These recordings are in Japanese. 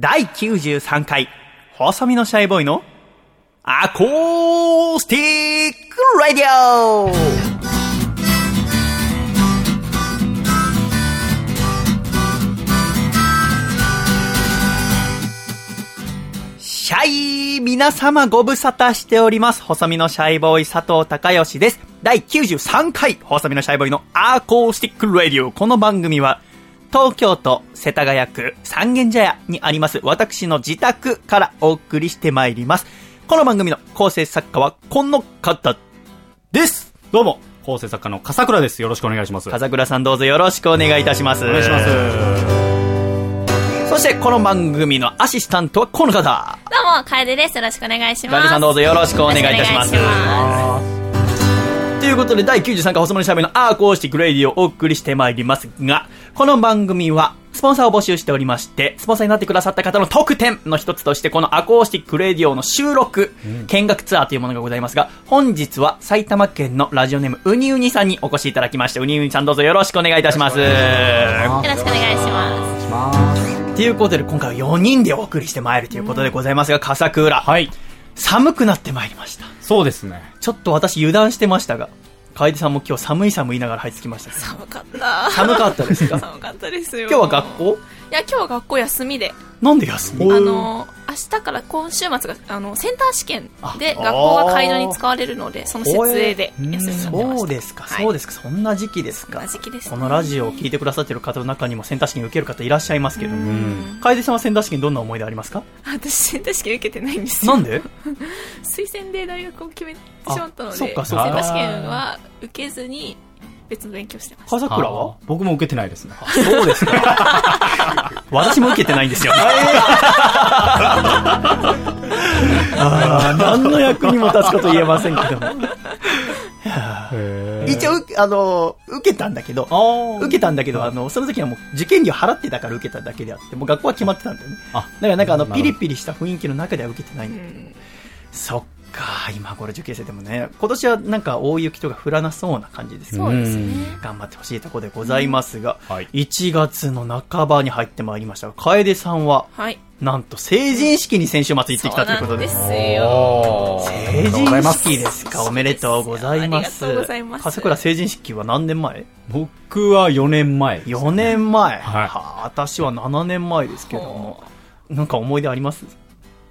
第93回、細身のシャイボーイのアコースティックラディオシャイ皆様ご無沙汰しております。細身のシャイボーイ佐藤孝義です。第93回、細身のシャイボーイのアコースティックラディオ。この番組は、東京都世田谷区三軒茶屋にあります私の自宅からお送りしてまいります。この番組の構成作家はこの方です。どうも、構成作家の笠倉です。よろしくお願いします。風倉さんどうぞよろしくお願いいたします。お願いします。そしてこの番組のアシスタントはこの方。どうも、楓です。よろしくお願いします。ガリさんどうぞよろしくお願いいたします。ということで、第93回細身のシャイボーイのアーコースティックレイディオをお送りしてまいりますが、この番組は、スポンサーを募集しておりまして、スポンサーになってくださった方の特典の一つとして、このアコースティックレイディオの収録、見学ツアーというものがございますが、本日は埼玉県のラジオネームウニウニさんにお越しいただきまして、ウニウニさんどうぞよろしくお願いいたします。す。よろしくお願いします。ということで、今回は4人でお送りしてまいるということでございますが、笠倉。はい。寒くなってまいりました。そうですね。ちょっと私油断してましたが、楓さんも今日寒い寒いながら入ってきましたけど寒かった。寒かったですか？寒かったですよ。今日は学校？いや、今日は学校休みで。なんで休み？あの、明日から今週末が、あの、センター試験で学校が会場に使われるので、その設営で休みになってました。そうですか、はい。そうですか、そんな時期ですか。そんな時期ですね。このラジオを聞いてくださってる方の中にもセンター試験受ける方いらっしゃいますけど、うん。楓さんはセンター試験どんな思い出ありますか？私、センター試験受けてないんですよ。なんで？推薦で大学を決めてしまったので、センター試験は受けずに別の勉強してました。笠倉は？あ僕も受けてないですね。そうですか。私も受けてないんですよ。あー何の役にも立つかと言えませんけども。へ一応、あの、受けたんだけど、あ受けたんだけど、あの、その時はもう受験料払ってたから受けただけであって、もう学校は決まってたんだよね。あ、だからなんかあの、ピリピリした雰囲気の中では受けてないんうだけど。んそっか、今頃受験生でもね、今年はなんか大雪とか降らなそうな感じですよそうですね。頑張ってほしいところでございますが、はい1月の半ばに入ってまいりましたが、楓さんは、はい。なんと成人式に先週末行ってきたということで。そうなんですよ。成人式ですかおめでとうございます。ありがとうございます笠倉成人式は何年前？僕は4年前ね。4年前。はいはあ私は7年前ですけども。なんか思い出あります？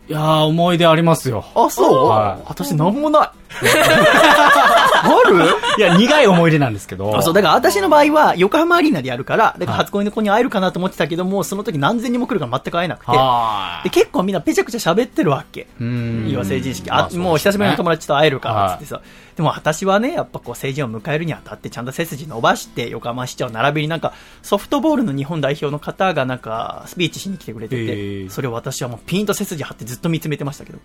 いやー、思い出ありますよ。あ、そう、はい私なんもない。あるいや、苦い思い出なんですけど。あそう、だから私の場合は横浜アリーナでやるから、だから初恋の子に会えるかなと思ってたけども、その時何千人も来るから全く会えなくて。はで、結構みんなぺちゃくちゃ喋ってるわけ。い。うんいいわ、成人式。あ、もう久しぶりの友達と会えるかってさ。でも私はね、やっぱこう成人を迎えるにあたってちゃんと背筋伸ばして、横浜市長並びになんか、ソフトボールの日本代表の方がなんか、スピーチしに来てくれてへて、ーそれを私はもうピンと背筋張ってずっと見つめてましたけど。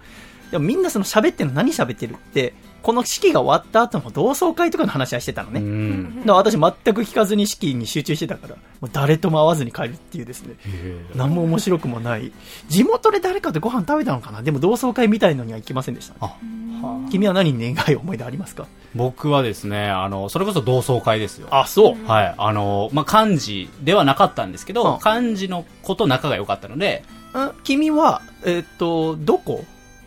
でもみんなその喋ってるの何喋ってるって、この式が終わった後の同窓会とかの話はしてたのね。うん。だから私全く聞かずに式に集中してたから、もう誰とも会わずに帰るっていうですね。何も面白くもない。地元で誰かとご飯食べたのかな？でも同窓会みたいのには行きませんでした、ね。あ、君は何に願い思い出ありますか？僕はですね、あの、それこそ同窓会ですよ。あ、そう。はい。あの、まあ、漢字ではなかったんですけうんど、漢字の子と仲が良かったので、ん君は、えっ、と、どこ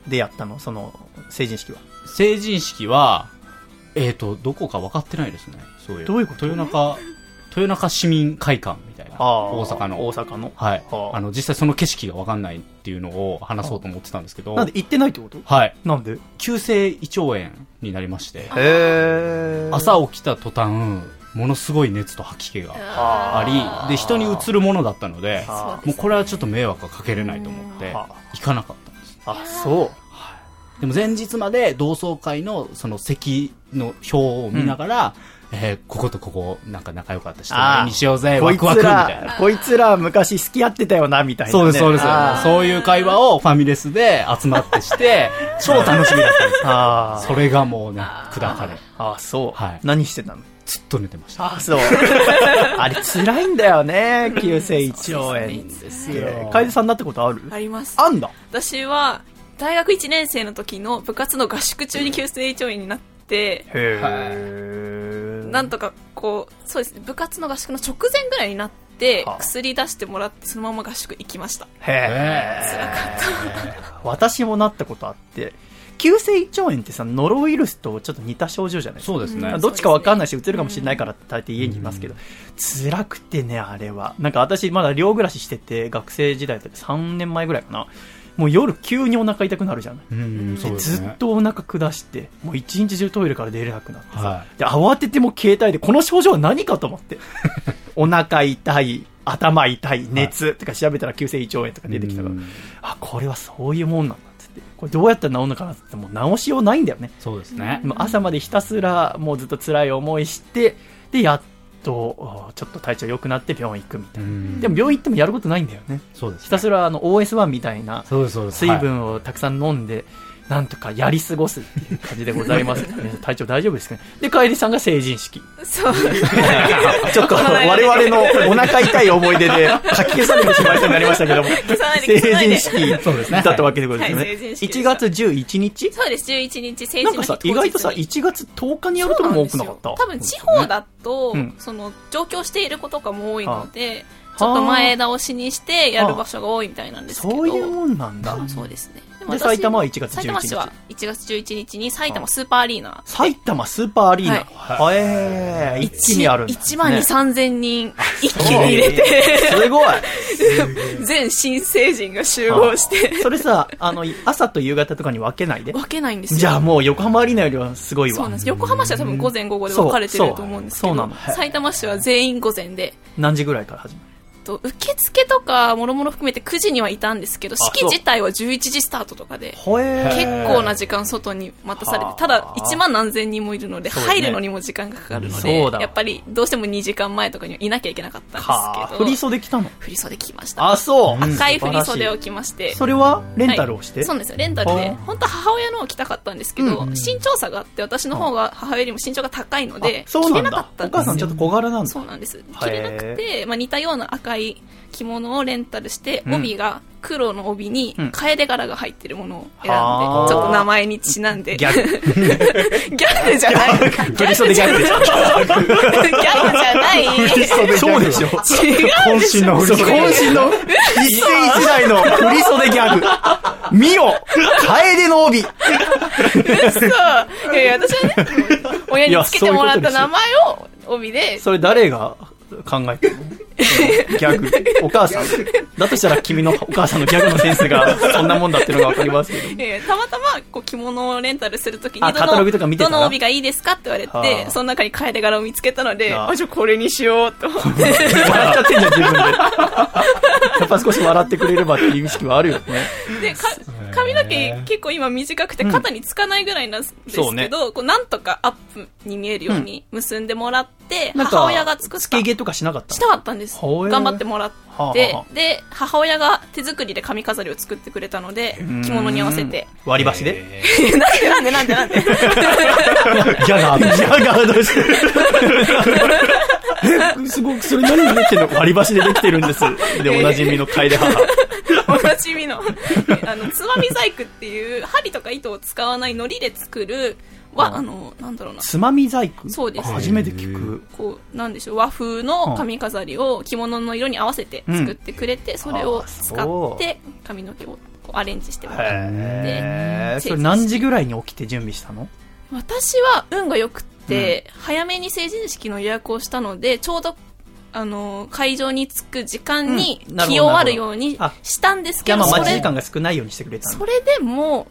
でやったの？その、成人式は？成人式は、えっ、と、どこか分かってないですね。そういう。どういうこと？豊中、豊中市民会館みたいな。大阪の。大阪の。はいは。ああの、実際その景色が分かんないっていうのを話そうと思ってたんですけど、なんで行ってないってこと？はい。なんで？急性胃腸炎になりまして、へ朝起きた途端、ものすごい熱と吐き気があり、で、人にうつるものだったので、あもうこれはちょっと迷惑はかけれないと思ってあ、行かなかったんです。あ、そう。でも前日まで同窓会のその席の表を見ながら、えーこことここなんか仲良かった人にしようぜ、こいつワクワクみたいらな。、こいつら昔好き合ってたよな、みたいな、ね。そうです、そうですあ。そういう会話をファミレスで集まってして、超楽しみだったんですそれがもうね、砕かれ、あ、あそう。はい何してたの？ずっと寝てました。あ、そう。あれ辛いんだよね、急性胃腸炎。です楓さんなったことある？あります。あんだ。私は、大学1年生の時の部活の合宿中に急性胃腸炎になって、へー。なんとかこう、そうですね、部活の合宿の直前ぐらいになってはあ、薬出してもらって、そのまま合宿行きました。へ辛かった。私もなったことあって、急性胃腸炎ってさ、ノロウイルスとちょっと似た症状じゃないですか。そうですね。うんどっちかわかんないし、うつるかもしれないからって大抵家にいますけど、辛くてね、あれは。なんか私まだ寮暮らししてて、学生時代だって3年前ぐらいかな。もう夜急にお腹痛くなるじゃない。うん。ずっとお腹下して、もう一日中トイレから出れなくなってさ、はで慌ててもう携帯で、この症状は何かと思って。お腹痛い、頭痛い、熱とか調べたら急性胃腸炎とか出てきたからうん、あ、これはそういうもんなんだ。これどうやったら治るのかなってもう治しようないんだよね。そうですね。朝までひたすらもうずっと辛い思いして、で、やっと、おちょっと体調良くなって病院行くみたいな。うんでも病院行ってもやることないんだよね。そうですひたすらあの OS1 みたいな。水分をたくさん飲んで、なんとかやり過ごすっていう感じでございます、ね。体調大丈夫ですかね。で、楓さんが成人式。そう。ちょっと我々のお腹痛い思い出で 書き消されてしまいそうになりましたけども、成人式そうですね。だったわけでございますね。はい。成人式で1月11日？そうです、11日、成人の日なんかさ、意外とさ、当日に1月10日にやるとこも多くなかった？多分地方だと、うん。その上京している子とかも多いので、あちょっと前倒しにしてやる場所が多いみたいなんですけど、そういうもんなんだ。そうですね。で埼玉は1月11埼玉市は日。1月11日に埼玉スーパーアリーナ。埼玉スーパーアリーナ。はへえ、一気にあるんだ。1万2、ね3000人一気に入れて、すごい。全新成人が集合して、それさ、あの、朝と夕方とかに分けないで。分けないんですよ。じゃあもう横浜アリーナよりはすごいわそうなんで。す。横浜市は多分午前午後で分かれてると思うんですけど埼玉市は全員午前で、何時ぐらいから始まる？と受付とかもろもろ含めて9時にはいたんですけど、式自体は11時スタートとかで、ほえ結構な時間外に待たされてはあ、ただ1万何千人もいるので、入るのにも時間がかかるのでやっぱりどうしても2時間前とかにはいなきゃいけなかったんはあ、ですけど、振り袖着たの？振り袖着ました。あ、そう。赤い振り袖を着まして。い。それはレンタルをして、はいそうですよ。レンタルで。はあ。本当は母親のを着たかったんですけど、うん身長差があって私の方が母親よりも身長が高いので着れなかっ。たんですよ。お母さんちょっと小柄なんだ。そうなんです。着れなくて、まあ、似たような赤い着物をレンタルして、うん。帯が黒の帯にうん。楓柄が入ってるものを選んで、はあちょっと名前にちなんで。ギャグ。ギャグじゃない。振り袖ギャグです。ギャグじゃない。そうでしょ。違うでしょ。渾身の。渾身の一世一代の振り袖ギャグ。見よ楓の帯。そういやいや私はね親につけてもらった名前を帯で。それ誰が考えてるの？ギャグ。お母さん。だとしたら君のお母さんのギャグのセンスがそんなもんだっていうのがわかりますけど。いやたまたまこう着物をレンタルするときにどのどの帯がいいですかって言われはてあ。その中に楓柄を見つけたのであ。じゃあこれにしようと思って。笑っちゃってんじゃん、自分で。やっぱ少し笑ってくれればっていう意識はあるよね。でか髪の毛結構今短くて肩につかないぐらいなんですけど、そうね。こうなんとかアップに見えるように結んでもらって、なんか母親が作った。つけ毛とかしなかったしたかったんですほえ頑張ってもらって、はあはあで母親が手作りで髪飾りを作ってくれたので着物に合わせて。割り箸で？なんでなんでなんでなんで？ギャガー。ギャガーとし すごく、それ何でできてるの？割り箸でできてるんです。で、おなじみの楓母。おなじみの。あのつまみ細工っていう針とか糸を使わない海苔で作るはあのなんだろうな。つまみ細工？そうです。初めて聞く。こうなんでしょう。和風の髪飾りを着物の色に合わせて作ってくれて、それを使って髪の毛をこうアレンジしてもらって。それ何時ぐらいに起きて準備したの？私は運が良くって、早めに成人式の予約をしたのでちょうどあの会場に着く時間にうん。なるようにあしたんですいや、まあ、けどそれ待ち時間が少ないようにしてくれたの。それでも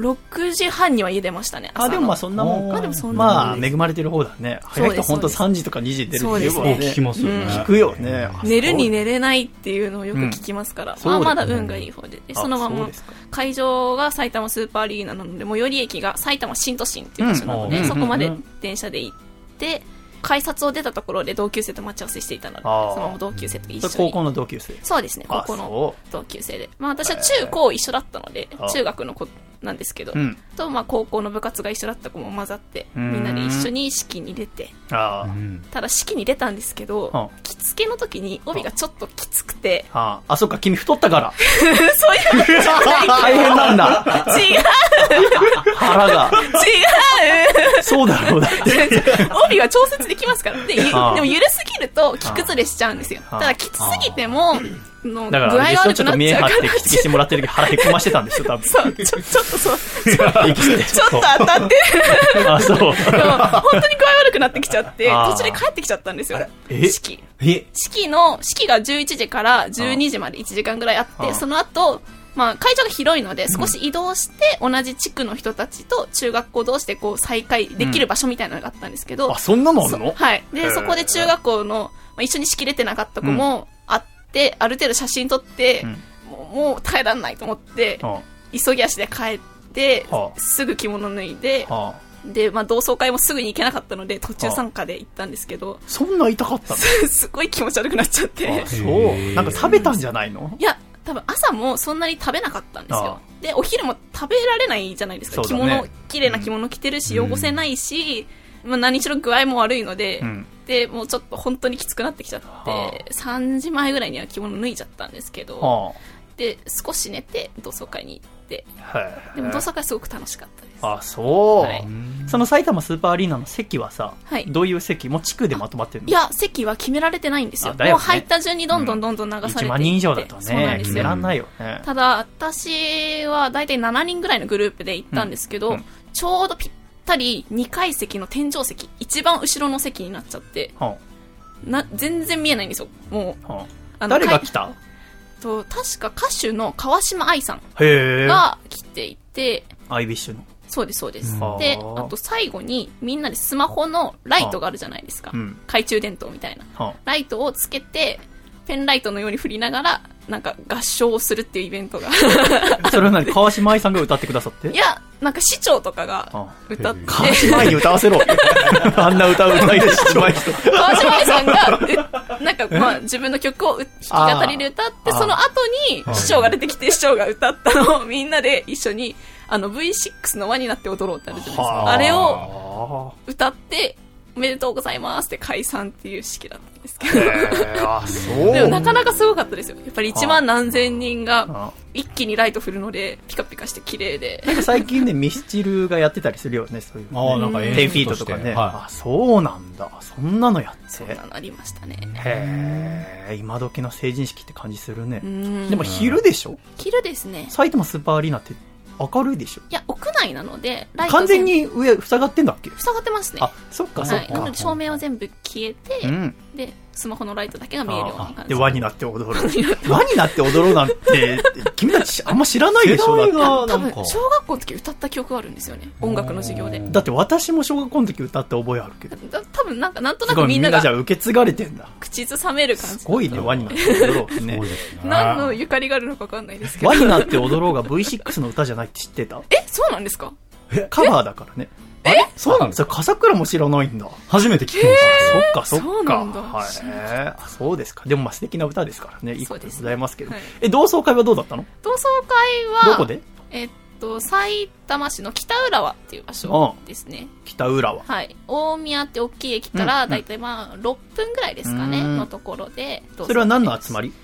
6時半には家出ましたね朝あ、の。でもまあそんなもん。か。あでもそんなまあ、恵まれてる方だね。早い人ほんと3時とか2時に出るっていうそうです。ね。聞きますよね。聞くよね。あ寝るに寝れないっていうのをよく聞きますから、まあ、うん。まだ運がいい方で。でそのまま会場が埼玉スーパーアリーナなので最寄り駅が埼玉新都心っていう場所なので、うん。そこまでうん電車で行って改札を出たところで同級生と待ち合わせしていたのでそのまま同級生と一緒に。高校の同級生。そうですね高あ校のそ同級生で、まあ、私は中高一緒だったのであ中学の子なんですけど、うんと、まあ、高校の部活が一緒だった子も混ざって、うんみんなで一緒に式に出て、ただ式に出たんですけど、うん着付けの時に帯がちょっときつくて、あー。あ、そっか、君太ったから。そういうわけじゃない大変なんだ。違う腹が。違うそうだろうだって。帯は調節できますから。で、ゆでも緩すぎると着崩れしちゃうんですよ。ただきつすぎても、の具だから、合が悪くなっちょっと見え。張ってしてもらってる時腹へこましてたんですよ、多分。そう、ちょ、ちょっとそう。ちょっと当たってる。あ、そう。でも、本当に具合悪くなってきちゃって、途中で帰ってきちゃったんですよ。え式。え、式の、式が11時から12時まで1時間ぐらいあって、その後、まあ、会場が広いので、少し移動して、同じ地区の人たちと中学校同士でこう再会できる場所みたいなのがあったんですけど、あ、そんなのあんそのはい。で、そこで中学校の、まあ、一緒に式出てなかった子も会って、ある程度写真撮って、うんもうもう耐えらんないと思って、あ急ぎ足で帰って、はあすぐ着物脱いで、あ。で、まあ、同窓会もすぐに行けなかったので、途中参加で行ったんですけど、そんな痛かったの？すごい気持ち悪くなっちゃって。あ、そう。なんか食べたんじゃないの？いや、多分朝もそんなに食べなかったんですよ。で、お昼も食べられないじゃないですか。ね物、綺麗な着物着てるし、汚せないし、まあ何しろ具合も悪いので、うんで、もうちょっと本当にきつくなってきちゃって、は3時前ぐらいには着物脱いじゃったんですけど、はで、少し寝て同窓会に行って。でも同窓会すごく楽しかったです。あ、そう。はいその埼玉スーパーアリーナの席はさ、はいどういう席もう地区でまとまってるの？いや、席は決められてないんですよ。ねもう入った順にどんどんどんどん流されていって、1万人以上だとね、決め。らんないよね。ただ、私は大体7人ぐらいのグループで行ったんですけど、うんうんちょうどぴったり2階席の天井席、一番後ろの席になっちゃって、はな全然見えないんですよ。もう、あはああ誰が来た？と確か歌手の川島愛さん。が来ていて、アイビッシュの。そうです、そうです。うんで、あと最後にみんなでスマホのライトがあるじゃないですか。うん懐中電灯みたいな。はライトをつけて、ペンライトのように振りながら、なんか合唱をするっていうイベントが。あ、それは何川島愛さんが歌ってくださって？いや、なんか市長とかがあ歌って、川島愛に歌わせろ。あんな歌う歌い出ししない人。川島愛さんが、うなんかまあ自分の曲をう弾き語りで歌って、その後に市長が出てきて市長が歌ったのを みんなで一緒に、あの V6 の輪になって踊ろうってあるじゃないですか。あれをを。歌って、おめでとうございますって解散っていう式だったんですけへど。え、あ、そう。でもなかなかすごかったですよ。やっぱり1万何千人があ一気にライト振るので、ピカピカして綺麗で。なんか最近ね、ミスチルがやってたりするよね、そういうのね。ああ、なんか10フィートとかね。はあ、そうなんだ。そんなのやって。そんなのありましたね。へえ、今時の成人式って感じするねう。んでも昼でしょ？昼ですね。埼玉スーパーアリーナって明るいでしょ？いや、屋内なので、ライト完全に上塞がってんだっけ？塞がってますね。あ、そっかそっはい。なのかで。照明は全部消えて、うん。で、スマホのライトだけが見えるような感じ。で、輪になって踊る。輪になって踊ろうなんて、君たちあんま知らないでしょだって世代が多分なんか、小学校の時歌った記憶があるんですよね。音楽の授業で。だって私も小学校の時歌った覚えあるけど。だ多分なんか、なんとなくみんなみんなじゃ受け継がれてんだ。口ずさめる感じ。すごいね、輪になって踊ろうってね。何のゆかりがあるのかわかんないですけど。輪になって踊ろうが V6 の歌じゃないって知ってた？え、そうなんですか？カバーだからね。え？そうなんですよ。笠倉も知らないんだ。初めて聞きました。そっか、そっか。はい。あそうですか。でもまあ素敵な歌ですからね。いいことございますけど。はいえ、同窓会はどうだったの？同窓会は、どこで？えっと、埼玉市の北浦和っていう場所ですね。北浦和。はい。大宮って大きい駅から、うんだいたいまあ、6分ぐらいですかね、うんのところで。それは何の集まり？り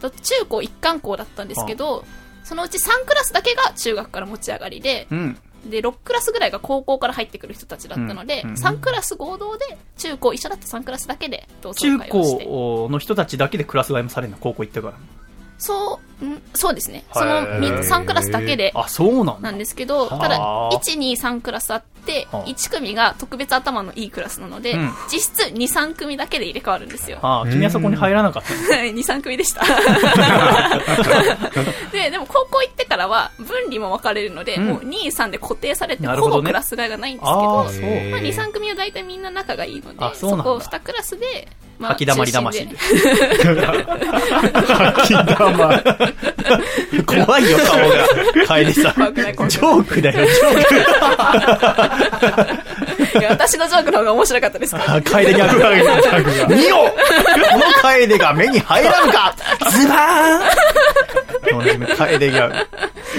中高一貫校だったんですけど、そのうち3クラスだけが中学から持ち上がりで、うん。で、6クラスぐらいが高校から入ってくる人たちだったので、うんうん3クラス合同で、中高一緒だった3クラスだけで同中窓会をして。高の人たちだけでクラス替えもされるの？高校行ってから。そう、んそうですね。そのへー。3クラスだけであ、そうなんだ。なん。ですけど、はあ。ただ、1、2、3クラスあって、はあ。1組が特別頭のいいクラスなので、うん。実質2、3組だけで入れ替わるんですよ。ああ、君はそこに入らなかった。のはい、2、3組でした。で、でも高校行ってからは分離も分かれるので、うん。もう2、3で固定されて、ほぼクラス替えがないんですけあど。まあ、2、3組は大体みんな仲がいいので、あそこを2クラスで、ま吐き溜まり魂吐き溜ま 怖いよ、顔が。楓さん。怖くない怖くないジョークだよ、ジョーいや私のジョークの方が面白かったですか？ら。あ楓ギャグ。見よこの楓が目に入らんかズバーン楓ギャグ。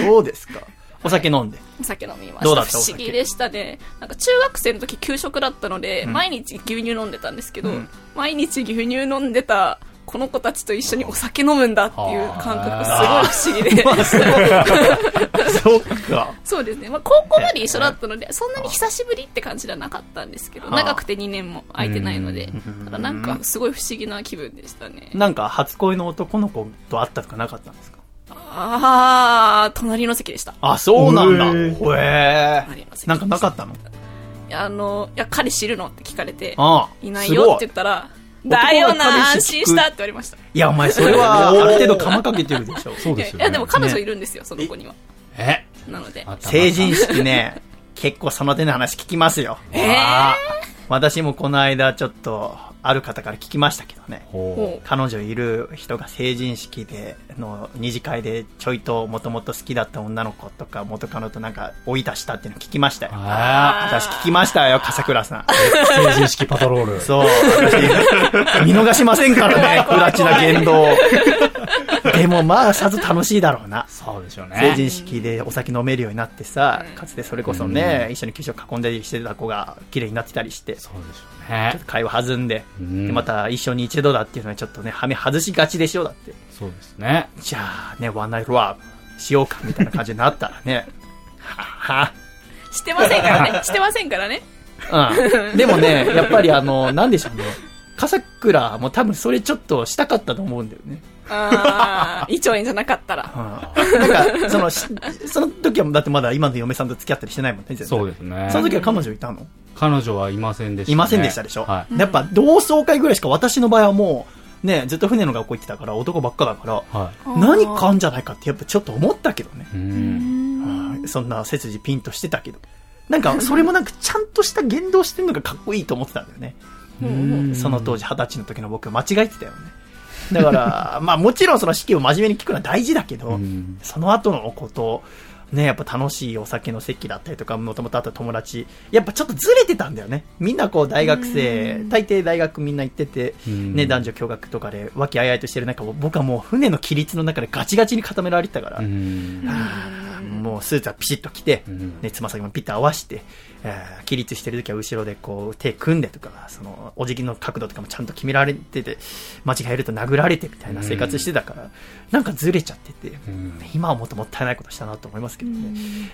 そうですか。お酒飲んで。お酒飲みまどうだったした。不思議でしたね。なんか中学生の時給食だったので、うん毎日牛乳飲んでたんですけど、うん毎日牛乳飲んでたこの子たちと一緒にお酒飲むんだっていう感覚がすごい不思議で。そうか。そうですね。まあ、高校まで一緒だったので、そんなに久しぶりって感じではなかったんですけど、はあ長くて2年も空いてないのでうん、ただなんかすごい不思議な気分でしたね。なんか、初恋の男の子と会ったとかなかったんですか？あー、隣の席でした。あ、そうなんだ。へへえ隣の席でしたなんかなかったの？いやあの、いや、彼知るのって聞かれて、ああ。いないよって言ったら、だよな、安心したって言われました。いや、お前、それは、ある程度釜かけてるでしょ。そうですよね。いや、でも彼女いるんですよ、その子には。えなので。成人式ね、結構その手の話聞きますよ。えーああ私もこの間ちょっと、ある方から聞きましたけどね。彼女いる人が成人式での二次会でちょいともともと好きだった女の子とか元カノとなんか追い出したっていうの聞きましたよ私聞きましたよ、笠倉さん。あ、成人式パトロール。そう、私、見逃しませんからね、プラチな言動。でもまあ、さぞ楽しいだろうな。そうでしょうね。成人式でお酒飲めるようになってさ、うんかつてそれこそね、一緒に給食囲んだりしてた子が綺麗になってたりして、ちそうでしょうょねっと。会話弾んで、うんでまた一緒に一度だっていうのはちょっとね、はめ外しがちでしょ、だって。そうですね。じゃあね、ワンナイトラブしようか、みたいな感じになったらね、はしてませんからね。してませんからね。はうん。でもね、やっぱりあの、なんでしょうね、笠倉も多分それちょっとしたかったと思うんだよね。あー、胃腸炎じゃなかったら。うん。なんか、その、しその時はだってまだ今の嫁さんと付き合ったりしてないもんね。そうですね。その時は彼女いたの？彼女はいませんでした、ね。いませんでしたでしょ、はい。やっぱ同窓会ぐらいしか私の場合はもう、ね、ずっと船の学校行ってたから男ばっかだから、は何かあんじゃないかってやっぱちょっと思ったけどね。そんな背筋ピンとしてたけど。なんか、それもなんかちゃんとした言動してるのがかっこいいと思ってたんだよね。うんその当時二十歳の時の僕間違えてたよね。だから、まあもちろんその式を真面目に聞くのは大事だけど、うんその後のこと、ね、やっぱ楽しいお酒の席だったりとか、もともとあった友達、やっぱちょっとずれてたんだよね。みんなこう大学生、大抵大学みんな行ってて、うんね、男女共学とかで和気あいあいとしてる中、僕はもう船の規律の中でガチガチに固められてたから、うん。もうスーツはピシッと着て、うんね、つま先もピッと合わして、えー起立してる時は後ろでこう手組んでとか、そのお辞儀の角度とかもちゃんと決められてて、間違えると殴られてみたいな生活してたから、なんかずれちゃってて、うん今はもっともったいないことしたなと思いますけどね。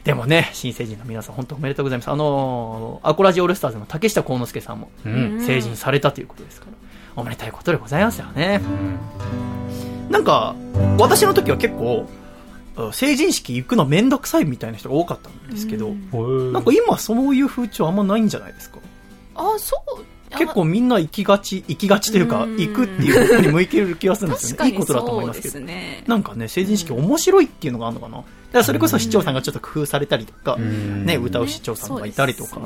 でもね、新成人の皆さん本当おめでとうございます。あのーアコラジオールスターズの竹下幸之助さんもうん。成人されたということですから、おめでたいことでございますよね。うんなんか、私の時は結構、あ成人式行くのめんどくさいみたいな人が多かったんですけど、なんか今そういう風潮あんまないんじゃないですか？あ、そう。結構みんな行きがち、行きがちというか、うん行くっていう方向に向いてる気がするんですよね。いいことだと思いますけど。なんかね、成人式面白いっていうのがあるのかな。だからそれこそ市長さんがちょっと工夫されたりとか、んね、歌う市長さんがいたりとか。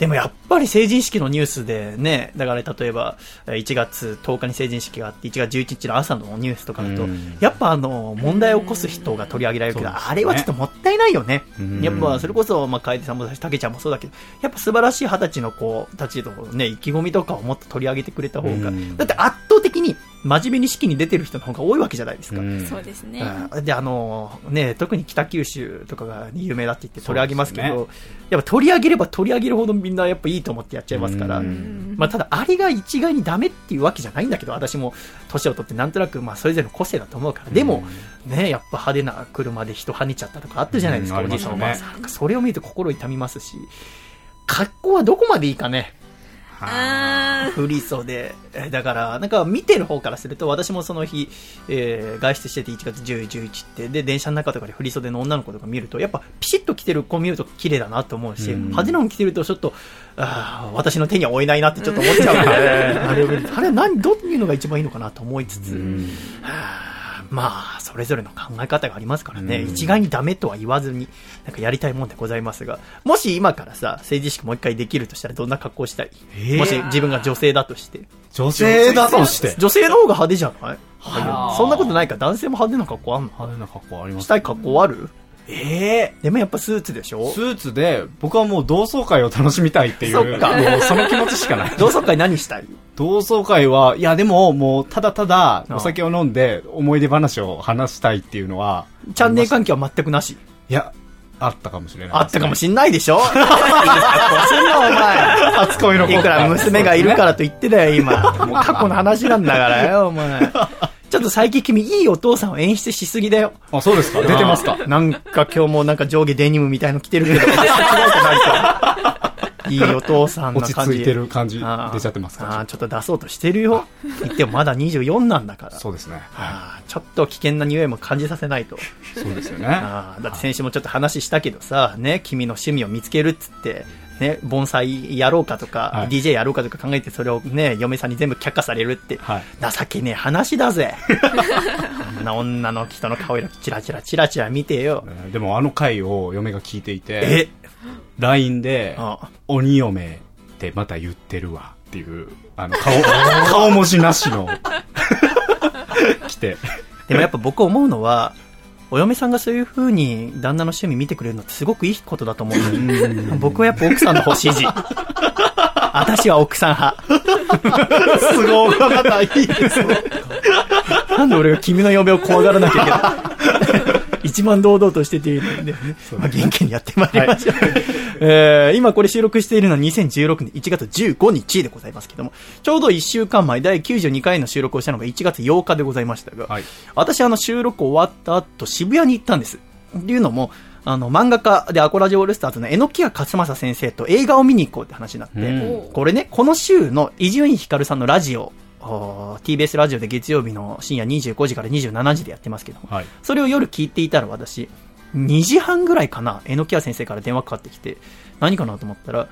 でもやっぱり成人式のニュースでね、だから例えばえー1月10日に成人式があって、1月11日の朝のニュースとかだとうん、やっぱあの、問題を起こす人が取り上げられるけど、あれはちょっともったいないよね。うん。やっぱそれこそ、まあ、楓さんもだし、竹ちゃんもそうだけど、やっぱ素晴らしい二十歳の子たちのね、意気込みとかをもっと取り上げてくれた方がうん、だって圧倒的に真面目に式に出てる人の方が多いわけじゃないですか。うん。そうですね。うんで、あの、ね、特に北九州とかが有名だって言って取り上げますけど、そうやっぱ取り上げれば取り上げるほどみんなやっぱいいと思ってやっちゃいますから、うん。まあただあれが一概にダメっていうわけじゃないんだけど、私も年を取ってなんとなくまあそれぞれの個性だと思うから、でも、ね、やっぱ派手な車で人跳ねちゃったとかあったじゃないですか、うん。おじいさんおばあさん。それを見ると心痛みますし、格好はどこまでいいかね。あ振り袖。えだから、なんか見てる方からすると、私もその日、えー外出してて1月10、11って、で、電車の中とかで振り袖の女の子とか見ると、やっぱピシッと着てる子見ると綺麗だなと思うし、うん。派手なの着てるとちょっと、あー私の手には負えないなってちょっと思っちゃう。から、あれあれは何、どういうのが一番いいのかなと思いつつ、まあ、それぞれの考え方がありますからね、うん。一概にダメとは言わずに、なんかやりたいもんでございますが、もし今からさ、成人式もう一回できるとしたらどんな格好したい、えー。もし自分が女性だとして。女性だとして？女性の方が派手じゃない？はあ。そんなことないか？男性も派手な格好あんの？派手な格好ありますしたい格好ある？ええでもやっぱスーツでしょ？スーツで、僕はもう同窓会を楽しみたいっていう、そっか。もうその気持ちしかない。同窓会何したい？同窓会は、いやでも、もう、ただただ、お酒を飲んで、思い出話を話したいっていうのは、チャンネル関係は全くなし。いや、あったかもしれない、あったかもしんないでしょ？いい格好すんの、お前。初恋のいくら娘がいるからと言ってだよ、今。もう過去の話なんだからよ、お前。ちょっと最近君、いいお父さんを演出しすぎだよ。あ、そうですか出てますかなんか今日もなんか上下デニムみたいの着てるけど、ないか。いいお父さん感じ。ち着いてる感じ出ちゃってますか？あーちょっと出そうとしてるよ。言ってもまだ24なんだから。そうですね。ちょっと危険な匂いも感じさせないと。い。そうですよね。あーだって先週もちょっと話したけどさ、ね、君の趣味を見つけるっつって、ね、盆栽やろうかとか、はい DJ やろうかとか考えてそれをね、嫁さんに全部却下されるって、はい情けねえ話だぜ。あんな女の人の顔色チラチラチラチラ見てよ。えーでもあの回を嫁が聞いていて、え？LINE であ、鬼嫁ってまた言ってるわっていう、あの、顔、顔文字なしの、来て。でもやっぱ僕思うのは、お嫁さんがそういう風に旦那の趣味見てくれるのってすごくいいことだと思うんだよ。僕はやっぱ奥さんの方支持。私は奥さん派。すごい、またいいですね。なんで俺が君の嫁を怖がらなきゃいけない一番堂々としてていいんで、ね、まあ、元気にやってまいりましょう。えー今これ収録しているのは2016年1月15日でございますけども、ちょうど1週間前、第92回の収録をしたのが1月8日でございましたが、はい私あの収録終わった後渋谷に行ったんです。っていうのも、あの、漫画家でアコラジオールスターズの榎木屋勝正先生と映画を見に行こうって話になって、うんこれね、この週の伊集院光さんのラジオ、TBS ラジオで月曜日の深夜25時から27時でやってますけども、はい。それを夜聞いていたら私、2時半ぐらいかな、榎木屋先生から電話かかってきて、何かなと思ったら、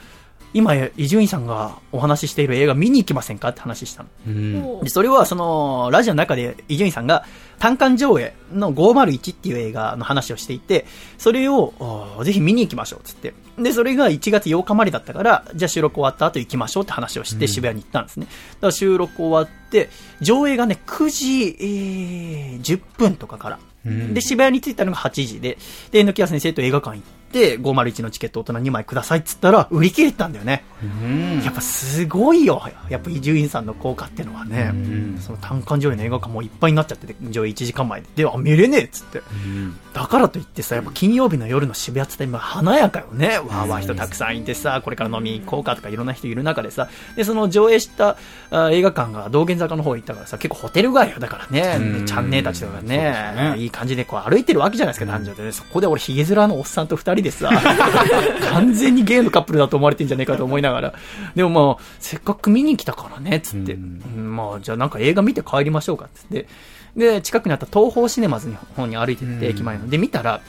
今、伊集院さんがお話ししている映画見に行きませんかって話したの。うん。おでそれはそのラジオの中で伊集院さんが単館上映の501っていう映画の話をしていてそれをおぜひ見に行きましょうっつって。でそれが1月8日までだったからじゃあ収録終わった後行きましょうって話をして渋谷に行ったんですね、だから収録終わって上映がね9時、えー10分とかから。うん。で、渋谷に着いたのが8時で、で、榎木屋先生と映画館行って、501のチケット大人2枚くださいっつったら、売り切れてたんだよね。うんやっぱすごいよ。やっぱ伊集院さんの効果っていうのはね、うんその単館上映の映画館もういっぱいになっちゃってて、上映1時間前で。で、あ、見れねえっつって。うんだからといってさ、やっぱ金曜日の夜の渋谷って今華やかよね。わーわー人たくさんいてさ、これから飲み行こうかとかいろんな人いる中でさ、で、その上映したあ映画館が道玄坂の方行ったからさ、結構ホテル街よ。だからね、チャンネルたちとかねねいい感じでこう歩いてるわけじゃないですか、男女で。そこで俺ヒゲ面のおっさんと二人でさ、完全にゲイのカップルだと思われてんじゃねえかと思いながら。でもまあ、せっかく見に来たからね、つって。まあ、じゃあなんか映画見て帰りましょうか、つって。で、近くにあった東宝シネマズの方に歩いてって、うん駅前の。で、見たら、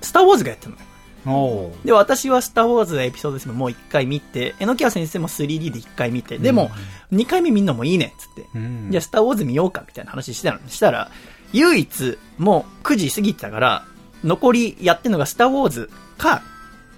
スターウォーズがやってるのよ。で、私はスターウォーズエピソード7もう一回見て、榎木屋先生も 3D で一回見て、でも、二回目見んのもいいね、つって。うんじゃあ、スターウォーズ見ようか、みたいな話してたの。したら、唯一、もう9時過ぎてたから、残りやってるのがスターウォーズか、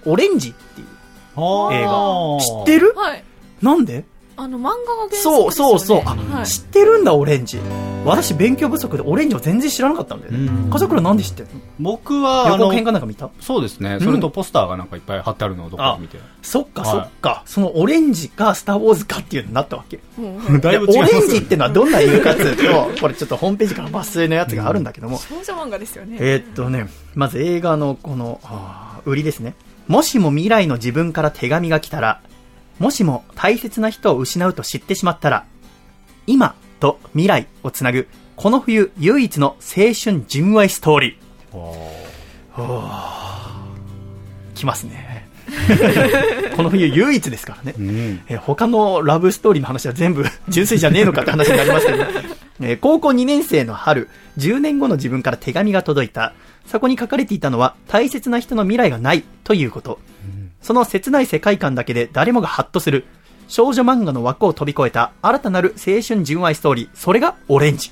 オレンジっていう映画。知ってる？はい。なんで？あの、漫画が原作ですそうよね。そうそう。あ、はい。知ってるんだ、オレンジ。私、勉強不足でオレンジを全然知らなかったんだよね。うん笠倉なんで知ってるの？僕は、予告あの、編かなんか見た？そうですね。それとポスターがなんかいっぱい貼ってあるのをどこかで見て。そっか、はいそっか。そのオレンジかスターウォーズかっていうのになったわけ。オレンジってのはどんな映画かっていうと、これちょっとホームページから抜粋のやつがあるんだけども、少女漫画ですよね。えーっとね、まず映画のこの、あー売りですね。もしも未来の自分から手紙が来たら、もしも大切な人を失うと知ってしまったら、今と未来をつなぐ、この冬唯一の青春純愛ストーリー。お来ますね。この冬唯一ですからね。ーうん。えー他のラブストーリーの話は全部純粋じゃねえのかって話になりますけど、え高校2年生の春、10年後の自分から手紙が届いた。そこに書かれていたのは、大切な人の未来がないということ。その切ない世界観だけで誰もがハッとする。少女漫画の枠を飛び越えた新たなる青春純愛ストーリー。それがオレンジ。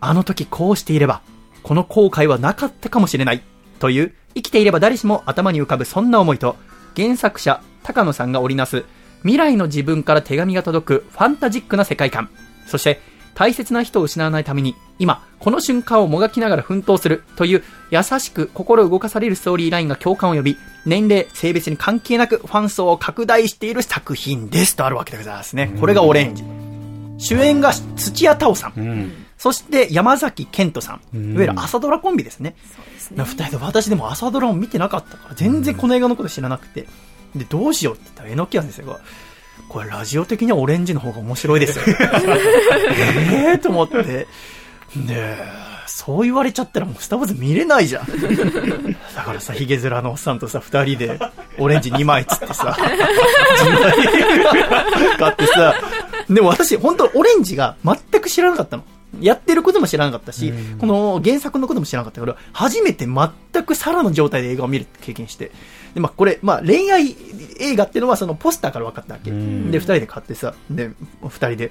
あの時こうしていれば、この後悔はなかったかもしれない。という、生きていれば誰しも頭に浮かぶそんな思いと、原作者、高野さんが織りなす、未来の自分から手紙が届くファンタジックな世界観。そして、大切な人を失わないために、今、この瞬間をもがきながら奮闘するという、優しく心動かされるストーリーラインが共感を呼び、年齢、性別に関係なくファン層を拡大している作品ですとあるわけでございますね。これがオレンジ。主演が土屋太鳳さん。うん。そして山崎賢人さん。うんいわゆる朝ドラコンビですね。そうですな二人で私でも朝ドラを見てなかったから、全然この映画のこと知らなくて。で、どうしようって言ったら、榎木先生が、これラジオ的にはオレンジの方が面白いですよ。ええと思って。で、そう言われちゃったらもうスターウォーズ見れないじゃん。だからさ、ヒゲ面のおっさんとさ、二人でオレンジ2枚つってさ、買ってさ、でも私、本当オレンジが全く知らなかったの。やってることも知らなかったし、この原作のことも知らなかったから、初めて全くサラの状態で映画を見る経験して、で、まあ、これ、まあ、恋愛映画っていうのはそのポスターから分かったわけ。で、ん二人で買ってさ、で、二人で、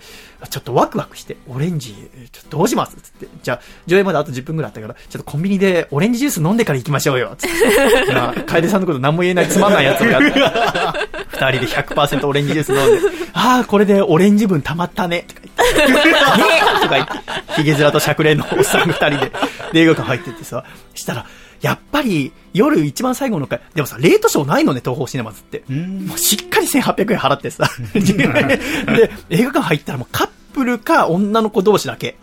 ちょっとワクワクして、オレンジ、ちょっとどうしますつって。じゃあ、上映まであと10分ぐらいあったから、ちょっとコンビニでオレンジジュース飲んでから行きましょうよ。つって。まあ、楓さんのこと何も言えないつまんないやつをやって。二人で100%オレンジジュース飲んで、ああ、これでオレンジ分溜まったね。とか言って。ねえとか言って、ヒゲ面としゃくれんのおっさん二人で、で映画館入ってってさ、したら、やっぱり、夜一番最後の回、でもさ、レートショーないのね、東宝シネマズって。うんもうしっかり1800円払ってさ。で、映画館入ったらもうカップルか女の子同士だけ。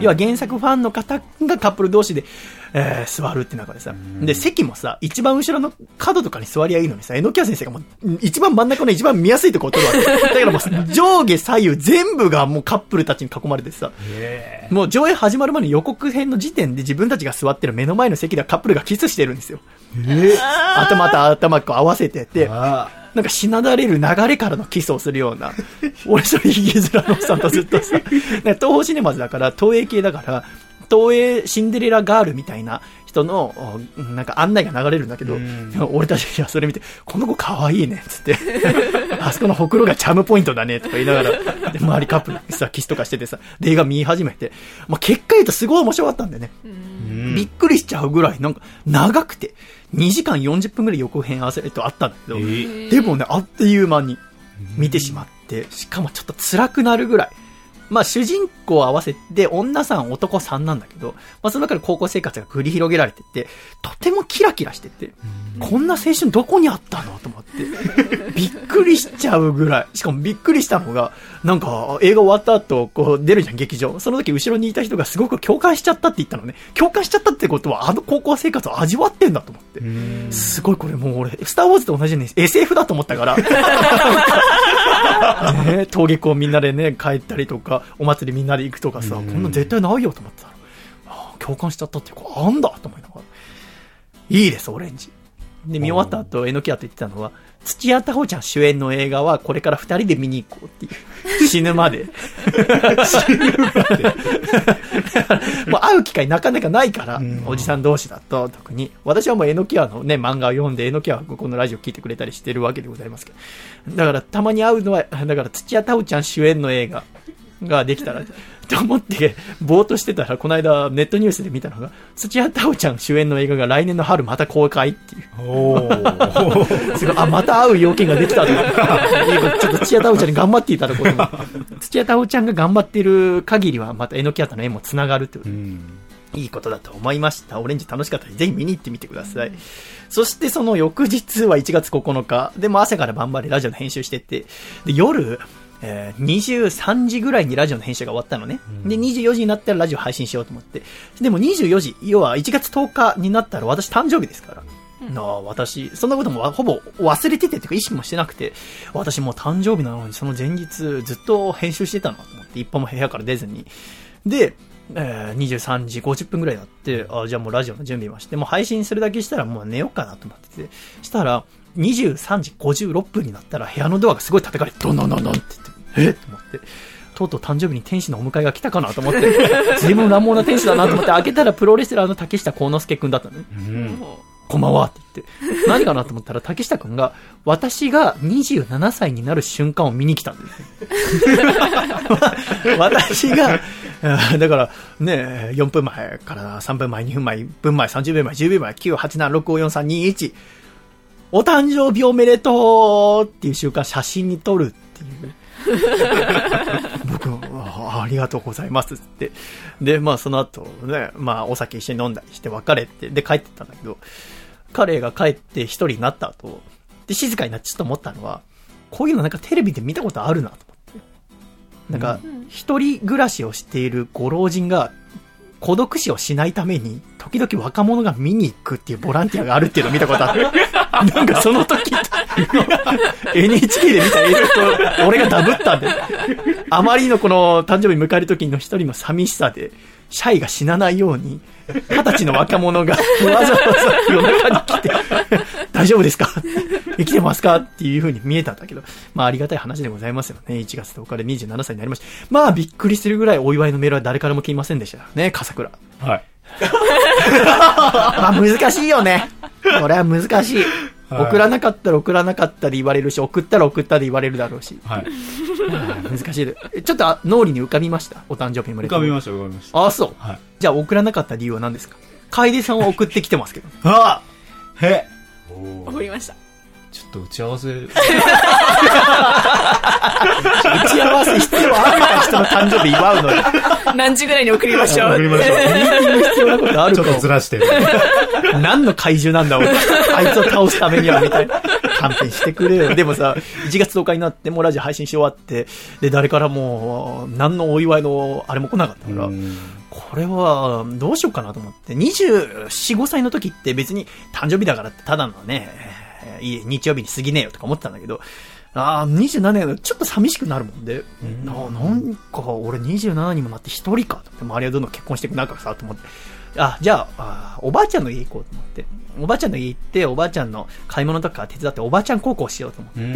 要は原作ファンの方がカップル同士で、えー座るって中でさ。で、席もさ、一番後ろの角とかに座りゃいいのにさ、榎谷先生がもう、一番真ん中の一番見やすいところを取るわけ。だからもう、上下左右全部がもうカップルたちに囲まれてさ。もう上映始まる前の予告編の時点で自分たちが座ってる目の前の席ではカップルがキスしてるんですよ。頭と頭こう合わせてて、あなんかしなだれる流れからのキスをするような、俺それヒゲ面のおっさんとずっとさ、ね東宝シネマズだから、東映系だから、東映シンデレラガールみたいな人の、おなんか案内が流れるんだけど、俺たちはそれ見て、この子可愛いね、つって、あそこのほくろがチャームポイントだね、とか言いながら、で、周りカップルさ、キスとかしててさ、で映画見始めて、まあ、結果言うとすごい面白かったんだよね。びっくりしちゃうぐらい、なんか、長くて、2時間40分ぐらい予告編合わせるとあったんだけど、えでもね、あっという間に見てしまって、しかもちょっと辛くなるぐらい。まあ主人公合わせて女さん男さんなんだけど、まあその中で高校生活が繰り広げられてて、とてもキラキラしてて、こんな青春どこにあったの？と思って、びっくりしちゃうぐらい。しかもびっくりしたのが、なんか映画終わった後、こう出るじゃん、劇場。その時後ろにいた人がすごく共感しちゃったって言ったのね。共感しちゃったってことは、あの高校生活を味わってんだと思って。すごいこれもう俺、スターウォーズと同じように SF だと思ったから。ね登下校みんなでね、帰ったりとか、お祭りみんなで行くとかさ、こんなん絶対ないよと思ってたら、あー共感しちゃったっていうか、あんだと思いながら。いいです、オレンジ。で、見終わった後、えのきやと言ってたのは、土屋太鳳ちゃん主演の映画は、これから二人で見に行こうっていう。死ぬまで。死ぬまで。もう会う機会なかなかないから、おじさん同士だと、特に。私はもうえのきやのね、漫画を読んで、えのきやはこのラジオ聞いてくれたりしてるわけでございますけど。だから、たまに会うのは、だから、土屋太鳳ちゃん主演の映画ができたら、と思って、ぼーっとしてたら、この間、ネットニュースで見たのが、土屋太鳳ちゃん主演の映画が来年の春また公開っていう。おー すごい、あ、また会う要件ができたとちょっと土屋太鳳ちゃんに頑張っていただこうと思。土屋太鳳ちゃんが頑張ってる限りは、またえのきやとの縁も繋がるとうんいいことだと思いました。オレンジ楽しかったので、ぜひ見に行ってみてください。そしてその翌日は1月9日。でも朝から晩までラジオの編集してて、で、夜、えー23時ぐらいにラジオの編集が終わったのね。で、24時になったらラジオ配信しようと思って。でも24時、要は1月10日になったら私誕生日ですから。なあ、私、そんなこともわほぼ忘れててっていうか意識もしてなくて、私もう誕生日なのにその前日ずっと編集してたなと思って、一歩も部屋から出ずに。で、えー23時50分ぐらいになって、あじゃあもうラジオの準備もして、もう配信するだけしたらもう寝ようかなと思ってて、したら、23時56分になったら部屋のドアがすごい叩かれて、どんどんどんどんって言って、え？っと思って、とうとう誕生日に天使のお迎えが来たかなと思って、随分乱暴な天使だなと思って開けたらプロレスラーの竹下幸之助くんだったのね。うんこんばんはって言って。何かなと思ったら、竹下くんが、私が27歳になる瞬間を見に来たんですよ。私が、だから、ね、4分前から3分前、2分前、1分前、30秒前、10秒前、9、8、7、6、5、4、3、2、1。お誕生日おめでとうっていう瞬間写真に撮るっていう。僕あ、ありがとうございますって。で、まあその後ね、まあお酒一緒に飲んだりして別れて、で帰ってったんだけど、彼が帰って一人になった後、で静かになってちょっと思ったのは、こういうのなんかテレビで見たことあるなと思って。なんか、一人暮らしをしているご老人が、孤独死をしないために、時々若者が見に行くっていうボランティアがあるっていうのを見たことある。なんかその時、NHK で見た映像と俺がダブったんで、あまりのこの誕生日迎える時の一人の寂しさで、シャイが死なないように、二十歳の若者がわざわざ夜中に来て、大丈夫ですか？生きてますか？っていう風に見えたんだけど、まあありがたい話でございますよね。1月10日で27歳になりました。まあびっくりするぐらいお祝いのメールは誰からも来ませんでしたね、笠倉。はい。まあ難しいよね。これは難しい。はい送らなかったら送らなかったで言われるし、送ったら送ったで言われるだろうし。はい。難しいちょっとあ脳裏に浮かびました？お誕生日おめでとう。浮かびました、浮かびました。ああ、そう。はい。じゃあ送らなかった理由は何ですか？楓さんは送ってきてますけど。あへ送りました。ちょっと打ち合わせ、打ち合わせ必要あるか人の誕生日祝うのに。何時ぐらいに送りましょう？送りましょう。ミーティング必要なことあるかちょっとずらして。何の怪獣なんだ、俺。あいつを倒すためには、みたいな。勘弁してくれよ。でもさ、1月10日になって、もうラジオ配信し終わって、で、誰からも、何のお祝いの、あれも来なかったから、うんこれは、どうしようかなと思って。24、5歳の時って別に誕生日だからってただのね、えーいい日曜日に過ぎねえよとか思ってたんだけど、ああ、27年だとちょっと寂しくなるもんで、ななんか俺27にもなって一人かと思って、周りはどんどん結婚していく中さと思って、あ、じゃあおばあちゃんの家行こうと思って、おばあちゃんの家行って、おばあちゃんの買い物とか手伝って、おばあちゃん高校しようと思って、うん。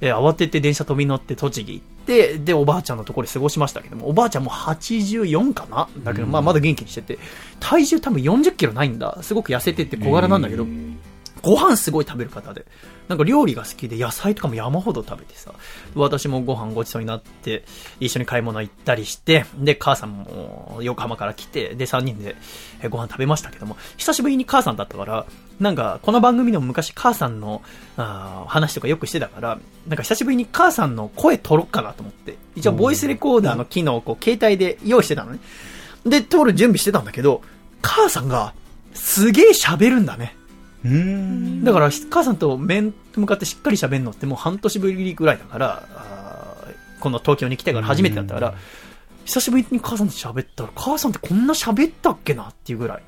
えー慌てて電車飛び乗って栃木行って、で、おばあちゃんのところで過ごしましたけども、おばあちゃんも84かな？だけど、まあまだ元気にしてて、体重多分40キロないんだ。すごく痩せてて小柄なんだけど、ご飯すごい食べる方で。なんか料理が好きで野菜とかも山ほど食べてさ、私もご飯ごちそうになって、一緒に買い物行ったりして、で、母さんも横浜から来て、で、3人でご飯食べましたけども、久しぶりに母さんだったから、なんか、この番組でも昔母さんのあー話とかよくしてたから、なんか久しぶりに母さんの声取ろっかなと思って、一応ボイスレコーダーの機能をこう携帯で用意してたのね。で、通る準備してたんだけど、母さんがすげえ喋るんだね。うん。だから、母さんと面と向かってしっかり喋るのってもう半年ぶりぐらいだから、この東京に来てから初めてだったから、久しぶりに母さんと喋ったら、母さんってこんな喋ったっけなっていうぐらい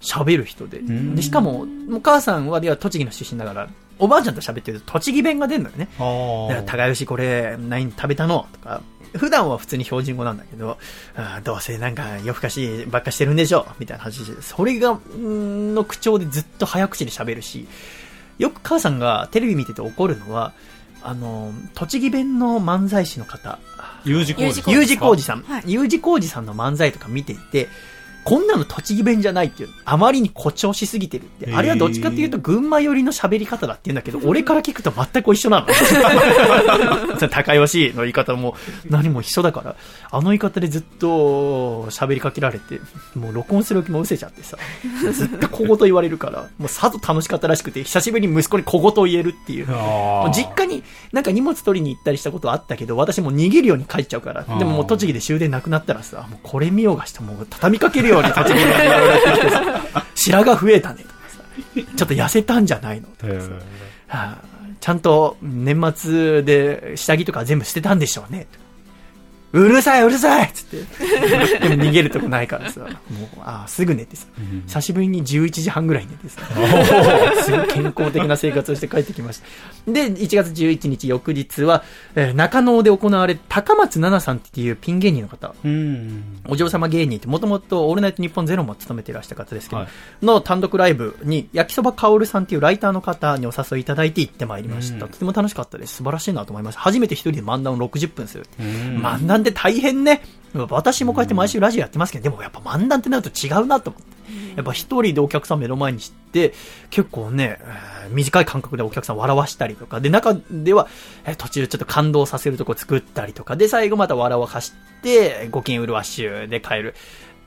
喋る人で。んでしかも、もう母さんはでは栃木の出身だから、おばあちゃんと喋ってると栃木弁が出るのよね。だから、あ高吉これ、何食べたの？とか、普段は普通に標準語なんだけど、あーどうせなんか夜更かしばっかしてるんでしょみたいな話で、それが、んの口調でずっと早口で喋るし、よく母さんがテレビ見てて怒るのは、あの、栃木弁の漫才師の方、U 字工事字。U 字工事さん。はい、U 字工事さんの漫才とか見ていて、こんなの栃木弁じゃないっていう、あまりに誇張しすぎてるって。あれはどっちかっていうと群馬寄りの喋り方だって言うんだけど、俺から聞くと全く一緒なの。高吉の言い方も何も一緒だから、あの言い方でずっと喋りかけられて、もう録音する気も失せちゃってさ、ずっと小言言われるから、もうさぞ楽しかったらしくて、久しぶりに息子に小言を言えるっていう。実家になんか荷物取りに行ったりしたことはあったけど、私もう逃げるように帰っちゃうから。でももう栃木で終電なくなったらさ、もうこれ見ようがしてもう畳みかけるように栃木に言われてきてさ、白髪増えたね。とかさ、ちょっと痩せたんじゃないのとかさ、はあちゃんと年末で下着とか全部捨てたんでしょうね。うるさいうるさいっつって。でも逃げるとこないからさ、もう、ああ、すぐ寝てさ、久しぶりに11時半ぐらいに寝てさ、すごい健康的な生活をして帰ってきました。で、1月11日翌日は、えー中野で行われる高松菜奈さんっていうピン芸人の方、うん。お嬢様芸人ってもともとオールナイトニッポンゼロも務めていらした方ですけど、はいの単独ライブに焼きそばかおるさんっていうライターの方にお誘いいただいて行ってまいりました。うんとても楽しかったです。素晴らしいなと思いました。初めて一人で漫談を60分する。うん漫談って大変ね。私もこうやって毎週ラジオやってますけど、でもやっぱ漫談ってなると違うなと思って。やっぱ一人でお客さん目の前にして、結構ね、えー短い間隔でお客さん笑わしたりとか、で、中では、えー途中ちょっと感動させるとこ作ったりとか、で、最後また笑わかして、ご機嫌うるわしゅうで帰る。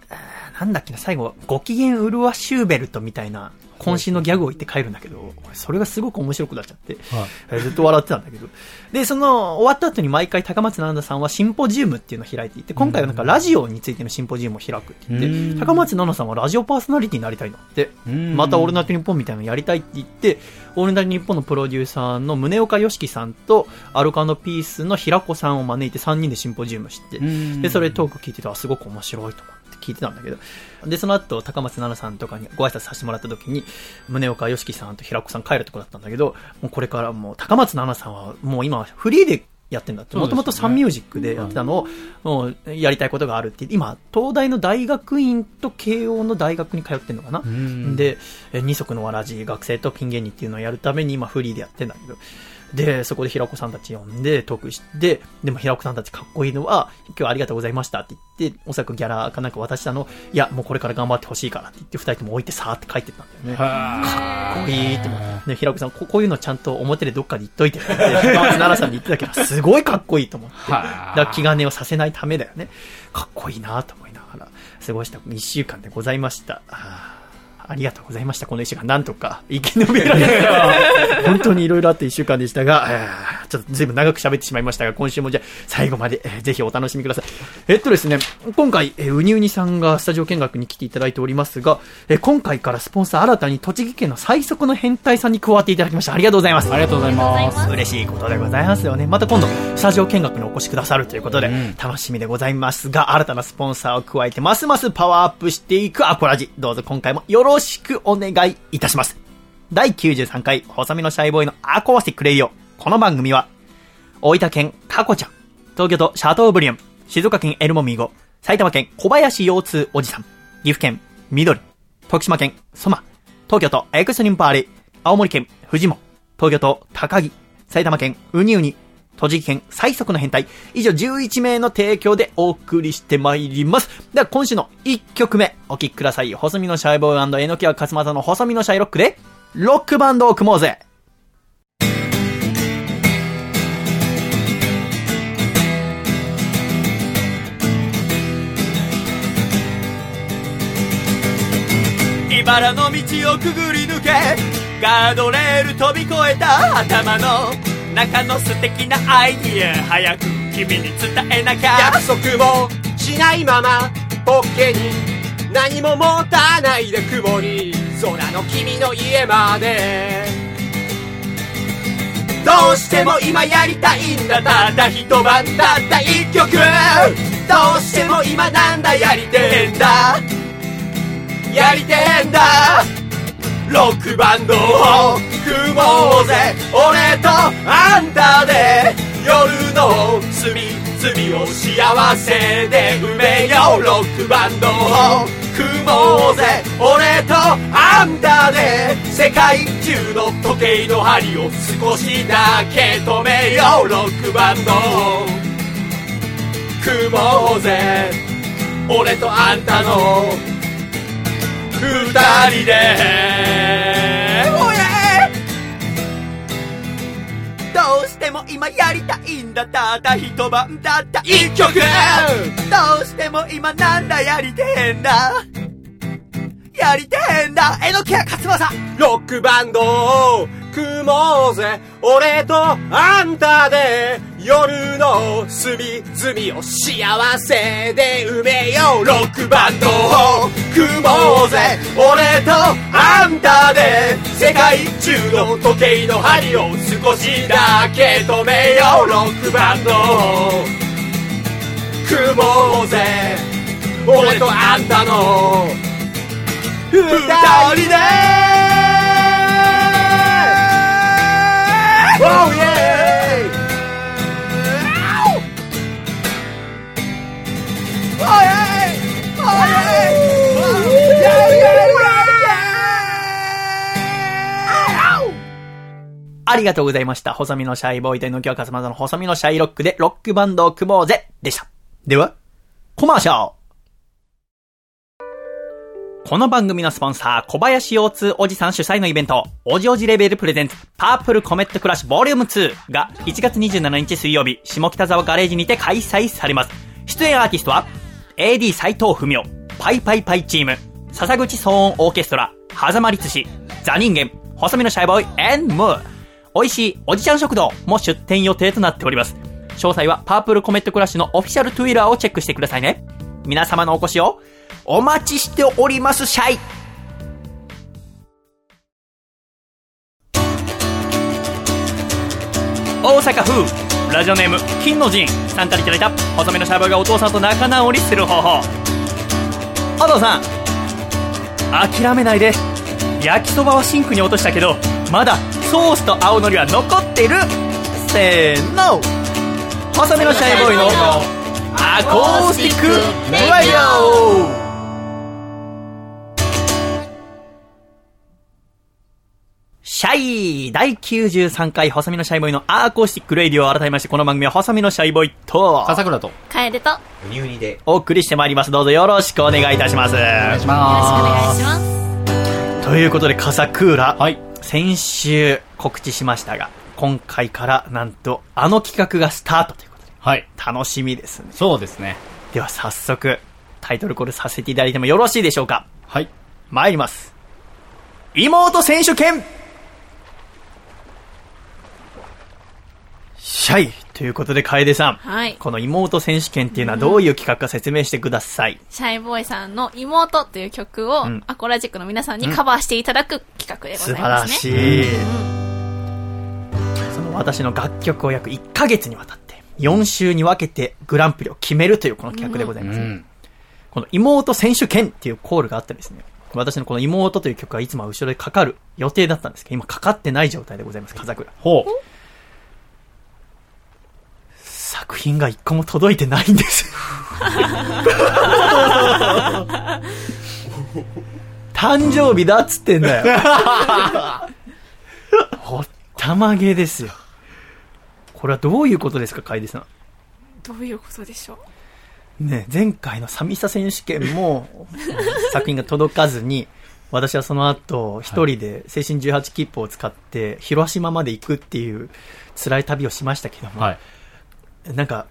えーなんだっけな、最後、ご機嫌うるわシューベルトみたいな、渾身のギャグを言って帰るんだけど、それがすごく面白くなっちゃって、はい。えーずっと笑ってたんだけど。で、その、終わった後に毎回高松菜奈さんはシンポジウムっていうのを開いていて、今回はなんかラジオについてのシンポジウムを開くって言って、うん。高松菜奈さんはラジオパーソナリティになりたいのって、うん。またオールナイトニッポンみたいなのやりたいって言って、オールナイトニッポンのプロデューサーの宗岡良樹さんと、アルカノピースの平子さんを招いて3人でシンポジウムして、で、それトーク聞いてて、あ、すごく面白いと思って聞いてたんだけど、で、その後、高松菜奈さんとかにご挨拶させてもらった時に、宗岡良樹さんと平子さん帰るとこだったんだけど、もうこれからもう、高松菜奈さんはもう今、フリーでやってんだって。もともとサンミュージックでやってたのを、もうやりたいことがあるって今、東大の大学院と慶応の大学に通ってんのかな。で、え二足のわらじ学生とピン芸人っていうのをやるために今フリーでやってんだけど、で、そこで平子さんたち呼んでトークして、でも平子さんたちかっこいいのは、今日はありがとうございましたって言って、おそらくギャラかなんか渡したの、いや、もうこれから頑張ってほしいからって言って、二人とも置いてさーって帰ってったんだよね。かっこいいって思って。で、平子さんこ、こういうのちゃんと表でどっかで言っといてって、奈良さんに言ってたけど、すごいかっこいいと思って。だから気兼ねをさせないためだよね。かっこいいなと思いながら、過ごした一週間でございました。ありがとうございました。この一週間、なんとか生き延びられた。本当にいろいろあって一週間でしたが、ちょっとずいぶん長く喋ってしまいましたが、今週もじゃあ最後まで、えーぜひお楽しみください。えっとですね、今回、えーウニウニさんがスタジオ見学に来ていただいておりますが、えー今回からスポンサー新たに栃木県の最速の変態さんに加わっていただきました。ありがとうございます。ありがとうございます。嬉しいことでございますよね。また今度、スタジオ見学にお越しくださるということで、うん楽しみでございますが、新たなスポンサーを加えて、ますますパワーアップしていくアコラジ。どうぞ今回もよろしくお願いいたします。第93回、細身のシャイボーイのアコースティックレイディオ。この番組は、大分県カコちゃん、東京都シャトーブリアン、静岡県エルモミーゴ、埼玉県小林腰痛おじさん、岐阜県緑、徳島県ソマ、東京都エクストリンパーレ、青森県藤本、東京都高木、埼玉県ウニウニ、栃木県最速の変態、以上11名の提供でお送りしてまいります。では今週の1曲目、お聴きください。細身のシャイボーイえのきわ勝正の細身のシャイロックで、ロックバンドを組もうぜ。茨の道をくぐり抜けガードレール飛び越えた頭の中の素敵なアイディア早く君に伝えなきゃ。約束もしないままポッケに何も持たないで雲に空の君の家まで。どうしても今やりたいんだたった一晩たった一曲。どうしても今なんだやりてえんだ。やりてえんだ。ロックバンドを組もうぜ。俺とあんたで。夜の隅々を幸せで埋めようロックバンドを。組もうぜ俺とあんたで世界中の時計の針を少しだけ止めよう。ロックバンドを。組もうぜ俺とあんたの。二人で。どうしても今やりたいんだたった一晩たった。一曲。どうしても今なんだやりてえんだ。やりてえんだ。えのきや勝正ロックバンドを組もうぜ俺とあんたで夜の隅々を幸せで埋めよう。ロックバンドを組もうぜ俺とあんたで世界中の時計の針を少しだけ止めよう。ロックバンドを組もうぜ俺とあんたの二人で。Oh yeah! Oh yeah! Oh yeah! ありがとうございました。細身のシャイボーイとのきわかすまの細身のシャイロックでロックバンドを組もうぜでした。では、コマーシャルこの番組のスポンサー、小林腰痛おじさん主催のイベント、おじおじレベルプレゼンツ、パープルコメットクラッシュボリューム2が1月27日水曜日、下北沢ガレージにて開催されます。出演アーティストは、AD 斎藤文夫、パイパイパイチーム、笹口騒音オーケストラ、狭間律師、ザ人間、細身のシャイボーイ、and more。美味しいおじちゃん食堂も出店予定となっております。詳細はパープルコメットクラッシュのオフィシャルトゥイラーをチェックしてくださいね。皆様のお越しをお待ちしておりますシャイ。大阪府ラジオネーム金の陣。さんからいただいた細身のシャイボーイがお父さんと仲直りする方法。お父さん。諦めないで焼きそばはシンクに落としたけどまだソースと青のりは残ってる。せーの。細身のシャイボーイのアコースティックラディオシャイ第93回細身のシャイボーイのアーコースティックレイディオ改めましてこの番組は細身のシャイボーイと笠倉と。楓とよニューニで。お送りしてまいりますどうぞよろしくお願いいたしますお願いしろしくお願いしまますということでカサクーラ、はい。先週告知しましたが今回からなんとあの企画がスタートということではい。楽しみですねそうですね。では早速タイトルコールさせていただいてもよろしいでしょうかはい。参ります妹選手権シャイ。ということで楓さん、はい。この妹選手権っていうのはどういう企画か説明してください、シャイボーイさんの妹という曲を、うん。アコラジックの皆さんにカバーしていただく企画でご素晴ざいますね。らしい、その私の楽曲を約1ヶ月にわたって4週に分けてグランプリを決めるというこの企画でございます、うん。この妹選手権っていうコールがあってですね、私のこの妹という曲はいつもは後ろでかかる予定だったんですけど、今かかってない状態でございます、風倉。ほう。作品が一個も届いてないんです。誕生日だっつってんだよ。ほったまげですよ。これはどういうことですか、楓さん。どういうことでしょう？ね、前回の寂しさ選手権も作品が届かずに、私はその後、一人で青春18切符を使って、広島まで行くっていう辛い旅をしましたけども、はい。なんか、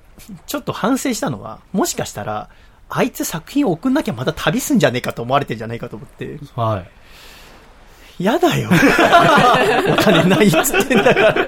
ちょっと反省したのは、もしかしたら、あいつ作品を送んなきゃまた旅すんじゃねえかと思われてんじゃないかと思って、はい。やだよ。お金ないっつってんだから。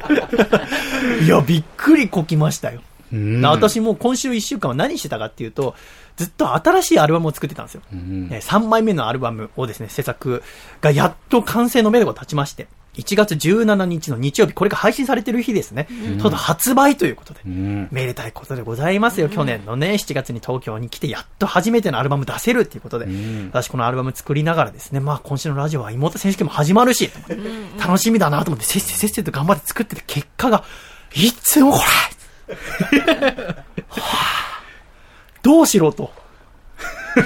いや、びっくりこきましたよ。うん私もう今週1週間は何してたかっていうと、ずっと新しいアルバムを作ってたんですよ。うんえー3枚目のアルバムをですね、制作がやっと完成の目処が立ちまして、1月17日の日曜日、これが配信されてる日ですね。ちょうど発売ということで。うん。めでたいことでございますよ。去年のね、7月に東京に来て、やっと初めてのアルバム出せるっていうことで、ん私このアルバム作りながらですね、まあ今週のラジオは妹選手権も始まるし、楽しみだなと思って、せっせせっせと頑張って作ってて、結果が、いつもこれ はあどうしろと。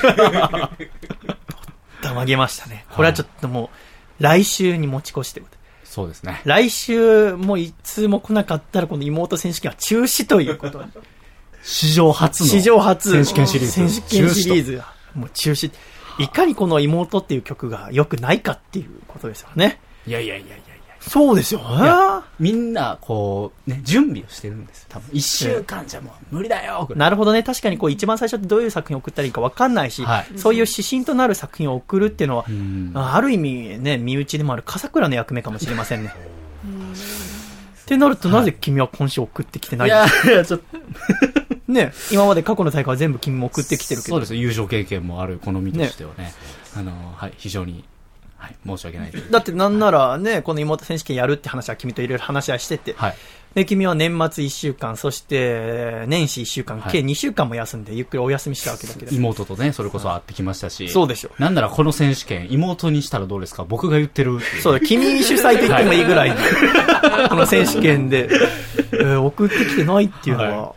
たまげましたね。これはちょっともう、来週に持ち越してことでそうですね。来週もいつも来なかったら、この妹選手権は中止ということで。史上初の。史上初。選手権シリーズ選手権シリーズが、もう中止。いかにこの妹っていう曲が良くないかっていうことですよね。いやいやいやいや。そうですよいやみんな、こう、ね、準備をしてるんです。多分、一週間じゃもう無理だよなるほどね。確かにこう一番最初ってどういう作品を送ったらいいか分かんないし、はいそういう指針となる作品を送るっていうのは、んあある意味ね、身内でもある笠倉の役目かもしれませんね。ってなると、なぜ君は今週送ってきてないいんですかやいや、ちょっと。ね、今まで過去の大会は全部君も送ってきてるけど。そうです。優勝経験もある好みとしてはね。あの、はい、非常に、はい、申し訳ない。だってなんならね、この妹選手権やるって話は君といろいろ話し合いしてて、はい。で、君は年末1週間、そして年始1週間、はい計2週間も休んで、ゆっくりお休みしたわけだけど。妹とね、それこそ会ってきましたし。そうでしょなんならこの選手権、妹にしたらどうですか？僕が言ってる。そうだ、君主催と言ってもいいぐらいの、この選手権で、えー送ってきてないっていうのは、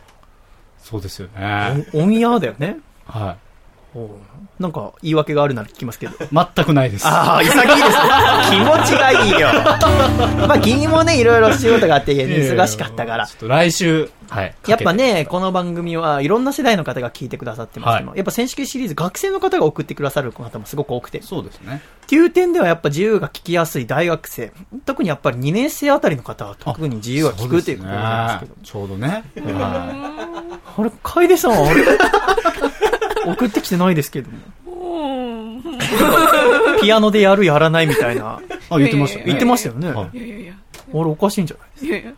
そうですよね。おオンエアだよね。はおうなんか言い訳があるなら聞きますけど。い。全くないです。ああ、潔いですね。気持ちがいいよ。まあ、君もね、いろいろ仕事があって、忙しかったからちょ。っと来週、はい。やっぱかね、この番組はいろんな世代の方が聞いてくださってますけど、はやっぱ選手権シリーズ、学生の方が送ってくださる方もすごく多くて。そうですね。っていう点ではやっぱ自由が聞きやすい大学生、特にやっぱり2年生あたりの方は特に自由が聞くということでございますけど。ちょうどね。はあれ、楓さんはあれ？送ってきてないですけども。ピアノでやるやらないみたいな。い。あ、言ってましたよね。言ってましたよね。はいあれおかしいんじゃないいやいや。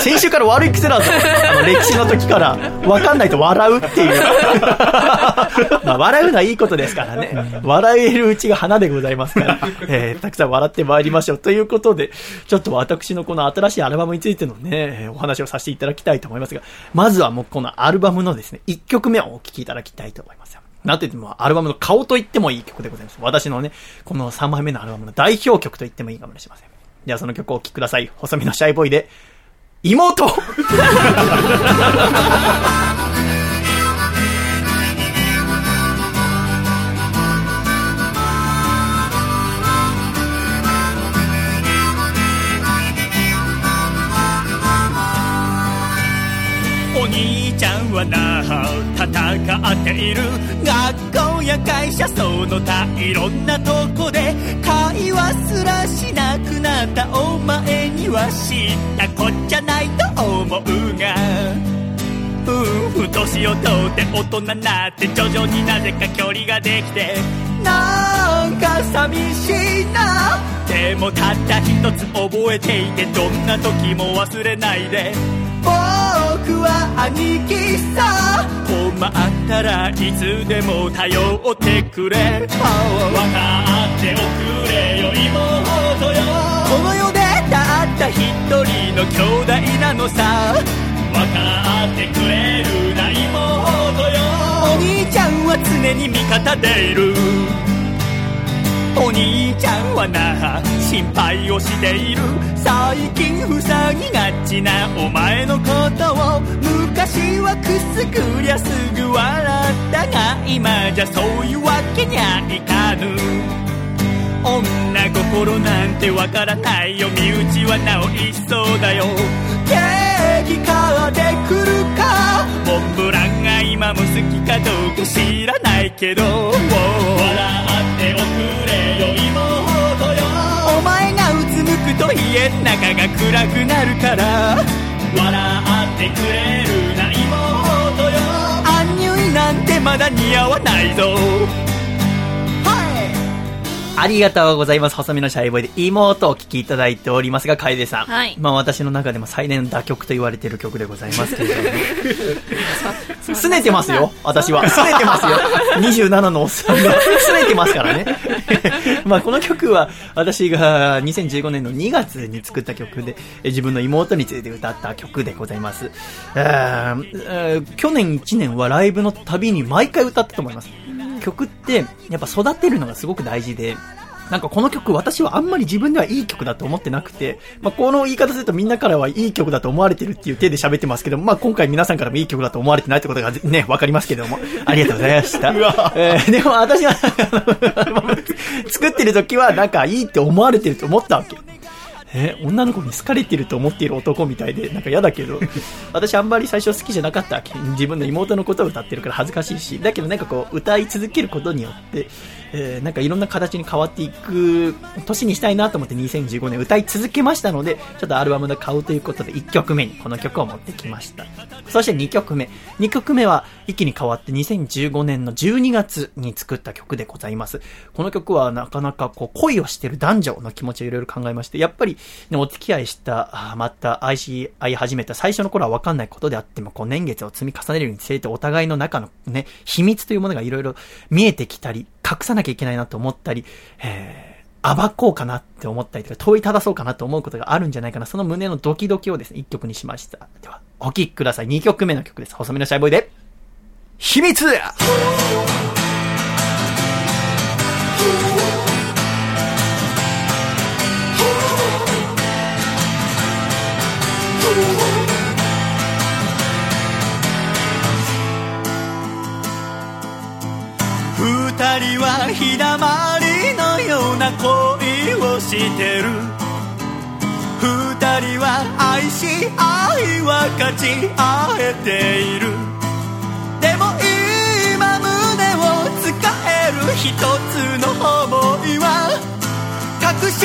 先週から悪い癖だぞ。あの歴史の時から、わかんないと笑うっていう。まあ、笑うのはいいことですからね。笑えるうちが花でございますから、えーたくさん笑ってまいりましょう。ということで、ちょっと私のこの新しいアルバムについてのね、えーお話をさせていただきたいと思いますが、まずはもうこのアルバムのですね、1曲目をお聴きいただきたいと思いますよ。なんといっても、アルバムの顔と言ってもいい曲でございます。私のね、この3枚目のアルバムの代表曲と言ってもいいかもしれません。ではその曲をお聴きください。細身のシャイボーイで、妹はな戦っている学校や会社その他いろんなとこで会話すらしなくなったお前には知ったこっちゃないと思うが。うん年を取って大人になって徐々になぜか距離ができて。なんか寂しいな。でもたった一つ覚えていてどんな時も忘れないで。僕は兄貴さ困ったらいつでも頼ってくれ。分かっておくれよ妹よ。この世でたった一人の兄弟なのさ。分かってくれるな妹よ。お兄ちゃんは常に味方でいる。お兄ちゃんはな心配をしている。最近塞ぎがちなお前のことを。昔はくすぐりゃすぐ笑ったが今じゃそういうわけにはいかぬ。女心なんてわからないよ身内はなお一層だよ。ケーキ買ってくるか？モンブランが今も好きかどうか知らないけど。笑っておく。くと家の中が暗くなるから。笑ってくれるな妹よ。アンニュイなんてまだ似合わないぞ。ありがとうございます。細身のシャイボーイで妹をお聴きいただいておりますが、楓さん。はいまあ私の中でも最年打曲と言われている曲でございますけれども。拗ねてますよ、私は。拗ねてますよ。27のおっさんが。拗ねてますからね。まあこの曲は私が2015年の2月に作った曲で、え自分の妹について歌った曲でございます。去年1年はライブのたびに毎回歌ったと思います。曲って、やっぱ育てるのがすごく大事で、なんかこの曲私はあんまり自分ではいい曲だと思ってなくて、まあ、この言い方するとみんなからはいい曲だと思われてるっていう手で喋ってますけど、まあ、今回皆さんからもいい曲だと思われてないってことがね、わかりますけども、ありがとうございました。えーでも私は、作ってる時はなんかいいって思われてると思ったわけ。えー女の子に好かれてると思っている男みたいで、なんか嫌だけど、私あんまり最初好きじゃなかったわけ。自分の妹のことを歌ってるから恥ずかしいし、だけどなんかこう、歌い続けることによって、えーなんかいろんな形に変わっていく年にしたいなと思って2015年歌い続けましたので、ちょっとアルバムで買うということで1曲目にこの曲を持ってきました。そして2曲目。2曲目は一気に変わって2015年の12月に作った曲でございます。この曲はなかなかこう恋をしてる男女の気持ちをいろいろ考えまして、やっぱり、ね、お付き合いした、また愛し合い始めた最初の頃は分かんないことであっても、こう年月を積み重ねるにつれてお互いの中のね、秘密というものがいろいろ見えてきたり、隠さなきゃいけないなと思ったり、えー、暴こうかなって思ったりとか、問いただそうかなと思うことがあるんじゃないかな。その胸のドキドキをですね、一曲にしました。では、お聴きください。2曲目の曲です。細身のシャイボーイで、秘密人は日だまりのような恋をしてる。二人は愛し愛は勝ち合えている。でも今胸を使える一つの想いは隠し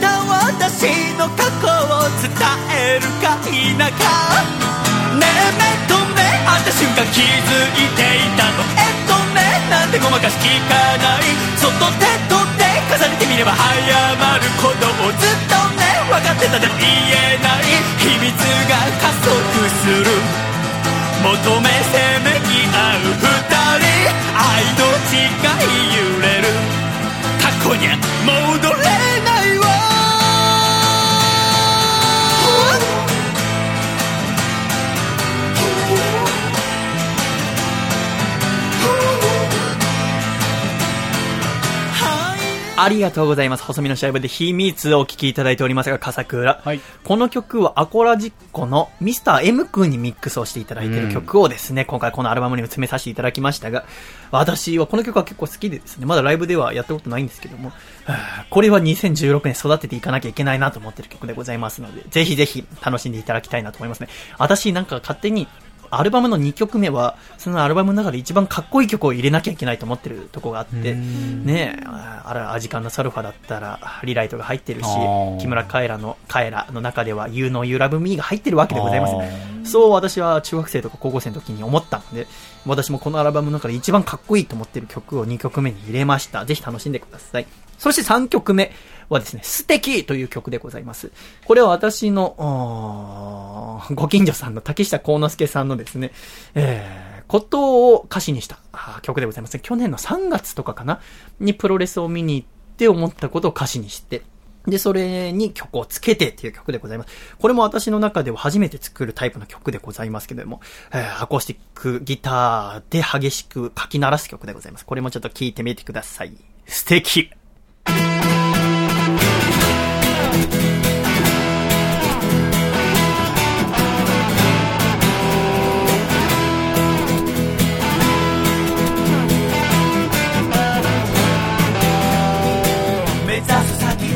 た私の過去を伝えるか否か。ねえ目と目会った瞬間気づいていたの。えっとねなんてごまかし聞かない？外でとって重ねてみれば早まることをずっとね分かってたでも言えない。秘密が加速する。求めせめぎ合う二人。愛の誓い揺れる。過去には戻れない。ありがとうございます。細身のシャイボで秘密をお聞きいただいておりますが、笠倉。はいこの曲はアコラジッコのミスター M 君にミックスをしていただいている曲をですね、今回このアルバムに詰めさせていただきましたが、私はこの曲は結構好きでですね、まだライブではやったことないんですけども、はあこれは2016年育てていかなきゃいけないなと思ってる曲でございますので、ぜひぜひ楽しんでいただきたいなと思いますね。私なんか勝手にアルバムの2曲目は、そのアルバムの中で一番かっこいい曲を入れなきゃいけないと思ってるとこがあって、ねえ、ああら、アジカンのサルファだったら、リライトが入ってるし木村カエラの、カエラの中では、You know You Love Me が入ってるわけでございますあ。そう私は中学生とか高校生の時に思ったので、私もこのアルバムの中で一番かっこいいと思ってる曲を2曲目に入れました。ぜひ楽しんでください。そして3曲目はですね、素敵という曲でございます。これは私の、ご近所さんの竹下幸之助さんのですね、えー、ことを歌詞にした曲でございます。去年の3月とかかなにプロレスを見に行って思ったことを歌詞にして、で、それに曲をつけてっていう曲でございます。これも私の中では初めて作るタイプの曲でございますけども、えーアコースティックギターで激しく書き鳴らす曲でございます。これもちょっと聴いてみてください。素敵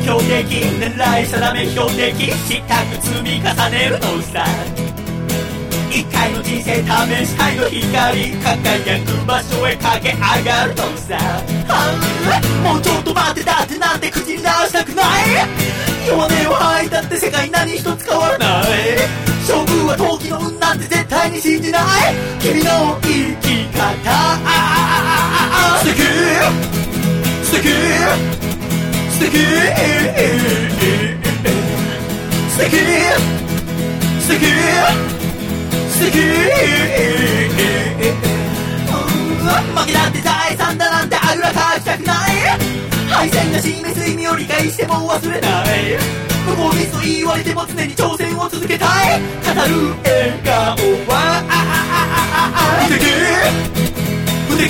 標的狙い定め標的したく積み重ねるのさ。一回の人生試したいの光輝く場所へ駆け上がるのさあもうちょっと待ってだってなんて口に出したくない弱音を吐いたって世界何一つ変わらない勝負は陶器の運なんて絶対に信じない君の生き方素敵素敵素敵素敵素敵素敵負けだって財産だなんてあぐらかきたくない敗戦が示す意味を理解しても忘れない無効ミスと言われても常に挑戦を続けたい語る笑顔は不敵不敵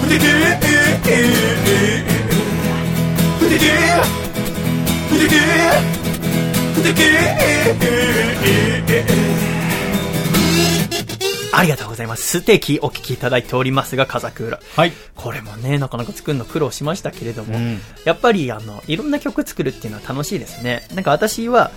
不敵不敵不敵不敵ありがとうございます。素敵お聴きいただいておりますが、風倉。はい。これもね、なかなか作るの苦労しましたけれども、うんやっぱりあの、いろんな曲作るっていうのは楽しいですね。なんか私は、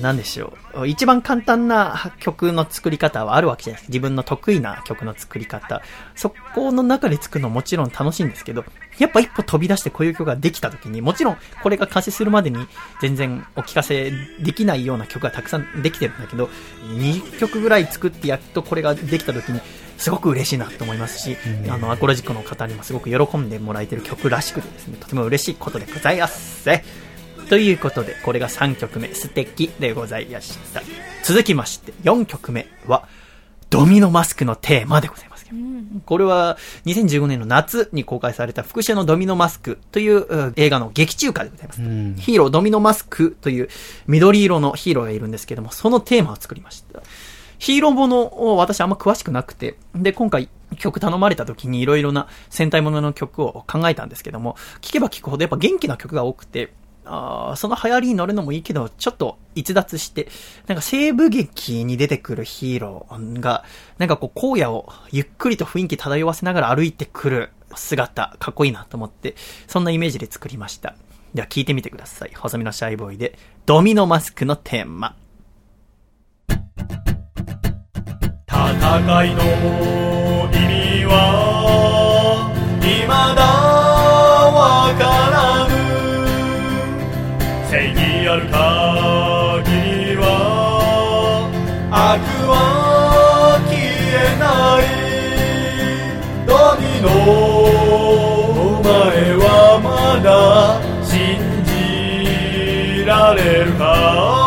なんでしょう。一番簡単な曲の作り方はあるわけじゃないですか。自分の得意な曲の作り方。そこの中で作るのももちろん楽しいんですけど、やっぱ一歩飛び出してこういう曲ができた時に、もちろんこれが完成するまでに全然お聞かせできないような曲がたくさんできてるんだけど、2曲ぐらい作ってやっとこれができた時に、すごく嬉しいなと思いますし、あの、アコラジックの方にもすごく喜んでもらえてる曲らしくてですね、とても嬉しいことでございます。ということで、これが3曲目、素敵でございました。続きまして、4曲目は、ドミノマスクのテーマでございます。これは2015年の夏に公開された復讐のドミノマスクといううん映画の劇中歌でございます。んヒーロードミノマスクという緑色のヒーローがいるんですけども、そのテーマを作りました。ヒーローものを私あんま詳しくなくて、で、今回曲頼まれた時にいろいろな戦隊ものの曲を考えたんですけども、聴けば聴くほどやっぱ元気な曲が多くて、あその流行りに乗るのもいいけど、ちょっと逸脱して、なんか西部劇に出てくるヒーローが、なんかこう荒野をゆっくりと雰囲気漂わせながら歩いてくる姿、かっこいいなと思って、そんなイメージで作りました。では聞いてみてください。細身のシャイボーイで、ドミノマスクのテーマ。戦いの意味は未だわからぬ正義ある限りは悪は消えない。ドミノお前はまだ信じられるか？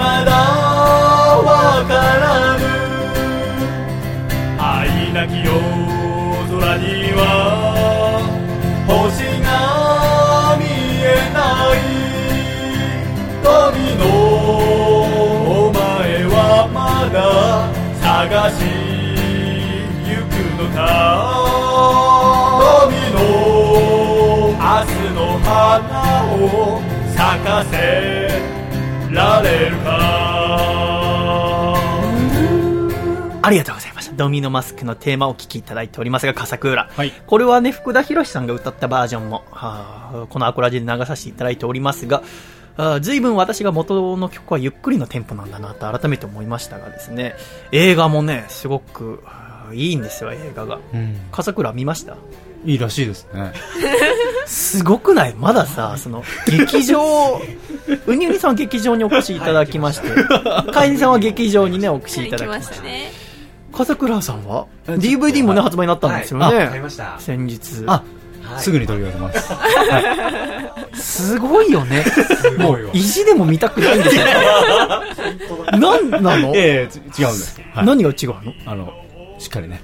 未だわからぬ。愛なき夜空には星が見えない。ドミノお前はまだ探しゆくのか。ドミノ明日の花を咲かせられる。ありがとうございました。ドミノマスクのテーマをお聴きいただいておりますが、笠倉。はいこれはね、福田博さんが歌ったバージョンも、はあこのアコラジで流させていただいておりますが、あー随分私が元の曲はゆっくりのテンポなんだなと改めて思いましたがですね、映画もね、すごくはあいいんですよ、映画が。うん。笠倉見ました？いいらしいですね。すごくない？まださ、その、劇場、うにうにさんは劇場にお越しいただきまして、かいにさんは劇場にね、お越しいただきまし。たね。笠倉さんは ?DVD もね、発売になったんですよね。はい買いました先日。あ、はいすぐに取り寄せます。すごいよね。すごいわ意地でも見たくないんですよ。なんなの、ええち違うんです。はい。何が違うの？あの、しっかりね、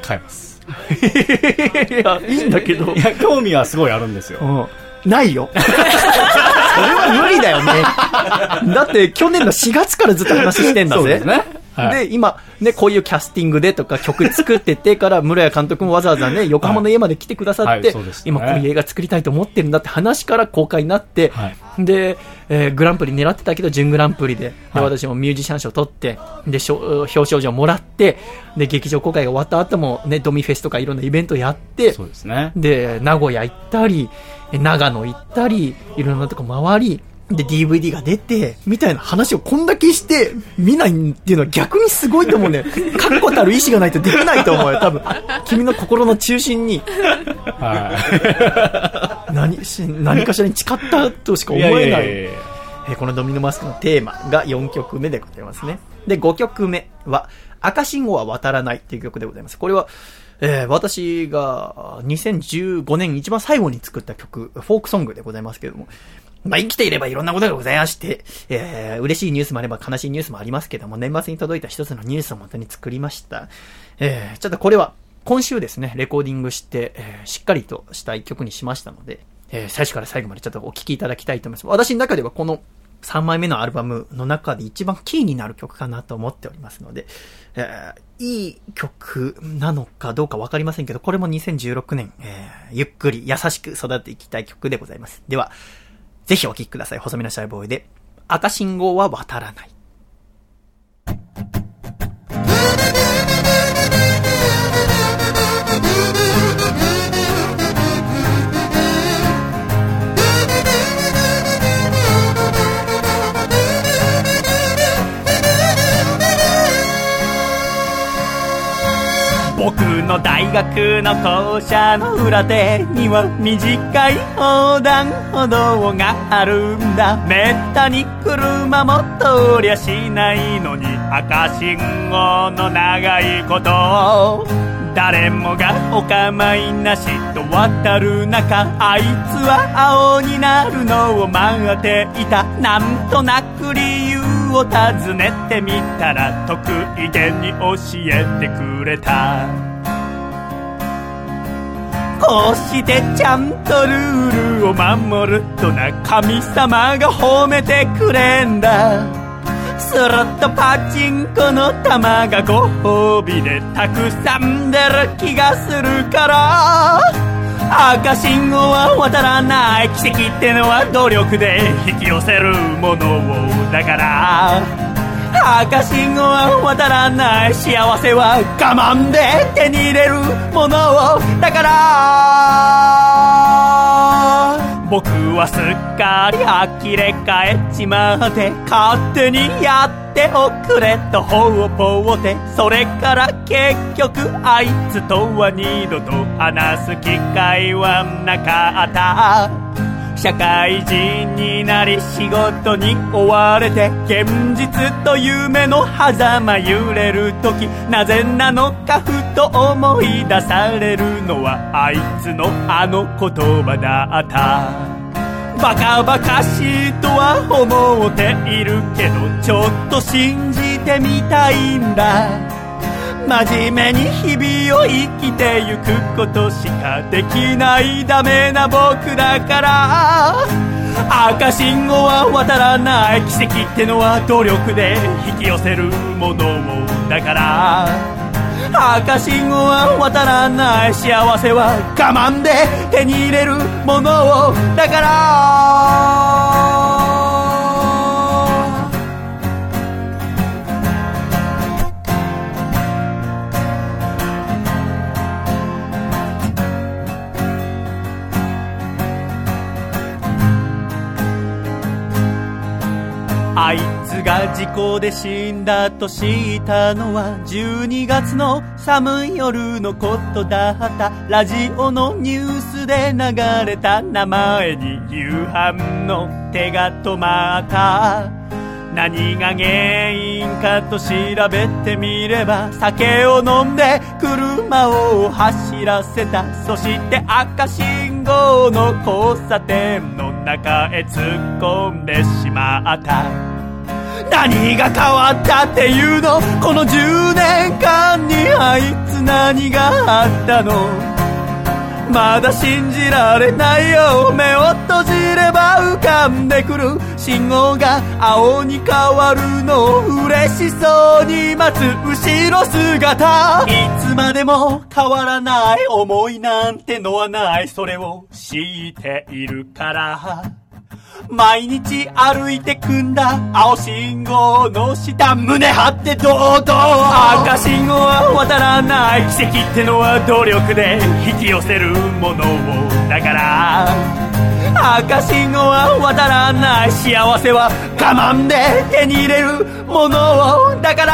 買います。いや、いいんだけど。いや、興味はすごいあるんですよ。うん。ないよ。それは無理だよね。だって、去年の4月からずっと話してんだぜ。そうですね。はい。で、今、ね、こういうキャスティングでとか曲作っててから、室谷監督もわざわざね、横浜の家まで来てくださって、はいそうですね今こういう映画作りたいと思ってるんだって話から公開になって、はいで、えーグランプリ狙ってたけど、準グランプリで、ではい私もミュージシャン賞取って、で、表彰状もらって、で、劇場公開が終わった後も、ね、ドミフェスとかいろんなイベントやってそう、ですね。で、名古屋行ったり、え長野行ったり、いろんなとこ回り、で、DVD が出て、みたいな話をこんだけして、見ないっていうのは逆にすごいと思うね。確固たる意志がないとできないと思うよ、多分。君の心の中心に、は何し、何かしらに誓ったとしかい。思えない。いやいやいやえーこのドミノマスクのテーマが4曲目でございますね。で、5曲目は、赤信号は渡らないっていう曲でございます。これは、えー私が2015年一番最後に作った曲、フォークソングでございますけれども、まあ、生きていればいろんなことがございまして、えー嬉しいニュースもあれば悲しいニュースもありますけども、年末に届いた一つのニュースをもとに作りました。えーちょっとこれは、今週ですね、レコーディングして、えーしっかりとした一曲にしましたので、えー最初から最後までちょっとお聴きいただきたいと思います。私の中ではこの3枚目のアルバムの中で一番キーになる曲かなと思っておりますので、えーいい曲なのかどうかわかりませんけど、これも2016年、えーゆっくり優しく育っていきたい曲でございます。では、ぜひお聴きください。細身のシャイボーイで、赤信号は渡らない。の大学の校舎の裏手には短い横断歩道があるんだ。めったに車も通りゃしないのに赤信号の長いこと誰もがお構いなしと渡る中あいつは青になるのを待っていた。なんとなく理由を尋ねてみたら得意げに教えてくれた。こうしてちゃんとルールを守るとな神様が褒めてくれんだ。するとパチンコの玉がご褒美でたくさん出る気がするから。赤信号は渡らない。奇跡ってのは努力で引き寄せるものを。だから赤信号は渡らない幸せは我慢で手に入れるものを。だから僕はすっかり呆れ返っちまって勝手にやっておくれとほうぽうて。それから結局あいつとは二度と話す機会はなかった。社会人になり仕事に追われて現実と夢の狭間揺れる時なぜなのかふと思い出されるのはあいつのあの言葉だった。バカバカしいとは思っているけどちょっと信じてみたいんだ。真面目に日々を生きてゆくことしかできないダメな僕だから。赤信号は渡らない奇跡ってのは努力で引き寄せるものだから。赤信号は渡らない幸せは我慢で手に入れるものだから。あいつが事故で死んだと知ったのは12月の寒い夜のことだ。ったラジオのニュースで流れた名前に夕飯の手が止まった。何が原因かと調べてみれば酒を飲んで車を走らせた。そして赤信号の交差点の中へ突っ込んでしまった。何が変わったっていうの？この10年間にあいつ何があったの？まだ信じられないよ目を閉じれば浮かんでくる信号が青に変わるのを嬉しそうに待つ後ろ姿いつまでも変わらない思いなんてのはないそれを知っているから毎日歩いてくんだ。青信号の下胸張って堂々。赤信号は渡らない奇跡ってのは努力で引き寄せるものを。だから赤信号は渡らない幸せは我慢で手に入れるものを。だから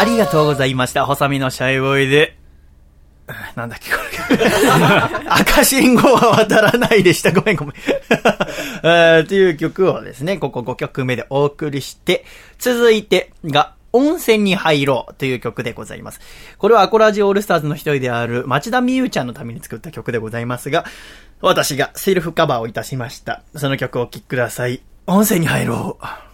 ありがとうございました。細身のシャイボーイで。なんだっけ、これ。赤信号は渡らないでした。ごめんごめん。という曲をですね、ここ5曲目でお送りして、続いてが、温泉に入ろうという曲でございます。これはアコラジオールスターズの一人である町田美優ちゃんのために作った曲でございますが、私がセルフカバーをいたしました。その曲をお聴きください。温泉に入ろう。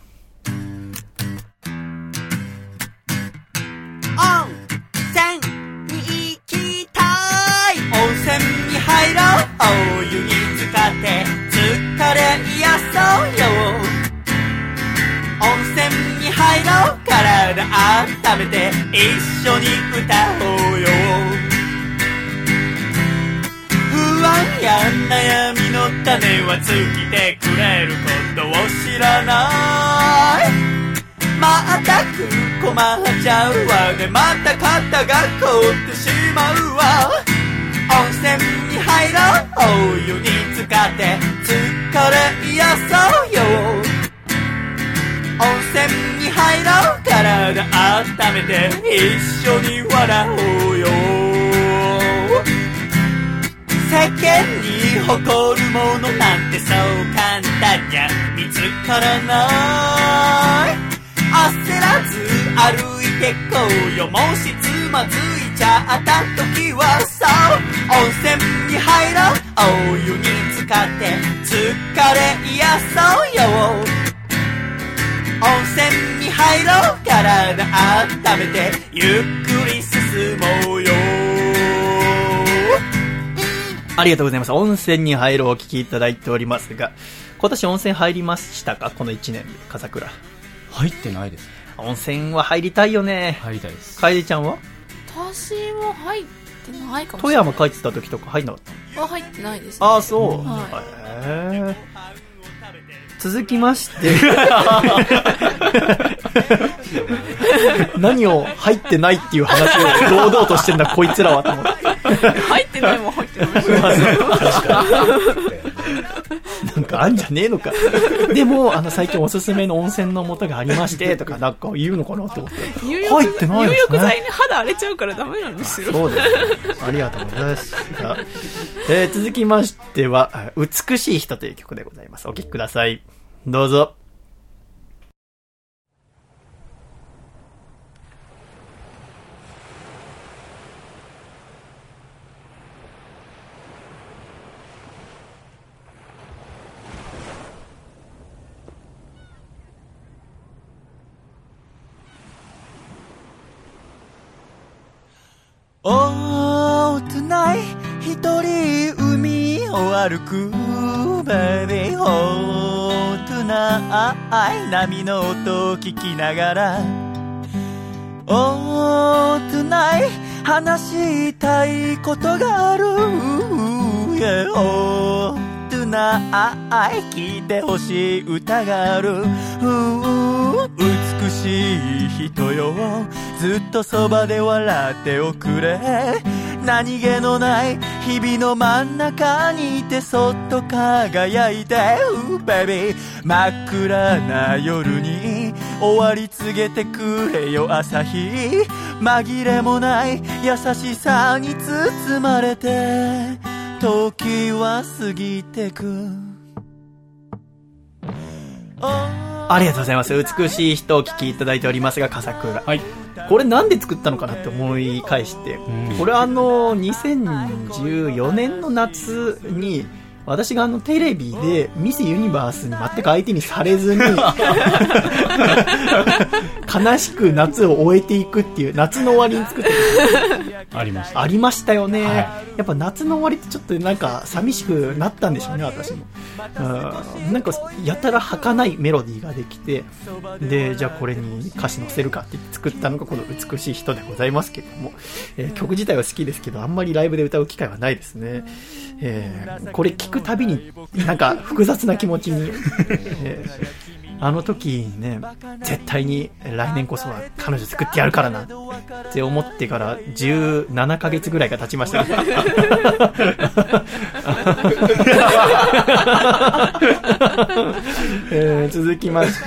お湯に浸かって疲れ癒そうよ。温泉に入ろう。体温めて一緒に歌おうよ。不安や悩みの種は尽きてくれることを知らない。またく困っちゃうわ。ねまた肩が凍ってしまうわ。温泉に入ろう。お湯に浸かって疲れ癒そうよ。温泉に入ろう。体温めて一緒に笑おうよ。世間に誇るものなんてそう簡単にゃ見つからない。焦らず歩いてこうよ。もしつまずいちゃった時はそう温泉に入ろうお湯に浸かって疲れ癒そうよ温泉に入ろう体温めてゆっくり進もうよありがとうございます。温泉に入ろうお聞きいただいておりますが、今年温泉入りましたか？この1年で、笠倉。入ってないです。温泉は入りたいよね。入りたいです。楓ちゃんは？私も入ってないかもし富れない。山帰ってた時とか入んなかったは入ってないです、ああ、そう。はへー続きまして。何を入ってないっていう話を堂々としてんだ、こいつらはと思って。入ってないもん入ってない。なんかあんじゃねえのか。でも、あの、最近おすすめの温泉の素がありまして、とか、なんか言うのかなって思って。入ってないですね。入浴剤に肌荒れちゃうからダメなんですよ。そうです。ありがとうございます。えー、続きましては、美しい人という曲でございます。お聴きください。どうぞ。Oh, tonight 一人海を歩く Baby Oh, tonight 波の音を聞きながら Oh, tonight 話したいことがある Yeah, oh, きいてほしい歌がある美しい人よ。ずっとそばで笑っておくれ。何気のない日々の真ん中にいてそっと輝いて。Ooh, baby 真っ暗な夜に終わり告げてくれよ朝日。紛れもない優しさに包まれて。時は過ぎてく、oh ありがとうございます。美しい人をお聞きいただいておりますが、笠倉。はい。これなんで作ったのかなって思い返して、これあの、2014年の夏に、私があのテレビでミスユニバースに全く相手にされずに 悲しく夏を終えていくっていう夏の終わりに作ってありました。ありましたよね、はい、やっぱ夏の終わりってちょっとなんか寂しくなったんでしょうね私も。うん。なんかやたら儚いメロディーができてでじゃあこれに歌詞載せるかって言って作ったのがこの美しい人でございますけども、えー、曲自体は好きですけどあんまりライブで歌う機会はないですね、えー、これ聞くたびになんか複雑な気持ちに、えーあの時ね、絶対に来年こそは彼女作ってやるからなって思ってから17ヶ月ぐらいが経ちました、ね え、続きまして、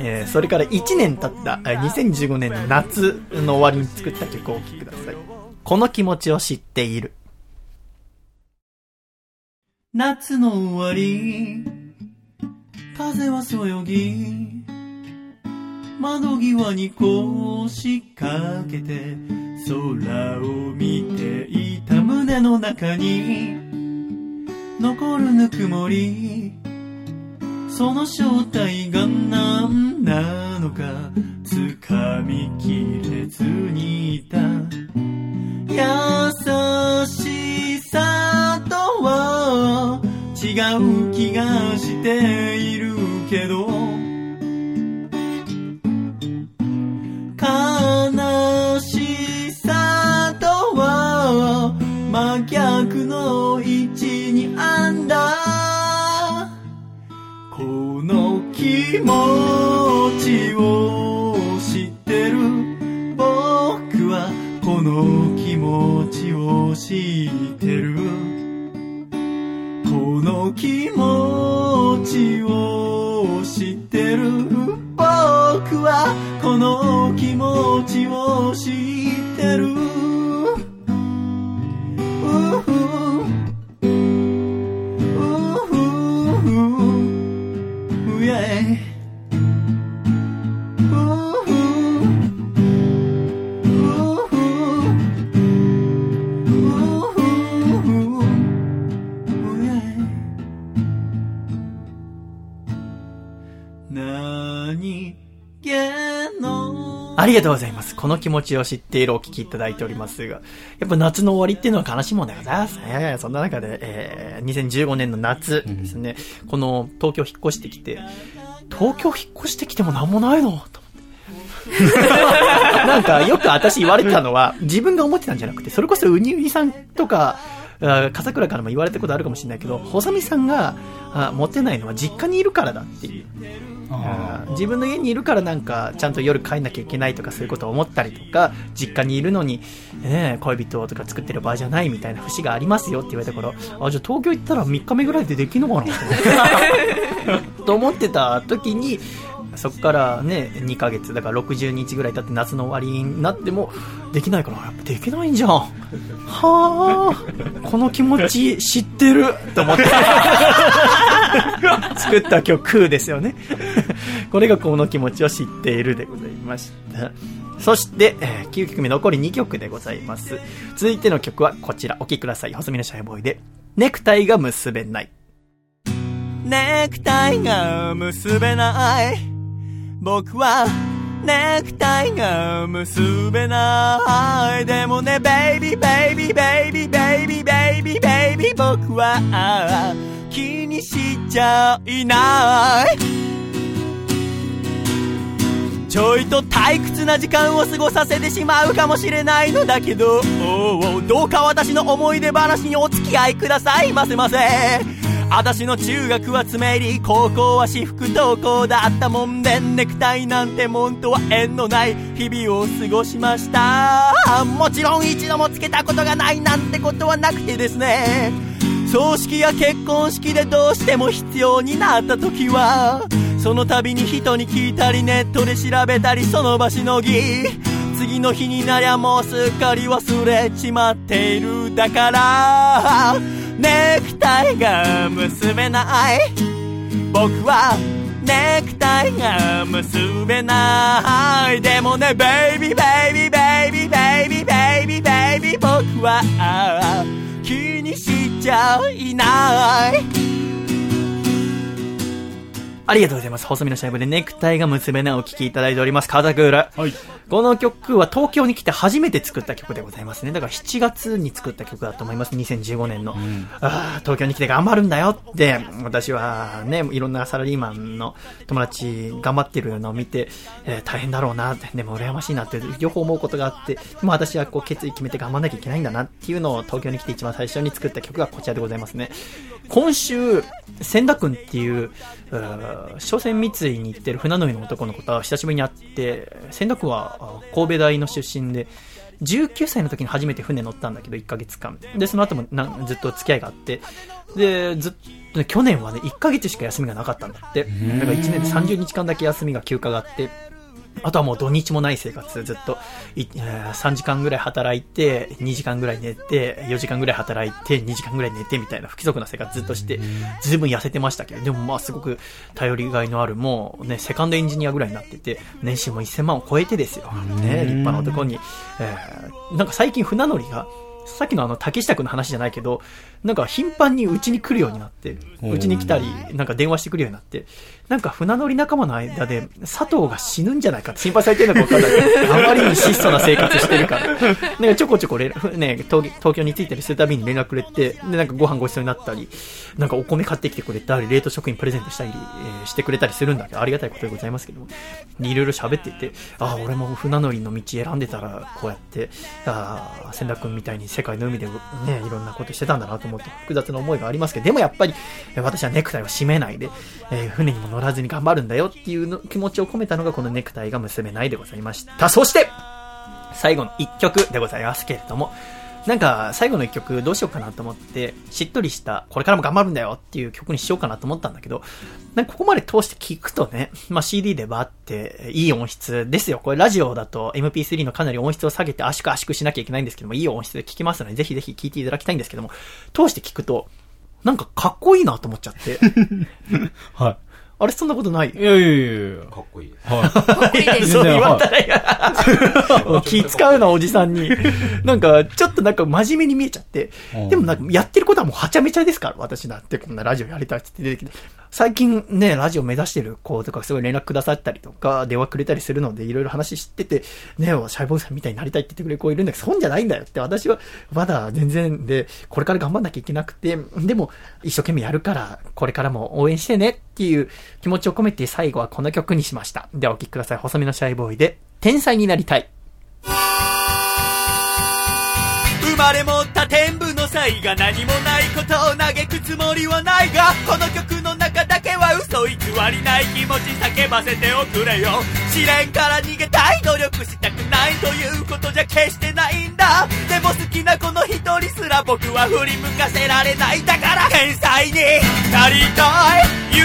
えー、それから1年経った2015年の夏の終わりに作った曲をお聴きください。この気持ちを知っている。夏の終わり。風はそよぎ。窓際に腰掛けて空を見ていた胸の中に。残るぬくもりその正体が何なのか掴みきれずにいた。優しさとは違う気がしているけど悲しさとは真逆の位置にあんだ。この気持ちを知ってる。僕はこの気持ちを知ってる。この気持ちを知ってる。僕はこの気持ちを知ってありがとうございます。この気持ちを知っているお聞きいただいておりますが、やっぱ夏の終わりっていうのは悲しいもんでございますね。そんな中で、えー、2015年の夏ですね、うん、この東京引っ越してきて、東京引っ越してきてもなんもないのと思って。なんかよく私言われてたのは、自分が思ってたんじゃなくて、それこそウニウニさんとか、笠倉からも言われたことあるかもしれないけど、細見さんがあ持ってないのは実家にいるからだっていう。うん。自分の家にいるからなんか、ちゃんと夜帰んなきゃいけないとかそういうことを思ったりとか、実家にいるのに、ね、恋人とか作ってる場合じゃないみたいな節がありますよって言われたから、あ、じゃあ東京行ったら3日目ぐらいでできるのかな と思ってた時に、そこからね、2ヶ月、だから60日ぐらい経って夏の終わりになっても、できないから、やっぱできないんじゃん。はあ、この気持ち知ってると思って。作った曲ですよね。これがこの気持ちを知っているでございました。そして、え9曲目残り2曲でございます。続いての曲はこちら、お聴きください。細身のシャイボーイで、ネクタイが結べない。ネクタイが結べない。僕は、ネクタイが結べない。でもね、ベイビーベイビーベイビーベイビーベイビーベイビー僕は、気にしちゃいない。ちょいと退屈な時間を過ごさせてしまうかもしれないのだけど、どうか私の思い出話にお付き合いくださいませませ。私の中学は詰め入り、高校は私服登校だったもんで、ネクタイなんてもんとは縁のない日々を過ごしました。もちろん一度もつけたことがないなんてことはなくてですね。葬式や結婚式でどうしても必要になった時はその度に人に聞いたりネットで調べたりその場しのぎ次の日になりゃもうすっかり忘れちまっているだからネクタイが結べない。僕はネクタイが結べない。でもねベイビーベイビーベイビーベイビーベイビーベイビー僕は気にしちゃいない。ありがとうございます。細身のシャイブでネクタイが結べないをお聴きいただいております。カザクーラ。はい。この曲は東京に来て初めて作った曲でございますね。だから7月に作った曲だと思います。2015年の。ああ、東京に来て頑張るんだよって、私はね、いろんなサラリーマンの友達頑張ってるのを見て、えー大変だろうなって、でも羨ましいなって、両方思うことがあって、でも私はこう決意決めて頑張んなきゃいけないんだなっていうのを東京に来て一番最初に作った曲がこちらでございますね。今週、千田くんっていう、商船三井に行ってる船乗りの男の子と久しぶりに会って、千田くんはあ神戸大の出身で、19歳の時に初めて船乗ったんだけど、1ヶ月間。で、その後もずっと付き合いがあって、で、ずっとね、去年はね、1ヶ月しか休みがなかったんだって。だから1年で30日間だけ休みが休暇があって、あとはもう土日もない生活、ずっと、いえー3時間ぐらい働いて、2時間ぐらい寝て、4時間ぐらい働いて、2時間ぐらい寝てみたいな不規則な生活ずっとして、ずいぶん痩せてましたけど、でもまあすごく頼りがいのある、もうね、セカンドエンジニアぐらいになってて、年収も1000万を超えてですよ。ね、立派な男に、えーなんか最近船乗りが、さっきのあの竹下くんの話じゃないけど、なんか頻繁にうちに来るようになって、うちに来たり、なんか電話してくるようになって、なんか船乗り仲間の間で佐藤が死ぬんじゃないか。って心配されてるのかわかんない。けど、あまりに質素な生活してるから。なんかちょこちょこ連ね、東京に着いたりするたびに連絡くれて、で、なんかご飯ごちそうになったり、なんかお米買ってきてくれたり、冷凍食品プレゼントしたり、えーしてくれたりするんだけど、ありがたいことでございますけども、いろいろ喋ってて、ああ、俺も船乗りの道選んでたら、こうやって、ああ、千田君みたいに世界の海でね、いろんなことしてたんだなと思って複雑な思いがありますけど、でもやっぱり、私はネクタイを締めないで、えー船にも乗らずに頑張るんだよっていうの気持ちを込めたのがこのネクタイが結べないでございました。そして、最後の一曲でございますけれども、なんか、最後の一曲どうしようかなと思って、しっとりした、これからも頑張るんだよっていう曲にしようかなと思ったんだけど、なんかここまで通して聞くとね、まあ CD でバーって、いい音質ですよ。これラジオだと MP3 のかなり音質を下げて圧縮圧縮しなきゃいけないんですけども、いい音質で聞きますので、ぜひぜひ聞いていただきたいんですけども、通して聞くと、なんかかっこいいなと思っちゃって。はいあれそんなことない？い。いやいやいやいや。かっこいい。はかっこいいです。そう言われたら 気使うな、おじさんに。なんか、ちょっとなんか真面目に見えちゃってうん。でもなんか、やってることはもうはちゃめちゃですから、私だって、こんなラジオやりたいって出てきて。最近ね、ラジオ目指してる子とかすごい連絡くださったりとか、電話くれたりするので、いろいろ話知ってて、ね、シャイボーイさんみたいになりたいって言ってくれる子いるんだけど、そうじゃないんだよって、私はまだ全然で、これから頑張んなきゃいけなくて、でも、一生懸命やるから、これからも応援してねっていう気持ちを込めて、最後はこの曲にしました。ではお聴きください。細身のシャイボーイで、天才になりたい。生まれ持った天文才が何もないことを嘆くつもりはないがこの曲の中だけは嘘偽りない気持ち叫ばせておくれよ。試練から逃げたい努力したくないということじゃ決してないんだ。でも好きなこの一人すら僕は振り向かせられないだから。天才になりたい夢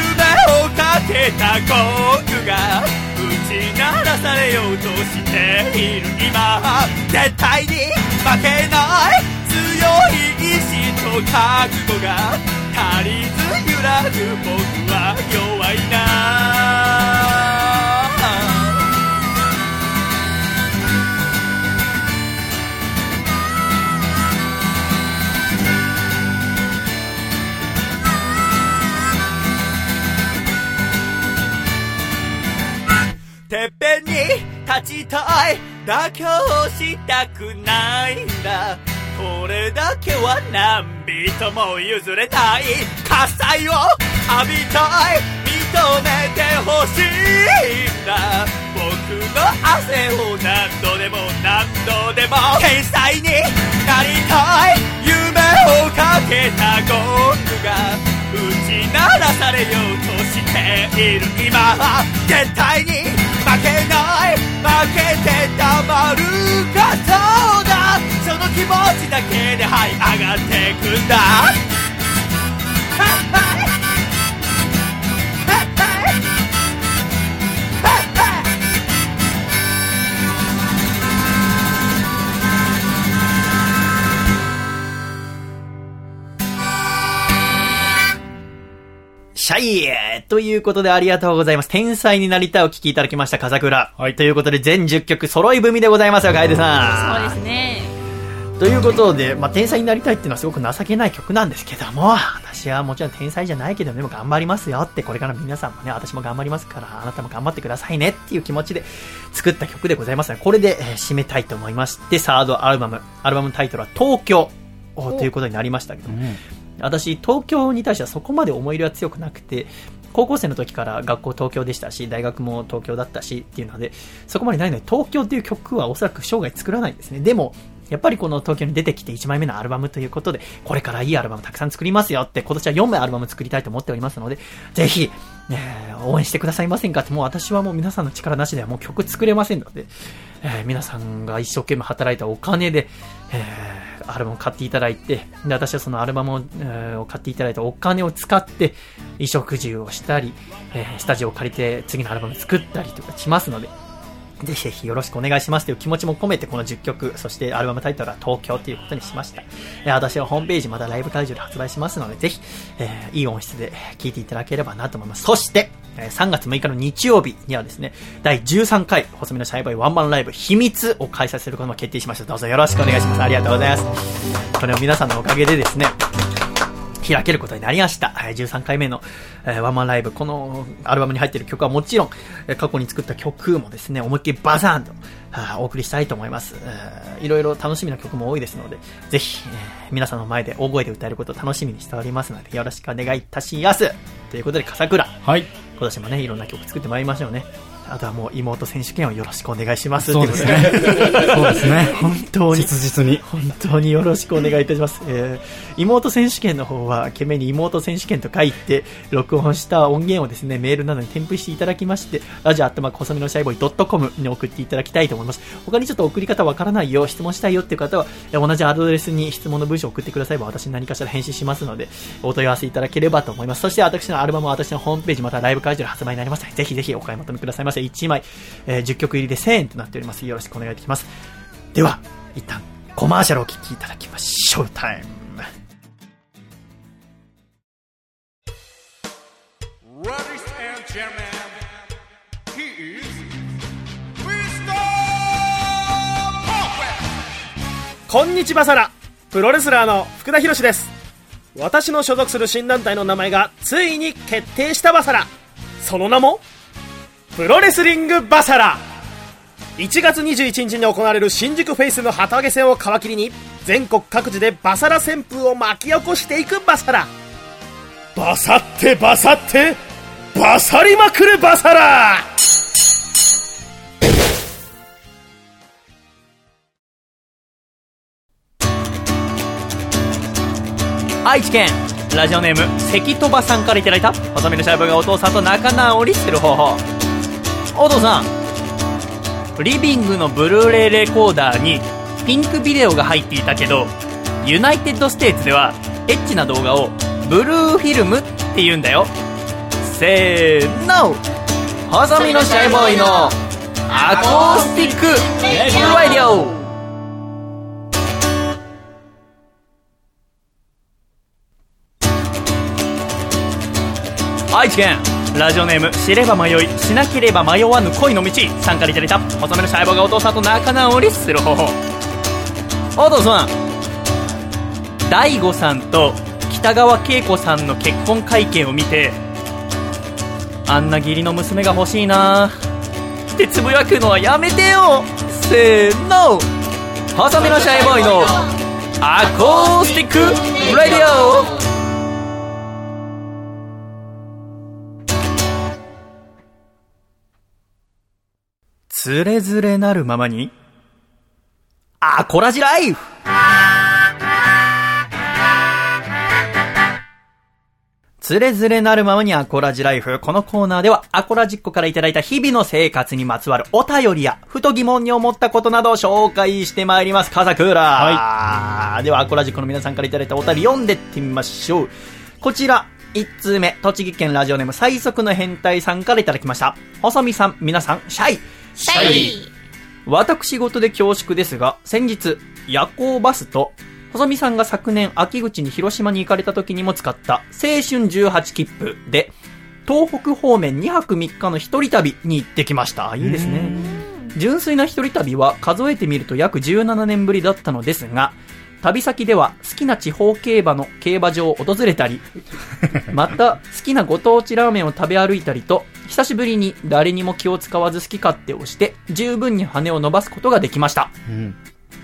をかけた僕が打ち鳴らされようとしている今。絶対に負けない。強い意志と覚悟が足りず揺らぐ僕は弱いな。てっぺんに立ちたい。妥協したくないんだ。これだけは何人も譲れたい喝采を浴びたい。認めてほしいんだ僕の汗を何度でも何度でも。天才になりたい夢をかけたゴングが打ち鳴らされようとしている今。は絶対に負けない負けてたまるかそうだ。その気持ちだけではい上がってくんだシャイエーということでありがとうございます。天才になりたいお聞きいただきました、風倉。はい。ということで全10曲揃い踏みでございますよ、楓さん。そうですね。ということで、まあ、天才になりたいっていうのはすごく情けない曲なんですけども、私はもちろん天才じゃないけど、でも頑張りますよって、これから皆さんもね、私も頑張りますから、あなたも頑張ってくださいねっていう気持ちで作った曲でございますので、これで、えー締めたいと思いまして、サードアルバム、アルバムタイトルは東京おということになりましたけども、私、東京に対してはそこまで思い入れは強くなくて、高校生の時から学校東京でしたし、大学も東京だったしっていうので、そこまでないので、東京っていう曲はおそらく生涯作らないんですね。でも、やっぱりこの東京に出てきて1枚目のアルバムということで、これからいいアルバムたくさん作りますよって、今年は4枚アルバム作りたいと思っておりますので、ぜひ、えー応援してくださいませんかって、もう私はもう皆さんの力なしではもう曲作れませんので、えー皆さんが一生懸命働いたお金で、えーアルバムを買っていただいて、で、私はそのアルバムを,、えー買っていただいたお金を使って、衣食住をしたり、えースタジオを借りて次のアルバム作ったりとかしますので、ぜひぜひよろしくお願いしますという気持ちも込めてこの10曲、そしてアルバムタイトルは東京ということにしました。え私はホームページまたライブ会場で発売しますので、ぜひ、えーいい音質で聴いていただければなと思います。そして、え3月6日の日曜日にはですね、第13回、細身のシャイボーイワンマンライブ秘密を開催することも決定しました。どうぞよろしくお願いします。ありがとうございます。これも皆さんのおかげでですね、開けることになりました。えー13回目の、えーワンマンライブ。このアルバムに入っている曲はもちろん、えー過去に作った曲もですね、思いっきりバザーンと、お送りしたいと思います。えーいろいろ楽しみな曲も多いですので、ぜひ、えー皆さんの前で大声で歌えることを楽しみにしておりますので、よろしくお願いいたします。ということで、笠倉。はい。今年もね、いろんな曲作ってまいりましょうね。あとはもう妹選手権をよろしくお願いします。そうですね。そうですね。本当に。切実に。本当によろしくお願いいたします。えー妹選手権の方は、懸命に妹選手権と書いて、録音した音源をですね、メールなどに添付していただきまして、ラジオアットマーク細身のシャイボーイ .com に送っていただきたいと思います。他にちょっと送り方わからないよ、質問したいよっていう方は、えー同じアドレスに質問の文章を送ってくだされば、私に何かしら返信しますので、お問い合わせいただければと思います。そして私のアルバムは私のホームページ、またライブ会場で発売になりますので、ぜひぜひお買い求めくださいませ。1枚、えー10曲入りで1000円となっております。よろしくお願いいたします。では、一旦コマーシャルをお聴きいただきましょう。タイム。Ladies and gentlemen, he is Mr. Perfect! こんにちはさらプロレスラーの福田博です私の所属する新団体の名前がついに決定したバサラその名もプロレスリングバサラ。1月21日に行われる新宿フェイスの旗揚げ戦を皮切りに全国各地でバサラ旋風を巻き起こしていくバサラ。バサってバサってバサりまくるバサラ。愛知県ラジオネーム関戸場さんからいただいた細身のシャイボーイがお父さんと仲直りする方法。お父さん。リビングのブルーレイレコーダーにピンクビデオが入っていたけど United States ではエッチな動画をブルーフィルムって言うんだよ。せーの。細身のシャイボーイの Acoustic Radio愛知県ラジオネーム知れば迷いしなければ迷わぬ恋の道。さんからいただいた細めのシャイボーがお父さんと仲直りする方法。お父さん。大悟さんと北川景子さんの結婚会見を見てあんな義理の娘が欲しいな。ってつぶやくのはやめてよ。せーの。細身のシャイボーイのアコースティックラディオ。つれづれなるままに、アコラジライフつれづれなるままにアコラジライフ。このコーナーでは、アコラジッコからいただいた日々の生活にまつわるお便りや、ふと疑問に思ったことなどを紹介してまいります。カザクーラはい。では、アコラジッコの皆さんからいただいたお便り読んでってみましょう。こちら、1通目、栃木県ラジオネーム最速の変態さんからいただきました。細見さん、皆さん、シャイ。シャイ私事で恐縮ですが、先日、夜行バスと、細見さんが昨年秋口に広島に行かれた時にも使った青春18切符で、東北方面2泊3日の一人旅に行ってきました。いいですね。純粋な一人旅は数えてみると約17年ぶりだったのですが、旅先では好きな地方競馬の競馬場を訪れたり、また好きなご当地ラーメンを食べ歩いたりと、久しぶりに誰にも気を使わず好き勝手をして、十分に羽を伸ばすことができました。うん。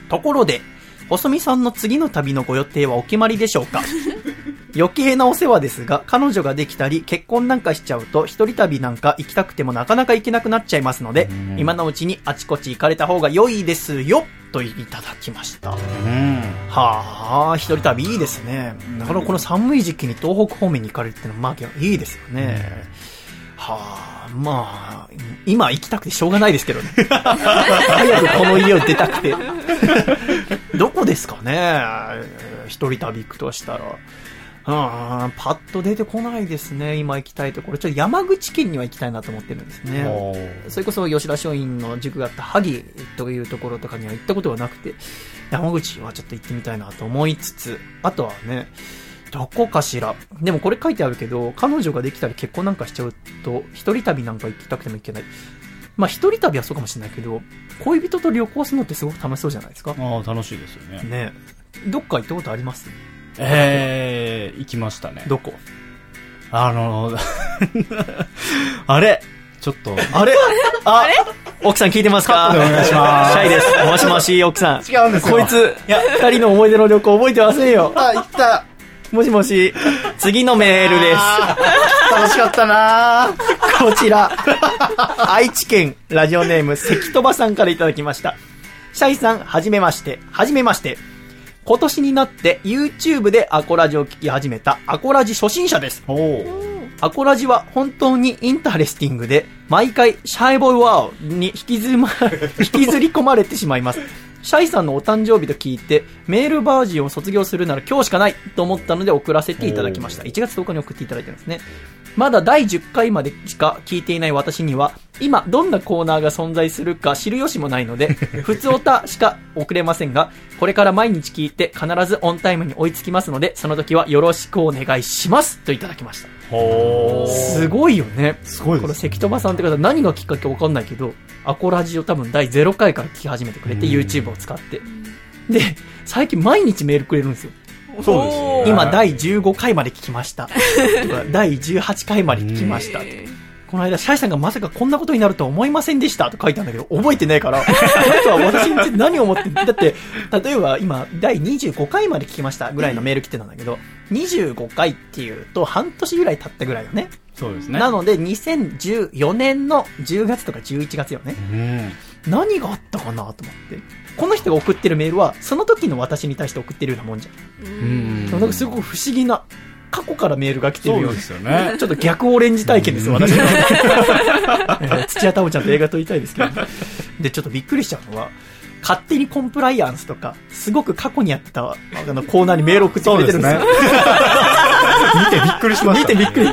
ところで、細見さんの次の旅のご予定はお決まりでしょうか？余計なお世話ですが、彼女ができたり、結婚なんかしちゃうと、一人旅なんか行きたくてもなかなか行けなくなっちゃいますので、今のうちにあちこち行かれた方が良いですよ、といただきました。うん。はあ、一人旅いいですね。なかなかこの寒い時期に東北方面に行かれるっていうのは、まあ、いいですよね。はあ、まあ、今行きたくてしょうがないですけどね。早くこの家を出たくて。どこですかね？一人旅行くとしたら。うん、パッと出てこないですね。今行きたいところ。ちょっと山口県には行きたいなと思ってるんですね。それこそ吉田松陰の塾があった萩というところとかには行ったことがなくて、山口はちょっと行ってみたいなと思いつつ、あとはね、どこかしら。でもこれ書いてあるけど、彼女ができたり結婚なんかしちゃうと、一人旅なんか行きたくても行けない。まあ一人旅はそうかもしれないけど、恋人と旅行するのってすごく楽しそうじゃないですか。ああ、楽しいですよね。ねどっか行ったことあります？えー、行きましたね。どこ？あの、あれ？ちょっと。あれ？あ奥さん聞いてますか？お願いします シャイです。もしもし、奥さん。違うんですよこいつ、二人の思い出の旅行覚えてませんよ。あ、行った。もしもし、次のメールです。楽しかったなこちら、愛知県ラジオネーム関戸場さんからいただきました。シャイさん、はじめまして、はじめまして。今年になって YouTube でアコラジを聞き始めたアコラジ初心者です。アコラジは本当に interesting で、毎回シャイボーイワーに引きずま、引きずり込まれてしまいます。シャイさんのお誕生日と聞いて、メールバージンを卒業するなら今日しかないと思ったので送らせていただきました。1月10日に送っていただいてるんですね。まだ第10回までしか聞いていない私には、今どんなコーナーが存在するか知る由もないので、普通お便りか送れませんが、これから毎日聞いて必ずオンタイムに追いつきますので、その時はよろしくお願いしますといただきました。ほすごいよね。すごいですこの関戸場さんって方何がきっかけかわかんないけど、アコラジを多分第0回から聞き始めてくれて、うん YouTube を使って。で、最近毎日メールくれるんですよ。そうですね。今第15回まで聞きました。とか第18回まで聞きました。この間、シャイさんがまさかこんなことになるとは思いませんでしたと書いたんだけど、覚えてないから、この人は私について何を思ってんだって、例えば今、第25回まで聞きましたぐらいのメール来てたんだけど、25回っていうと半年ぐらい経ったぐらいよね。そうですね。なので、2014年の10月とか11月よね。うん。何があったかなと思って。この人が送ってるメールは、その時の私に対して送ってるようなもんじゃん。うん。なんかすごく不思議な過去からメールが来てるようそうですよね。ちょっと逆オレンジ体験ですよ、私 土屋太鳳ちゃんと映画撮りたいですけど。で、ちょっとびっくりしちゃうのは、勝手にコンプライアンスとか、すごく過去にやってたあのコーナーにメール送ってくれてるんですよ。見てびっくりしました。見てびっくり。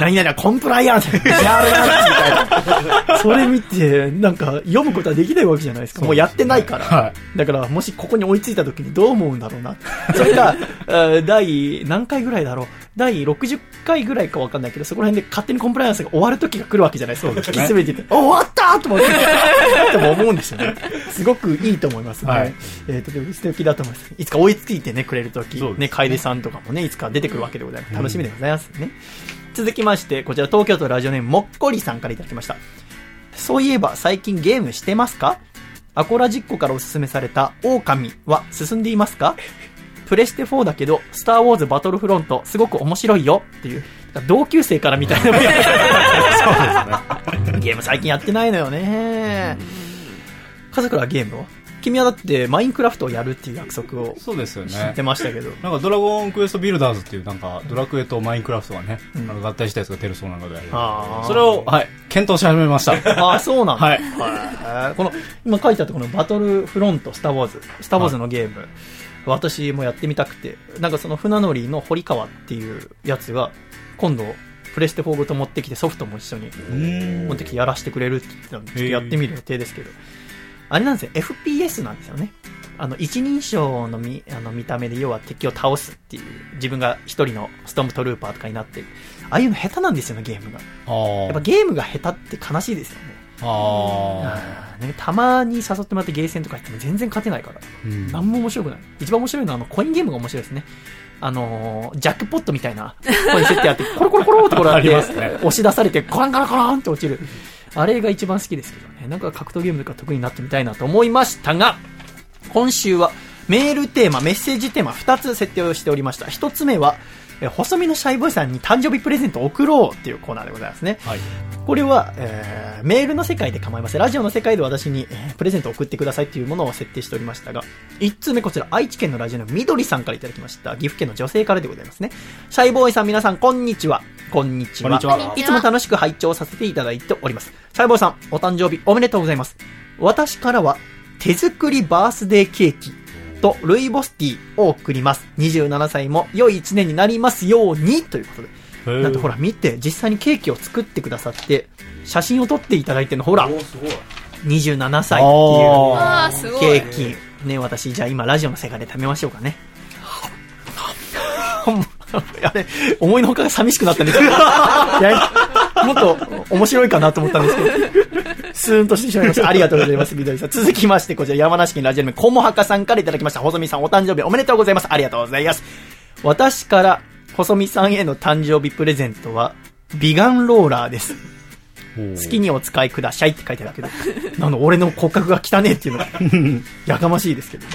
何々はコンプライアンス、やるやるみたいな。それ見て、なんか読むことはできないわけじゃないですか。もうやってないから。はだから、もしここに追いついた時にどう思うんだろうな。それが、えー第何回ぐらいだろう。第60回ぐらいかわかんないけど、そこら辺で勝手にコンプライアンスが終わる時が来るわけじゃないですか。引き詰めてて、お終わったと思って、とも思うんですよね。すごくいいと思いますね。はいえーとても素敵だと思います。いつか追いついてね、くれる時、ねね、楓さんとかもね、いつか出てくるわけでございます。楽しみでございますね。続きまして、こちら東京都ラジオネームもっこりさんからいただきました。そういえば最近ゲームしてますか？アコラジッコからおすすめされた狼は進んでいますか？プレステ4だけど、スターウォーズバトルフロントすごく面白いよっていう、同級生からみたいな。ゲーム最近やってないのよね。家族らはゲームを？君はだってマインクラフトをやるっていう約束をそうですよね。知ってましたけど。なんかドラゴンクエストビルダーズっていうなんかドラクエとマインクラフトがね、うん。合体したやつが出るそうなので、それを、はい、検討し始めました。ああ、そうなんだ。はい。はいこの、今書いてあったこのバトルフロント、スターウォーズ、スターウォーズのゲーム、私もやってみたくて、なんかその船乗りの堀川っていうやつが、今度、プレステ4ごと持ってきてソフトも一緒に持ってきてやらせてくれるって言ってたんで、ちょっとやってみる予定ですけど、あれなんですよ、FPS なんですよね。あの、一人称の見、あの見た目で要は敵を倒すっていう、自分が一人のストームトルーパーとかになってる。ああいうの下手なんですよね、ゲームが。やっぱゲームが下手って悲しいですよね。あね、たまに誘ってもらってゲーセンとか行っても全然勝てないから。ー。うん何も面白くない。一番面白いのはあのコインゲームが面白いですね。あのージャックポットみたいなコイン設定あって、コロコロコロってこれあって、ね押し出されて、コランコランコランって落ちる。あれが一番好きですけどね。なんか格闘ゲームとか得意になってみたいなと思いましたが、今週はメールテーマ、メッセージテーマ2つ設定をしておりました。1つ目は、え細身のシャイボーイさんに誕生日プレゼントを送ろうっていうコーナーでございますね。はい。これは、えーメールの世界で構いません。ラジオの世界で私に、えープレゼントを送ってくださいっていうものを設定しておりましたが、1通目こちら、愛知県のラジオのみどりさんからいただきました。岐阜県の女性からでございますね。シャイボーイさん皆さん、こんにちは。こんにちは。こんにちはいつも楽しく拝聴させていただいております。シャイボーイさん、お誕生日おめでとうございます。私からは、手作りバースデーケーキとルイボスティーを送ります。27歳も良い1年になりますように、ということで。なんてほら見て、実際にケーキを作ってくださって、写真を撮っていただいてるの、ほら、27歳っていう。ケーキ。ね、私、じゃあ今ラジオの世界で食べましょうかね。あれ、思いのほかが寂しくなったんですけど、もっと面白いかなと思ったんですけど、スーンとしてしまいました。ありがとうございます、みどりさん。続きまして、こちら山梨県ラジオネーム、こもはかさんからいただきました。細見さん、お誕生日おめでとうございます。ありがとうございます。私から、細見さんへの誕生日プレゼントは、ビガンローラーです。好きにお使いくださいって書いてあるけど、なんだ俺の骨格が汚ねえっていうのが、やかましいですけど。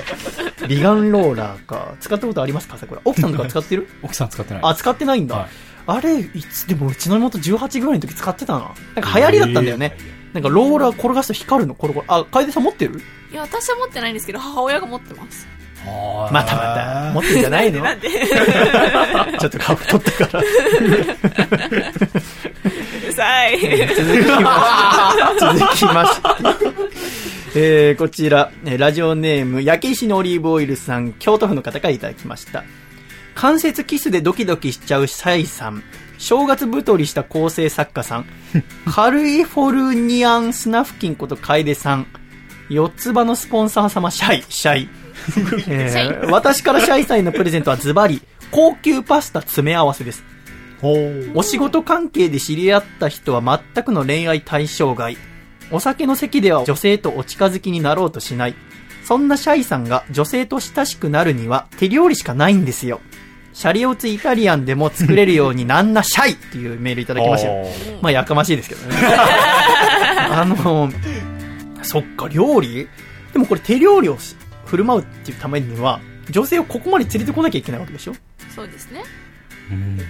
ビガンローラーか。使ったことありますかさくら。奥さんとか使ってる？奥さん使ってない。あ、使ってないんだ。はいあれ、いつでもうちの妹18ぐらいの時使ってたな。なんか流行りだったんだよね。なんかローラー転がすと光るの、コロコロ。あ、楓さん持ってる？いや、私は持ってないんですけど、母親が持ってます。またまた。持ってんじゃないの？ちょっと顔太ったから。さい。続きま続きまして。えー、こちら、えーラジオネーム、焼け石のオリーブオイルさん、京都府の方からいただきました。関節キスでドキドキしちゃうシャイさん、正月太りした構成作家さん、カリフォルニアンスナフキンこと楓さん、四つ葉のスポンサー様、シャイ、シャイ。えー私からシャイさんへのプレゼントはズバリ、高級パスタ詰め合わせです。お仕事関係で知り合った人は全くの恋愛対象外。お酒の席では女性とお近づきになろうとしない。そんなシャイさんが女性と親しくなるには手料理しかないんですよ。シャリオツイタリアンでも作れるようになんなシャイっていうメールいただきましたよ。まあやかましいですけどね。あの、そっか、料理？でもこれ手料理をし振る舞うっていうためには、女性をここまで連れてこなきゃいけないわけでしょ？そうですね。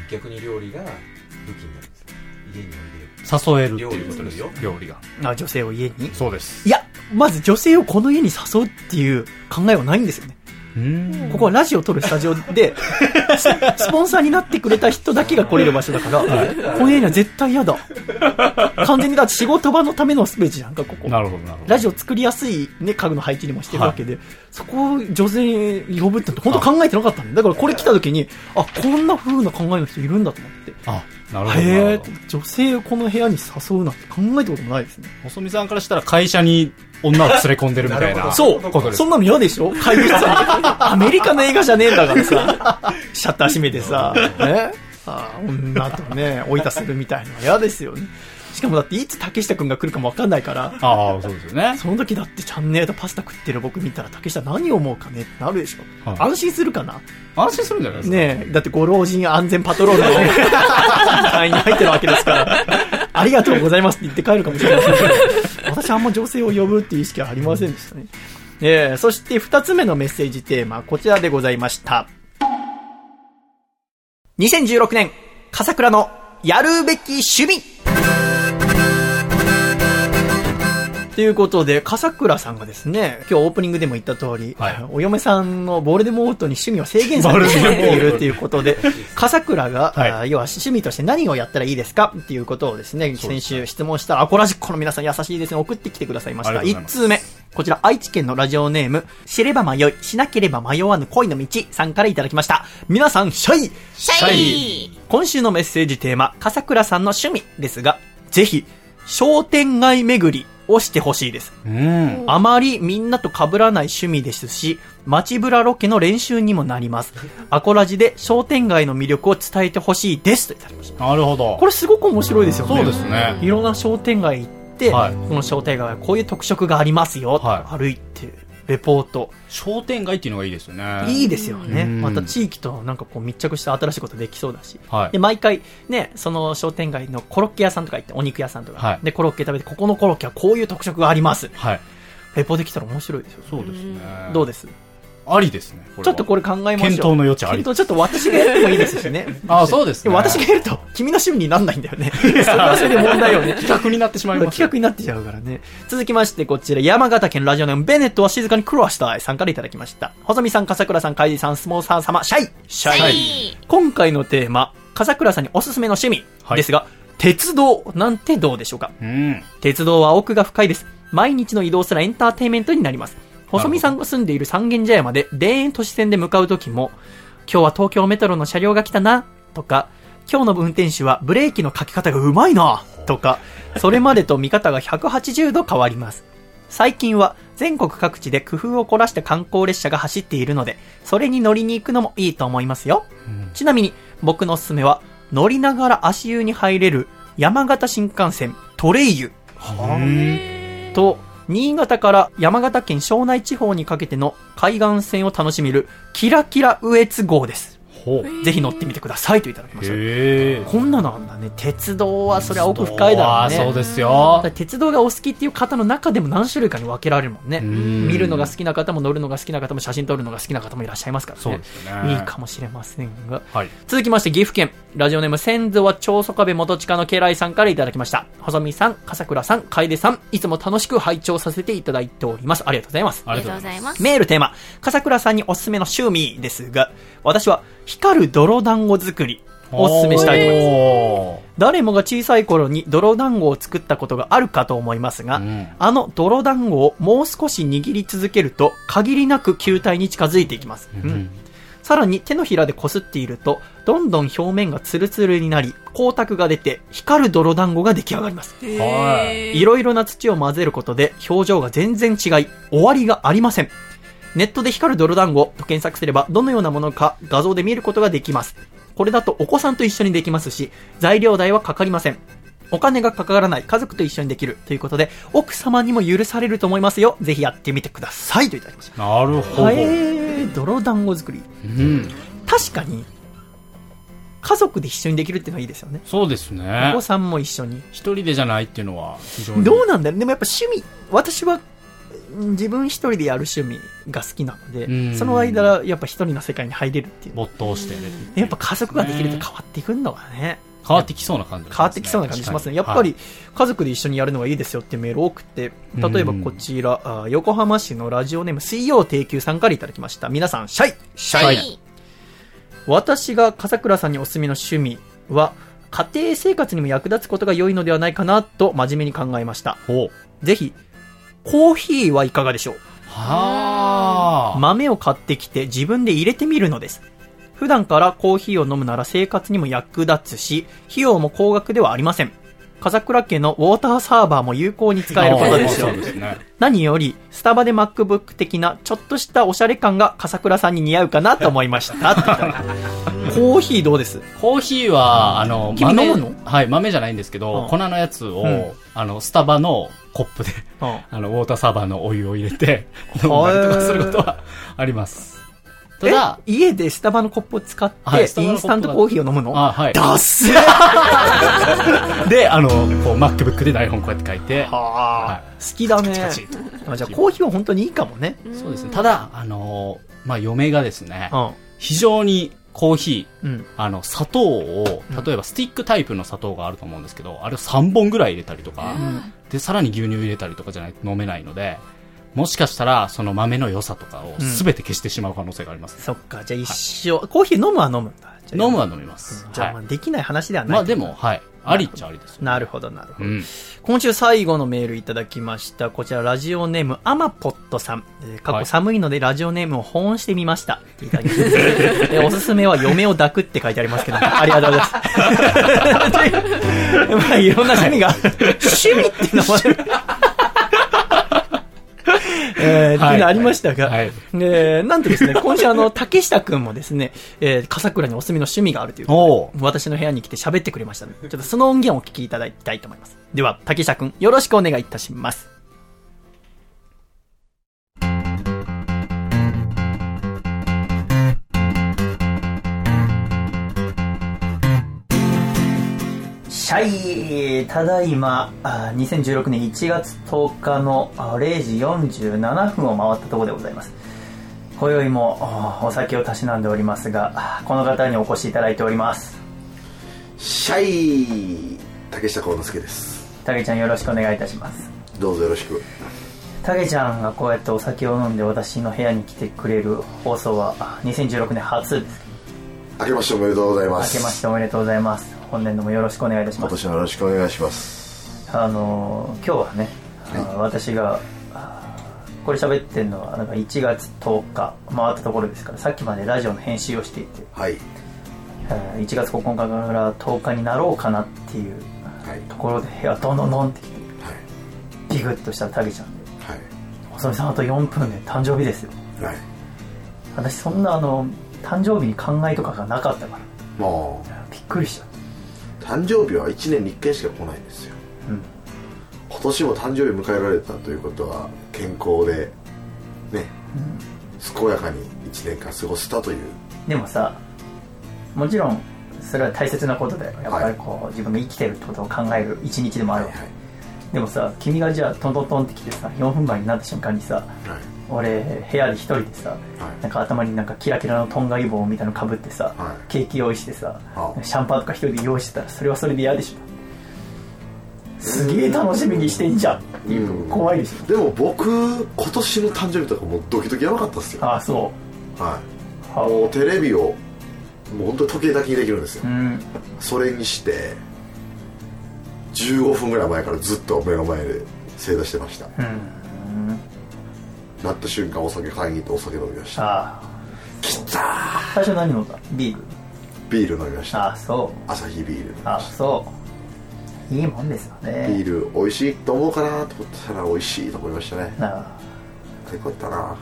逆に料理が武器になるんですよ家においで誘えるっていうことですよ。料理が。あ女性を家に？そうです。いや、まず女性をこの家に誘うっていう考えはないんですよね。うんここはラジオを撮るスタジオで、ス スポンサーになってくれた人だけが来れる場所だから、この家には絶対嫌だ。完全にだって仕事場のためのスペースじゃんか、ここ。なるほど、なるほど。ラジオ作りやすいね、家具の配置にもしてるわけで、そこを女性呼ぶって本当考えてなかったんだよ。だからこれ来た時に、あ、こんな風な考えの人いるんだと思って。あ、なるほど。なへえるほど、女性をこの部屋に誘うなんて考えたこともないですね。細見さんからしたら会社に女を連れ込んでるみたいな。そうことですそんなの嫌でしょ？会議室に。アメリカの映画じゃねえんだからさ、シャッター閉めてさ、ね、あ女とね、追い出するみたいなの嫌ですよね。しかもだっていつ竹下くんが来るかもわかんないから、ああ、そうですよね。その時だってチャンネルとパスタ食ってる僕見たら竹下何を思うかねってなるでしょ。はい安心するかな？安心するんじゃないですか。ねえ、だってご老人安全パトロールの 会員に入ってるわけですから、ありがとうございますって言って帰るかもしれません、私あんま女性を呼ぶっていう意識はありませんでしたね。えーそして二つ目のメッセージテーマ、こちらでございました。2016年、笠倉のやるべき趣味ということで、笠倉さんがですね、今日オープニングでも言った通り、はい。お嫁さんのボルデモートに趣味を制限されているということで、笠倉が、はい。あ要は趣味として何をやったらいいですか？っていうことをですね、先週質問したら、アコラジックの皆さん優しいですね、送ってきてくださいました。1ありがとうございます。通目。こちら、愛知県のラジオネーム、知れば迷い、しなければ迷わぬ恋の道さんからいただきました。皆さん、シャイ。シャイ。今週のメッセージテーマ、笠倉さんの趣味ですが、ぜひ、商店街巡りをしてほしいです。うん。あまりみんなと被らない趣味ですし、街ブラロケの練習にもなります。アコラジで商店街の魅力を伝えてほしいです。といただきました。なるほど。これすごく面白いですよね。そうですね。いろんな商店街行って、はいこの商店街はこういう特色がありますよ、はい歩いて、レポート。商店街っていうのがいいですよね。いいですよね。うんまた地域となんかこう密着した新しいことできそうだし。はいで、毎回ね、その商店街のコロッケ屋さんとか行って、お肉屋さんとか、はいで、コロッケ食べて、ここのコロッケはこういう特色があります。はい。レポできたら面白いですよ。そうですね。どうです？ありですね。これはちょっとこれ考えましょう。検討の余地あり検討ちょっと私がやってもいいですしね。あそうですねも私がやると、君の趣味になんないんだよね。それはそれで問題よね。企画になってしまいます。企画になってちゃうからね。続きまして、こちら、山形県ラジオネーム、ベネットは静かに苦労したいさんからいただきました。細見さん、笠倉さん、海地さん、相撲さん様、シャイシシャイ今回のテーマ、笠倉さんにおすすめの趣味はいですが、鉄道なんてどうでしょうか？うん。鉄道は奥が深いです。毎日の移動すらエンターテインメントになります。細見さんが住んでいる三軒茶屋まで田園都市線で向かうときも、今日は東京メトロの車両が来たな、とか、今日の運転手はブレーキのかけ方がうまいな、とか、それまでと見方が180度変わります。最近は全国各地で工夫を凝らした観光列車が走っているので、それに乗りに行くのもいいと思いますよ。ちなみに僕のおすすめは、乗りながら足湯に入れる山形新幹線トレイユと、新潟から山形県庄内地方にかけての海岸線を楽しめるキラキラ羽越号です。ほう。ぜひ乗ってみてくださいといただきました。こんなのあんだね。鉄道はそれは奥深いだろうね。そうですよ。鉄道がお好きっていう方の中でも何種類かに分けられるもんね。ん見るのが好きな方も乗るのが好きな方も写真撮るのが好きな方もいらっしゃいますからね。そうですよねいいかもしれませんが。はい。続きまして岐阜県ラジオネーム先祖は長宗我部元親の家来さんからいただきました細見さん笠倉さん楓さんいつも楽しく拝聴させていただいておりますありがとうございますありがとうございます。メールテーマ笠倉さんにおすすめの趣味ですが私は光る泥団子作りをおすすめしたいと思います。お誰もが小さい頃に泥団子を作ったことがあるかと思いますが、うん。あの泥団子をもう少し握り続けると限りなく球体に近づいていきます、ーうん。さらに手のひらでこすっていると、どんどん表面がツルツルになり、光沢が出て、光る泥団子が出来上がります。はいろいろな土を混ぜることで、表情が全然違い、終わりがありません。ネットで光る泥団子と検索すれば、どのようなものか画像で見ることができます。これだとお子さんと一緒にできますし、材料代はかかりません。お金がかからない家族と一緒にできるということで、奥様にも許されると思いますよ。ぜひやってみてください。といただきました。なるほど。はえー、泥団子作り。うん。確かに、家族で一緒にできるっていうのはいいですよね。そうですおね子。さんも一緒に。一人でじゃないっていうのは非常に。どうなんだろうでもやっぱ趣味、私はうん自分一人でやる趣味が好きなので、うんその間、やっぱ一人の世界に入れるっていう。没頭してね。やっぱ家族ができると変わっていくんだわね。変わってきそうな感じ、変わってきそうな感じしますね。やっぱり、家族で一緒にやるのがいいですよっていうメール多くて、例えばこちら、あ横浜市のラジオネーム水曜定休さんからいただきました。皆さん、シャイシャイ。私が笠倉さんにおすすめの趣味は、家庭生活にも役立つことが良いのではないかなと真面目に考えました。ぜひ、コーヒーはいかがでしょう？はあ。豆を買ってきて自分で入れてみるのです。普段からコーヒーを飲むなら生活にも役立つし、費用も高額ではありません。笠倉家のウォーターサーバーも有効に使えることですね。何より、スタバで MacBook 的なちょっとしたおしゃれ感が笠倉さんに似合うかなと思いました。って言ったらコーヒーどうです？コーヒーは、あの、君豆はい、豆じゃないんですけど、うん粉のやつを、うんあの、スタバのコップで、うん あの、ウォーターサーバーのお湯を入れて、飲んだりとかすることはあります。ただ、え？家でスタバのコップを使って、はいインスタントコーヒーを飲むの？あ、はい。ダッセ で、あの、こう、MacBook で台本こうやって書いて、ははあ、好きだねカチカチと。あじゃあコーヒーは本当にいいかもね。そうですね。ただ、あの、まあ、嫁がですね、うん。非常にコーヒー、うん。あの、砂糖を、例えばスティックタイプの砂糖があると思うんですけど、あれを3本ぐらい入れたりとか、で、さらに牛乳入れたりとかじゃないと飲めないので、もしかしたら、その豆の良さとかを全て消してしまう可能性があります。そっか、じゃあ一生、コーヒー飲むは飲むんだ。飲むは飲みます。じゃあ、まあはい。できない話ではない。まあでも、はい。ありっちゃありですよ。なるほど、なるほど。うん。今週最後のメールいただきました。こちら、ラジオネーム、アマポットさん。えー過去寒いので、ラジオネームを保温してみました。っていただきました。えーおすすめは、嫁を抱くって書いてありますけど、ありがとうございます。まあ、いろんな趣味が、趣味っていうのも、えー、っていうのありましたが、はいえーなんとですね、今週あの、竹下くんもですね、えー、笠倉におすすめの趣味があるということでお私の部屋に来て喋ってくれましたので、ちょっとその音源をお聞きいただきたいと思います。では、竹下くん、よろしくお願いいたします。シャイ、ただいま、あ2016年1月10日のあ0時47分を回ったところでございます。今宵もあお酒をたしなんでおりますが、あこの方にお越しいただいております。シャイ竹下幸之助ですたけちゃんよろしくお願いいたします。どうぞよろしくたけちゃんがこうやってお酒を飲んで私の部屋に来てくれる放送はあ2016年初です。明けましておめでとうございま明すけましておめでとうございます。本年度もよろしくお願いいたします。今年もよろしくお願いします。あのー今日はね、あ私があこれ喋ってるのはなんか1月10日回ったところですからさっきまでラジオの編集をしていてはい。えー1月9日から10日になろうかなっていうはい。ところで部屋どんどんどんってきてはい。ビクッとしたらタケちゃんで。はい「細見さんあと4分で誕生日ですよ。はい」私そんなあの誕生日に考えとかがなかったからもびっくりした。う誕生日は1年に1回しか来ないんですよ、うん。今年も誕生日迎えられたということは健康でね、健やかに1年間過ごせたという。でもさもちろんそれは大切なことだよ。やっぱりこう、自分が生きてるってことを考える一日でもあるわけ、でもさ君がじゃあトントントンって来てさ4分前になった瞬間にさはい俺部屋で一人でさ、なんか頭になんかキラキラのとんがり棒みたいなのかぶってさ、はい。ケーキ用意してさ、はシャンパンとか一人で用意してたらそれはそれで嫌でしょ。すげえ楽しみにしてんじゃんっていううん。怖いでしょ。でも僕今年の誕生日とかもうドキドキやばかったっすよ。ああそはい。うはもうテレビをもう本当に時計だけにできるんですよ。うん。それにして15分ぐらい前からずっと目の前で正座してました。うんなった瞬間お酒買いに行ってお酒飲みました。ああ。きた最初何飲んだ？ビール？ビール飲みました。ああそう。朝日ビールあそう。いいもんですよたビねール美味しいと思うかなと思ったら美味しいと思いましたね。なあ。よかったな。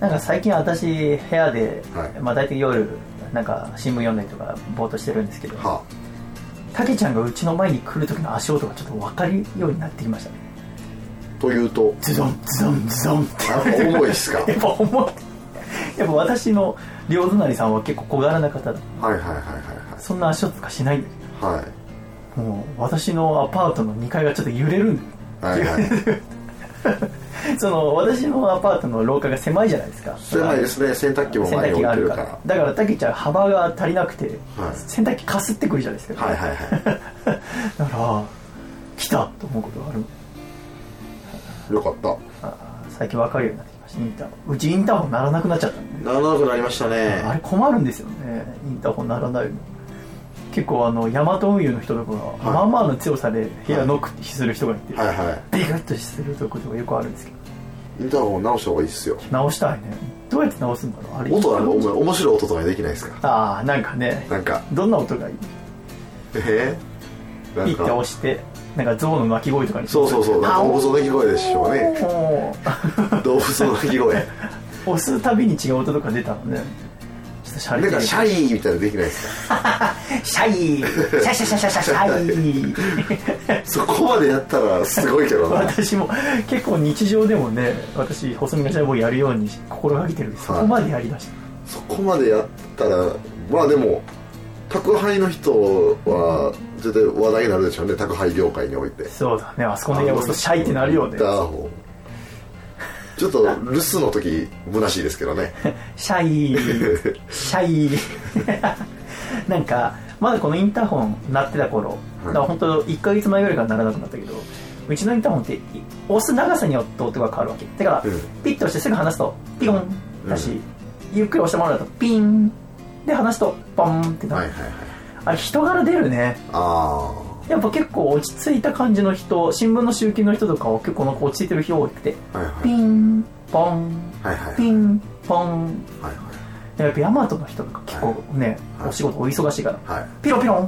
なんか最近私部屋で、はい。まあ大体夜なんか新聞読んだりとかぼーっとしてるんですけどはたけちゃんがうちの前に来る時の足音がちょっと分かるようになってきましたね。あというと。ズドンズドンズドンって。あ重いっすか？やっぱ重い。やっぱ私の両隣さんは結構小柄な方だ。はいはいはいはいそんな足音とかしないんだけはいはい。どもう私のアパートの2階がちょっと揺れるんはいはい。その私のアパートの廊下が狭いじゃないですか。狭いですね。洗濯機も洗濯機前に置があるから。いてるから。だからたけちゃん幅が足りなくて、はい。洗濯機かすってくるじゃないですか、はいはいはい。だから来たと思うことがあるよかった。あ最近分かるようになってきました。インターホンうちインターホン鳴らなくなっちゃった。んで、ね、ならなくなりましたあねれ困るんですよね。インターホン鳴らないの。結構あのヤマト運輸の人とかが、い。まあまあの強さで部屋ノックする人がいて、はい。はビクッとするとことがよくあるんですけど。いインターホン直した方がいいっすよ。直したいね。どうやって直すんだろうあれ。音なんかお前面白い音とかできないですかああなんかね。なんか。どんな音がいい？えー、なんピッて押かしてなんか象の鳴き声とかにそうそうそう。動物の鳴き声でしょうね。動物の鳴き声。押すたびに違う音とか出たのね。なんかシャイみたいなのできないですか？シャイ。シャシャシャシャシャシャイ。そこまでやったらすごいけどな。私も結構日常でもね私細身のシャイボーイやるように心がけてるんでそこまでやりだした。そこまでやったらまあでも宅配の人は絶対話題になるでしょうね宅配業界において。そうだねあそこの家押すとシャイってなるよね。ちょっと留守の時虚しいですけどね。シャイ。シャイ。なんかまだこのインターホン鳴ってた頃、だから本当1ヶ月前ぐらいから鳴らなくなったけどうちのインターホンって押す長さによって音が変わるわけ。だから、うん。ピッと押してすぐ離すとピコンだし、ゆっくり押してもらうとピン。で離すとポンってなる、はいはいはいあれ人柄出るね。あやっぱ結構落ち着いた感じの人新聞の集金の人とかは結構なんか落ち着いてる人多くて。あはいはい。ピンポン。はいはい。ピンポン。はいやっぱヤマトの人とか結構ね、はいお仕事お忙しいから、はい。ピロピロン。は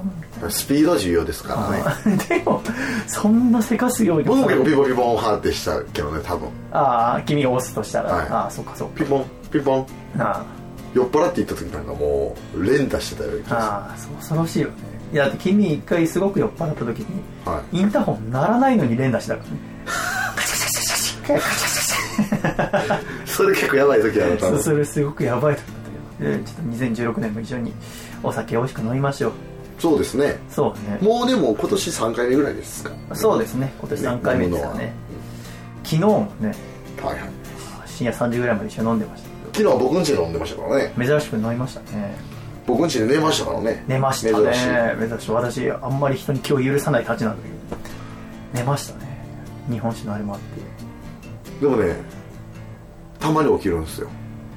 いスピード重要ですからね。でもそんなせかすように。僕も結構ピボピボンハーってしたけどね多分。ああ君が押すとしたら、はい。ああそっかそっか。ピボン。ピボン。あ酔っ払って行った時なんかもう連打してたような気あがああ恐ろしいよね。いやだって君一回すごく酔っ払った時にはい。インターホン鳴らないのに連打したからね。それ結構やばい時ある多そう分それすごくやばい時だったけど。でちょっと2016年も一緒にお酒美味しく飲みましょう。そうですね。そうね。もうでも今年3回目ぐらいですか。そうですね。今年3回目ですかね。昨日もねはいはい。深夜3時ぐらいまで一緒に飲んでました昨日は僕ん家で飲んでましたからね。珍しく飲みましたね。僕ん家で寝ましたからね。寝ましたね。珍しい。私あんまり人に今日許さないたちなんだけど。寝ましたね。日本酒のあれもあって。でもねたまに起きるんですよ。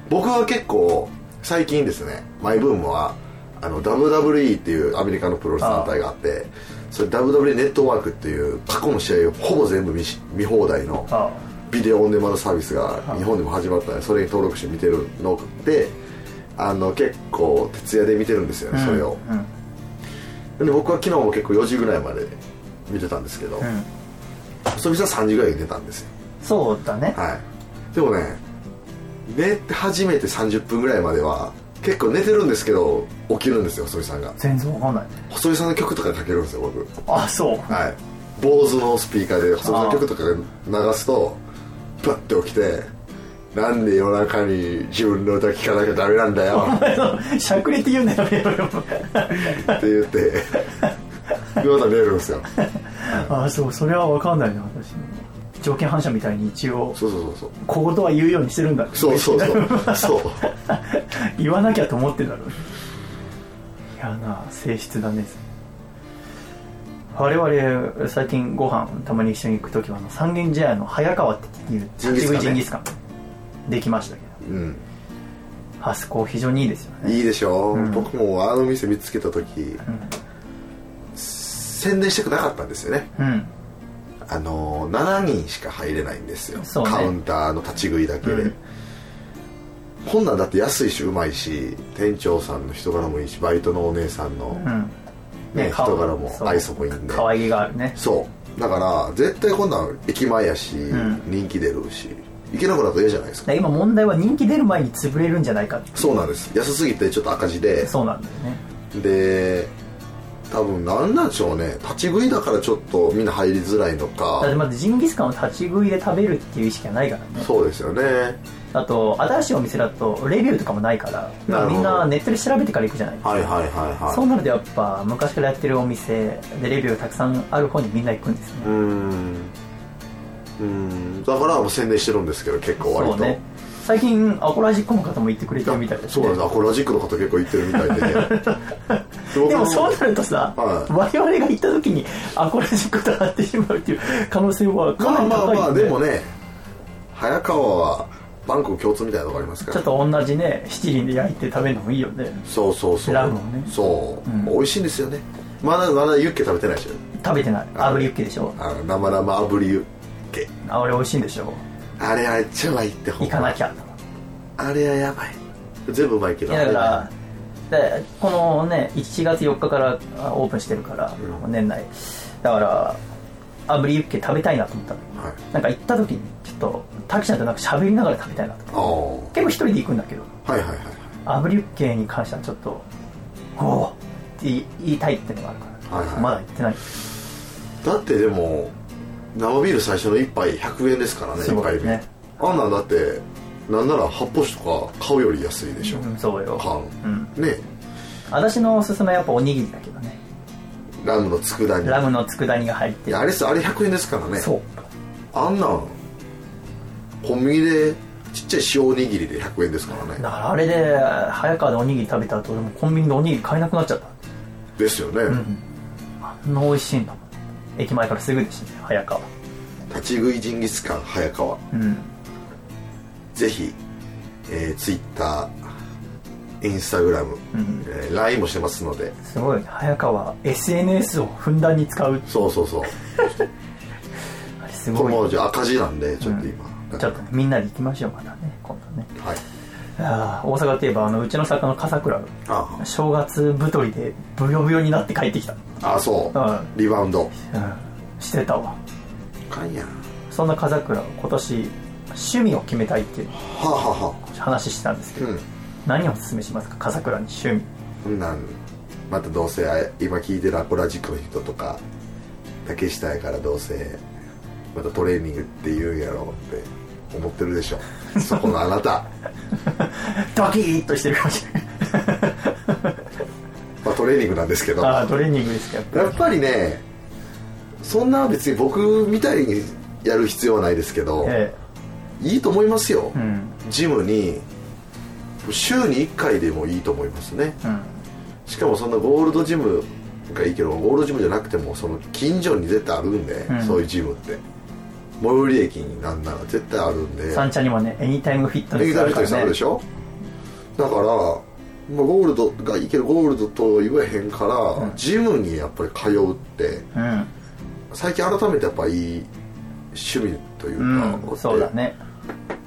僕は結構最近ですねマイブームはあの WWE っていうアメリカのプロレス団体があってそれ WWE ネットワークっていう過去の試合をほぼ全部見し見放題のあビデオオンデマンドサービスが日本でも始まったのでそれに登録して見てるのであの結構徹夜で見てるんですよね、それを。うん。で僕は昨日も結構4時ぐらいまで見てたんですけど、うん。その人は3時ぐらいに寝たんですよ。そうだね。はい。でもね寝て初めて30分ぐらいまでは結構寝てるんですけど起きるんですよ細井さんが。全然わかんない。ね細井さんの曲とかかけるんですよ僕。あそう。はい。坊主のスピーカーで細井さんの曲とか流すとパッて起きてなんで夜中に自分の歌聴かなきゃダメなんだよ。しゃくれって言うんだよねって言ってでまた寝るんですよ。あそうそれはわかんないな私条件反射みたいに一応そうそうそうそう。小言は言うようにしてるんだ。そうそうそうそう。言わなきゃと思ってんだろう嫌な性質だね我々最近ご飯たまに一緒に行く時はあの三軒茶屋の早川っていうジンギスカンね。ジンギスカンできましたけど。うん。あそこ非常にいいですよね。いいでしょ、う。ん。僕もあの店見つけた時、宣伝したくなかったんですよね。うん。あの7人しか入れないんですよ、ね。カウンターの立ち食いだけで、うん。こんなんだって安いしうまいし店長さんの人柄もいいしバイトのお姉さんの、うんねか人柄も愛想もいいんで。可愛げがあるね。そう。だから絶対こんなん駅前やし、ん。人気出るし行けなくなると嫌じゃないですか。今問題は人気出る前に潰れるんじゃないかそうなんです。安すぎてちょっと赤字で。そうなんだよね。で多分なんなんでしょうね。立ち食いだからちょっとみんな入りづらいのだってかまずジンギスカンを立ち食いで食べるっていう意識がないからね。そうですよねあと新しいお店だとレビューとかもないからみんなネットで調べてから行くじゃないはいはいはいはい。そうなるとやっぱ昔からやってるお店でレビューたくさんある方にみんな行くんですね。うーん。うん。だから宣伝してるんですけど結構割と。そうね。最近アコラジックの方も言ってくれてるみたいですね。そうなんです。アコラジックの方結構言ってるみたいで。でもそうなるとさ、はい。我々が行った時にアコラジックとなってしまうっていう可能性はかまあなり高いよね、まあまあでもね早川はバンコク共通みたいなとこありますから。ちょっと同じね七輪で焼いて食べるのもいいよね。そうそうそう。ラムをね。そう、うん。美味しいんですよね。まだまだユッケ食べてないでしょ。食べてない。炙りユッケでしょ。あの生々炙りユッケ。あれ美味しいんでしょ。あれあれちゃういってほんま。行かなきゃ。あれはやばい。全部うまいけいどやだからでこのね1月4日からあオープンしてるから、うん。年内。だから炙りユッケ食べたいなと思ったの。はい。なんか行った時にちょっとタキちゃんとなんか喋りながら食べたいなと。結構一人で行くんだけど。はいはいはい炙りユッケに関してはちょっとおおって言いたいってのがあるから、はいはい。まだ行ってない。だってでも生ビール最初の1杯100円ですからね1杯ね。目。あんなんだってなんなら発泡酒とか買うより安いでしょ、うんそうよ。缶。うん。ね。私のおすすめはやっぱおにぎりだけどね。ラムの佃煮。ラムの佃煮が入ってあれさあれ100円ですからね。そう。あんなんコンビニでちっちゃい塩おにぎりで100円ですからね。だからあれで早川でおにぎり食べた後でもコンビニでおにぎり買えなくなっちゃった。ですよね、あんな美味しいんだもん。駅前からすぐですね早川。立ち食いジンギスカン早川。うん。ぜひ、えー、ツイッターインスタグラム、ん。えー LINE もしてますので。すごい早川 SNS をふんだんに使う。そうそうそう。あれすごい。これもじゃあ赤字なんでちょっと今、ちょっとねみんなで行きましょうまたね今度ね。はい。あー大阪といえばあのうちの作家の笠倉。があ。正月太りでブヨブヨになって帰ってきた。あそう、うん。リバウンド。うん。してたわ。あかんやん。そんな笠倉が今年趣味を決めたいっていうはあ、はあは話してたんですけど、うん。何をおすすめしますか？笠倉に趣味。あ、なんまたどうせあ今聞いてるアコラジックの人とか竹下やからどうせまたトレーニングって言うんやろうって思ってるでしょ。そこのあなた。ドキッとしてるかもしれない。まあトレーニングなんですけど。ああトレーニングですか。やっぱやっぱりねそんな別に僕みたいにやる必要はないですけど、えいいと思いますよ、えうん。ジムに週に1回でもいいと思いますね。うん。しかもそんなゴールドジムがいいけどゴールドジムじゃなくてもその近所に絶対あるんで、うん。そういうジムって最寄り駅になんなら絶対あるんで。三茶にもねエニタイムフィットネスあるからね。にあるでしょ？だから、まあ、ゴールドがいけるゴールドと言えへんから、ジムにやっぱり通うってうん。最近改めてやっぱいい趣味というか、うんそうだね。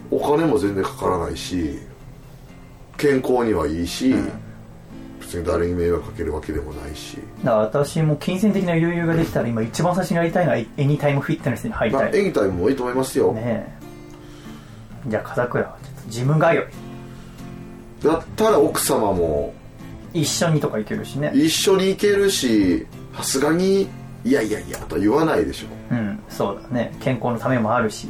お金も全然かからないし健康にはいいし、別に誰に迷惑かけるわけでもないし、だから私も金銭的な余裕ができたら今一番最初にやりたいのはエニタイムフィットネスに入りまあ、たい。エギタイムもいいと思いますよ、ねえ。じゃあ風倉はちょっとジム通い。だったら奥様も。一緒にとか行けるし。ね一緒に行けるしさすがにいやいやいやとは言わないでしょ。うんそうだね。健康のためもあるし。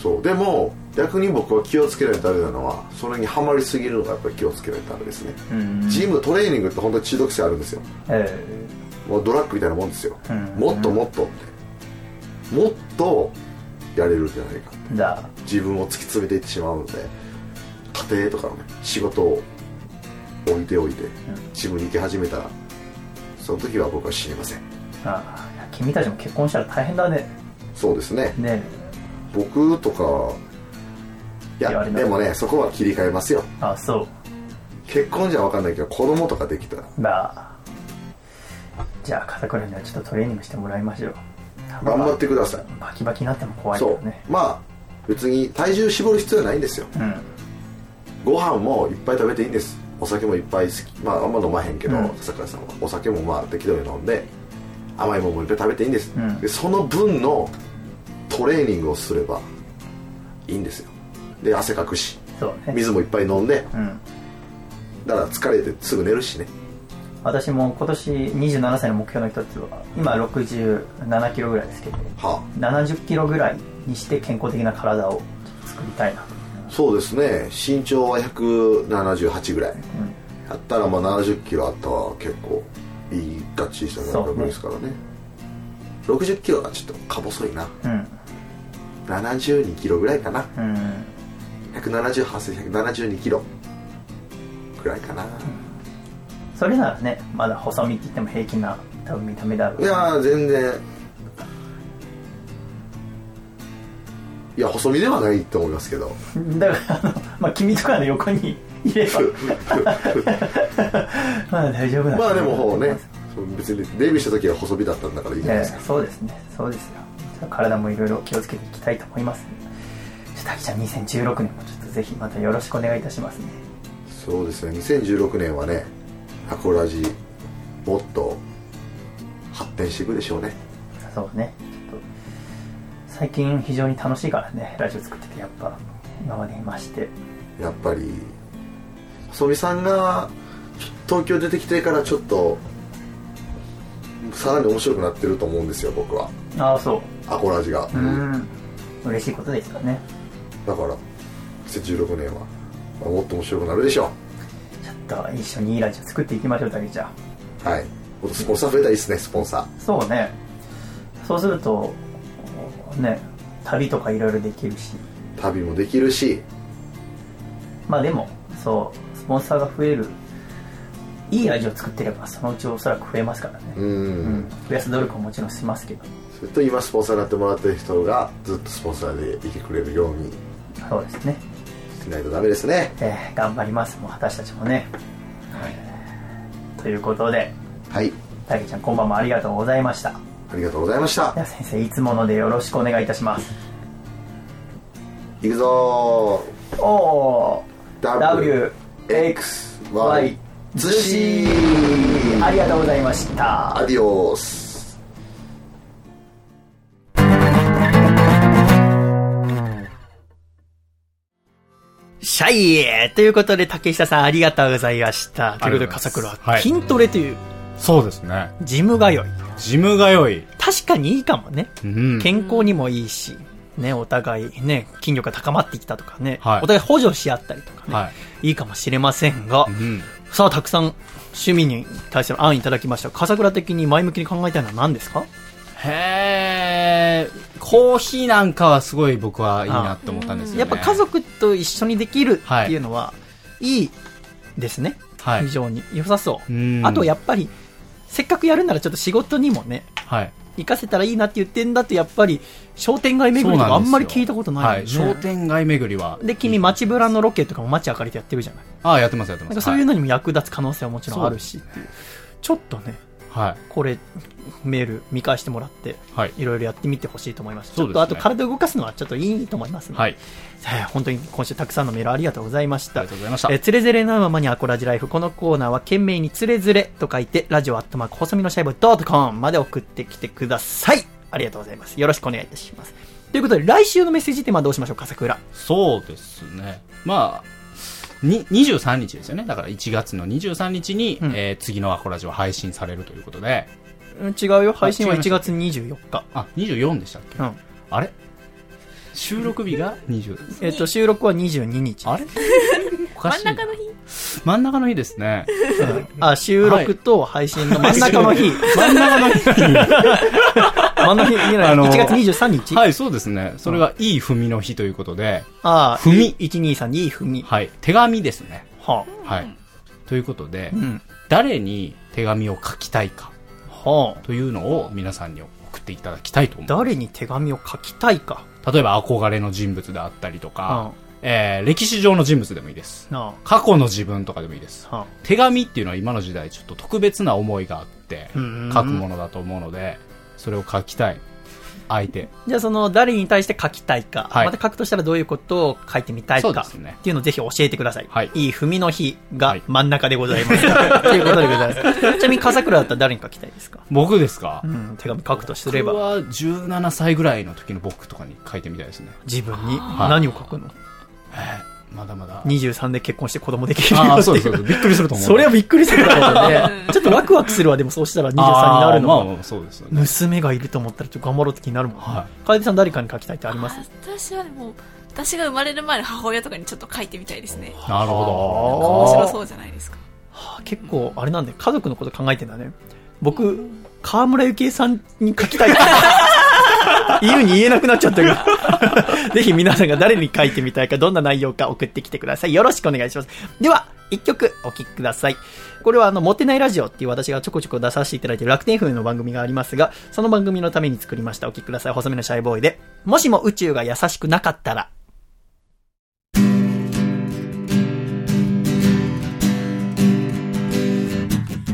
そう。でも逆に僕は気をつけないとダメなのはそれにはまりすぎるのがやっぱり気をつけないとダメですね、うんジムトレーニングって本当に中毒性あるんですよ。えもうドラッグみたいなもんですよ、うんもっともっとって。もっとやれるんじゃないか。えだ。自分を突き詰めていってしまうので家庭とかのね仕事を置いておいてジムに行き始めたらその時は僕は死にません。ああ君たちも結婚したら大変だね。そうですね。ね僕とかいやでもねそこは切り替えますよ。えあそう。結婚じゃ分かんないけど子供とかできたら。だじゃあ片倉にはちょっとトレーニングしてもらいましょう。頑張ってください。バキバキになっても怖いけそう。どねまあ別に体重絞る必要はないんですよ。うん。ご飯もいっぱい食べていいんです。お酒もいっぱい好き。まああんま飲まへんけど、うん。さんはお酒もまあ適度に飲んで甘いものもいっぱい食べていいんです、うん。でその分のトレーニングをすればいいんですよで汗かくし。ね。水もいっぱい飲んで。うん。だから疲れてすぐ寝るしね。私も今年27歳の目標の一つは今67キロぐらいですけどは70キロぐらいにして健康的な体を作りたいなあそうですね。身長は178ぐらい、あったらまあ70キロあったら結構いいガッチリした体格ですからね。60キロはちょっとか細いな。うん。172キロぐらいかな。うん。178センチ172キロぐらいかな、それならね、まだ細身って言っても平気な、多分見た目だろう。いやー全然。いや細身ではないと思いますけど。だから、あの、まあ、君とかの横にいれば、まあ大丈夫だとまあでもほうね別にデビューした時は細身だったんだからいいじゃないえですか、えそうですね。そうですよ。体もいろいろ気をつけていきたいと思います。ちょっと滝ちゃん2016年もちょっとぜひまたよろしくお願いいたしますね。そうですね。2016年はねアコラジもっと発展していくでしょうね。そうね。ちょっと最近非常に楽しいからねラジオ作っててやっぱ今までいまして。やっぱり細見さんが東京出てきてからちょっとさらに面白くなってると思うんですよ僕は。ああそう。アコラジが、うん。嬉しいことですよねだから2016年は、まあもっと面白くなるでしょちょっと一緒にいいラジオ作っていきましょう滝ちゃん。うはい。もっとスポンサー増えたらいいですねスポンサそうね。そうするとね旅とかいろいろできるし。ー旅もできるし。まあでもそうスポンサーが増える。いいラジオ作ってればそのうちおそらく増えますからね。うん。うん。増やす努力ももちろんしますけど。それと今スポンサーになってもらってる人がずっとスポンサーでいてくれるようにそうですね、しないとダメですね。えー頑張ります。もう私たちもね、ということではい。たけちゃん今晩もありがとうございました。ありがとうございました。では先生いつものでよろしくお願いいたします。いくぞおおー。W X Y Y 寿司ありがとうございました。アディオスシャイということで、竹下さんありがとうございました。ということで、笠倉、はい筋トレという、そうですね。ジム通い。ジム通い。確かにいいかもね。うん。健康にもいいし、ね、お互いね、筋力が高まってきたとかね、はいお互い補助し合ったりとかね、、はいいかもしれませんが、うん。さあ、たくさん趣味に対する案いただきました。笠倉的に前向きに考えたいのは何ですか？へー、コーヒーなんかはすごい僕はいいなって思ったんですよね。やっぱ家族と一緒にできるっていうのは、いいですね。はい非常に良さそう。うんあと、やっぱり、せっかくやるならちょっと仕事にもね、はい。活かせたらいいなって言ってんだって、やっぱり、商店街巡りとかあんまり聞いたことないはい。商店街巡りは。で、君、街ブラのロケとかも街明かりでやってるじゃない。ああ、やってますやってます。そういうの。のにも役立つ可能性はもちろんあるし。ちょっとね、はい。これ、メール見返してもらって、はい。いろいろやってみてほしいと思います。ちょっとあと体を動かすのはちょっといいと思いますので、はい。えー本当に今週たくさんのメールありがとうございましたありが。とうございましたえー。つれづれなままにアコラジライフ。このコーナーは懸命につれづれと書いて、ラジオアットマーク細身のシャイボートコムまで送ってきてください。ありがとうございます。よろしくお願いいたします。ということで、来週のメッセージテーマはどうしましょうか、桜。そうですね。まあ、に、23日ですよね。だから1月の23日に、うんえー次のアコラジは配信されるということで、うん違うよ。配信は1違いました月24日。あ、24でしたっけ、うん。あれ？収録日が20。えっ、と、収録は22日。あれ？おかしいな真ん中の日真ん中の日ですね。あ、収録と配信の真ん中の日。真ん中の日真ん中の日、あの1月23日。はい、そうですね。それがいい踏みの日ということで、ああ、踏み123、いい踏み。はい、手紙ですね。ははい。ということであ。う、ん。誰に手紙を書きたいかはあ。というのを皆さんに送っていただきたいと思う。誰に手紙を書きたいか。例えば憧れの人物であったりとうかん、。えー、歴史上の人物でもいいです。な過去の自分とかでもいいです。あ。は手紙っていうのは今の時代ちょっと特別な思いがあって書くものだと思うので、それを書きたい。相手。じゃあその誰に対して書きたいか、はい。また書くとしたらどういうことを書いてみたいか。っていうのをぜひ教えてください。はい。い踏みの日がはい。真ん中でございます。ということでございます。ちなみに笠倉だったら誰に書きたいですか？僕ですか？うん、手紙書くとすれば、僕は17歳ぐらいの時の僕とかに書いてみたいですね。自分にはい。何を書くの？まだまだ。?23 で結婚して子供できるよああ、ってそう。そう。びっくりすると思う。それはびっくりするだろうね。ちょっとワクワクするわ、でもそうしたら23になるのは。まあ、そうですよね。娘がいると思ったらちょっと頑張ろうって気になるもん。は楓さん誰かに書きたいってあります？私はでも私が生まれる前の母親とかにちょっと書いてみたいですねなるほ面白そうじゃないですかはあ結構、あれなんで、家族のこと考えてんだね。僕、河村ゆきえさんに書きたいって。言うに言えなくなっちゃったが。ぜひ皆さんが誰に書いてみたいか、どんな内容か送ってきてください。よろしくお願いします。では、一曲お聴きください。これはあの、モテないラジオっていう私がちょこちょこ出させていただいている楽天 FM の番組がありますが、その番組のために作りました。お聴きください。細めのシャイボーイで。もしも宇宙が優しくなかったら。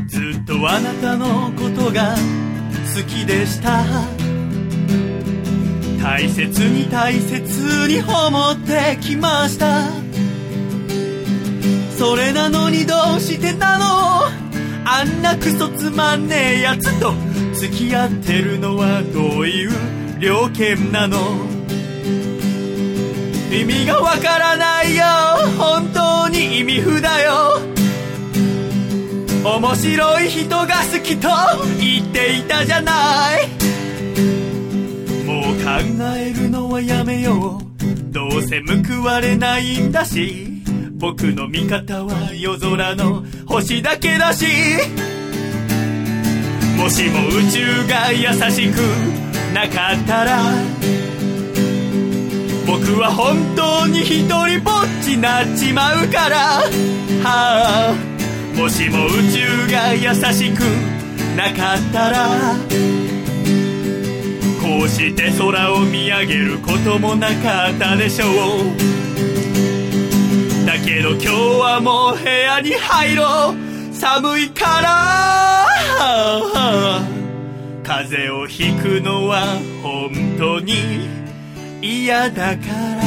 ずっとあなたのことが好きでした大切に大切に思ってきました。それなのにどうしてなの？あんなクソつまんねえやつと。付き合ってるのはどういう了見なの？意味がわからないよ。本当に意味不だよ。面白い人が好きと言っていたじゃない。えるのはやめよう。どうせ報われないんだし。僕の味方は夜空の星だけだし。もしも宇宙が優しくなかったら僕は本当に一人ぼっちなっちまうから。はあ。もしも宇宙が優しくなかったらこうして空を見上げることもなかったでしょうだけど今日はもう部屋に入ろう寒いから風邪をひくのは本当に嫌だから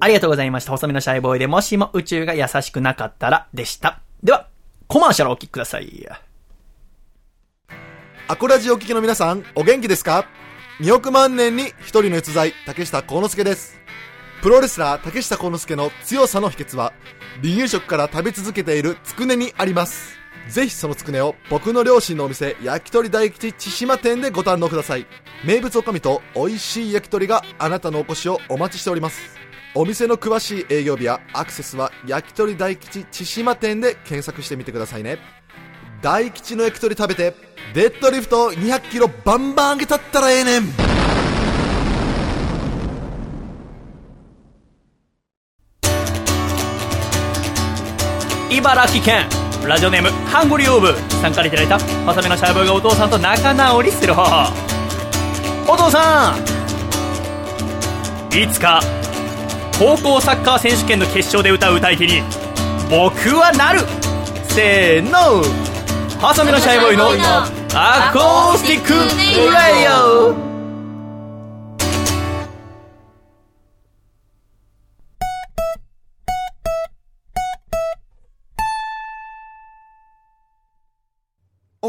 ありがとうございました。細身のシャイボーイでもしも宇宙が優しくなかったらでした。では、コマーシャルをお聞きください。アコラジお聞きの皆さん、お元気ですか ?2 億万年に一人の逸材、竹下幸之助です。プロレスラー竹下幸之助の強さの秘訣は、離乳食から食べ続けているつくねにあります。ぜひそのつくねを僕の両親のお店、焼き鳥大吉千島店でご堪能ください。名物おかみと美味しい焼き鳥があなたのお越しをお待ちしております。お店の詳しい営業日やアクセスは焼き鳥大吉千島店で検索してみてくださいね。大吉の焼き鳥食べてデッドリフト200キロバンバン上げたったらええねん。茨城県。ラジオネームハングリーオーブさんからいただいたまさめのシャイボーイがお父さんと仲直りする方法。お父さんいつか高校サッカー選手権の決勝で歌う歌い手に僕はなる。せーの。ハサミのシャイボーイのアコースティックレイオ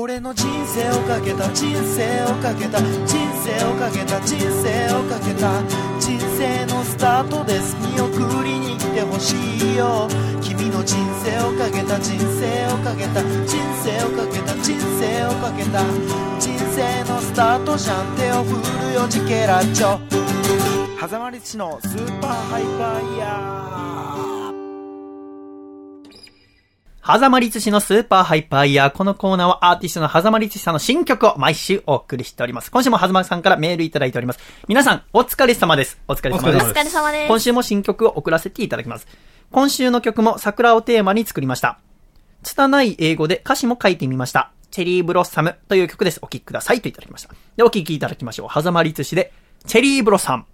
俺の人生をかけた人生をかけた人生をかけた人生をかけた人生のスタートです。見送りに来てほしいよ。君の人生をかけた人生をかけた人生をかけた人生をかけた人生のスタートじゃん。手を振るよジケラッチョ。狭間律師のスーパーハイパーイヤー。狭間律師のスーパーハイパーイヤー。このコーナーはアーティストの狭間律師さんの新曲を毎週お送りしております。今週も狭間さんからメールいただいております。皆さん、お疲れ様です。お疲れ様です。お疲れ様です今週も新曲を送らせていただきます。今週の曲も桜をテーマに作りました。拙い英語で歌詞も書いてみました。チェリーブロッサムという曲です。お聴きくださいといただきました。で、お聴きいただきましょう。狭間律師で、チェリーブロッサム。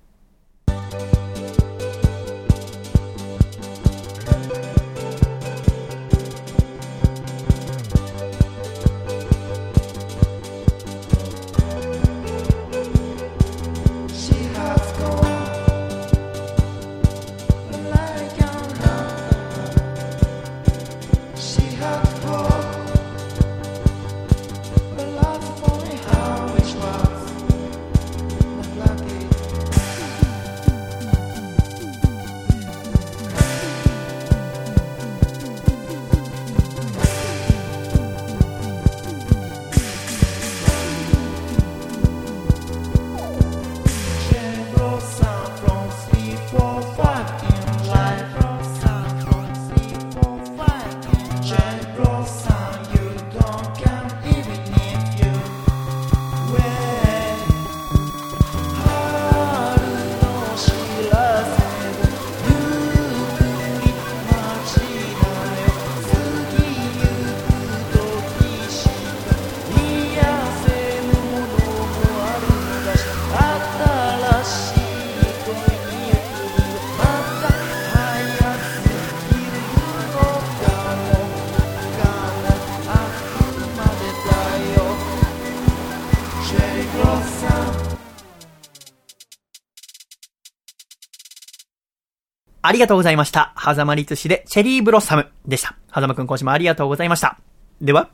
りがとうございました。狭間律師でチェリーブロッサムでした。狭間くん今週もありがとうございました。では、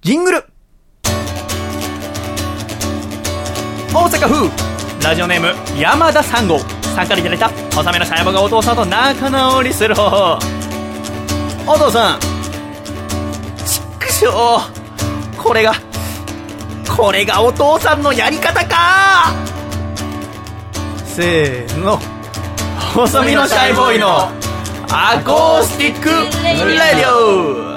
ジングル。大阪風ラジオネーム山田三号さんからいただいた細めのシャイボがお父さんと仲直りする方法。お父さんちくしょうこれがこれがお父さんのやり方か。せーの。細身のシャイボーイの Acoustic Radio。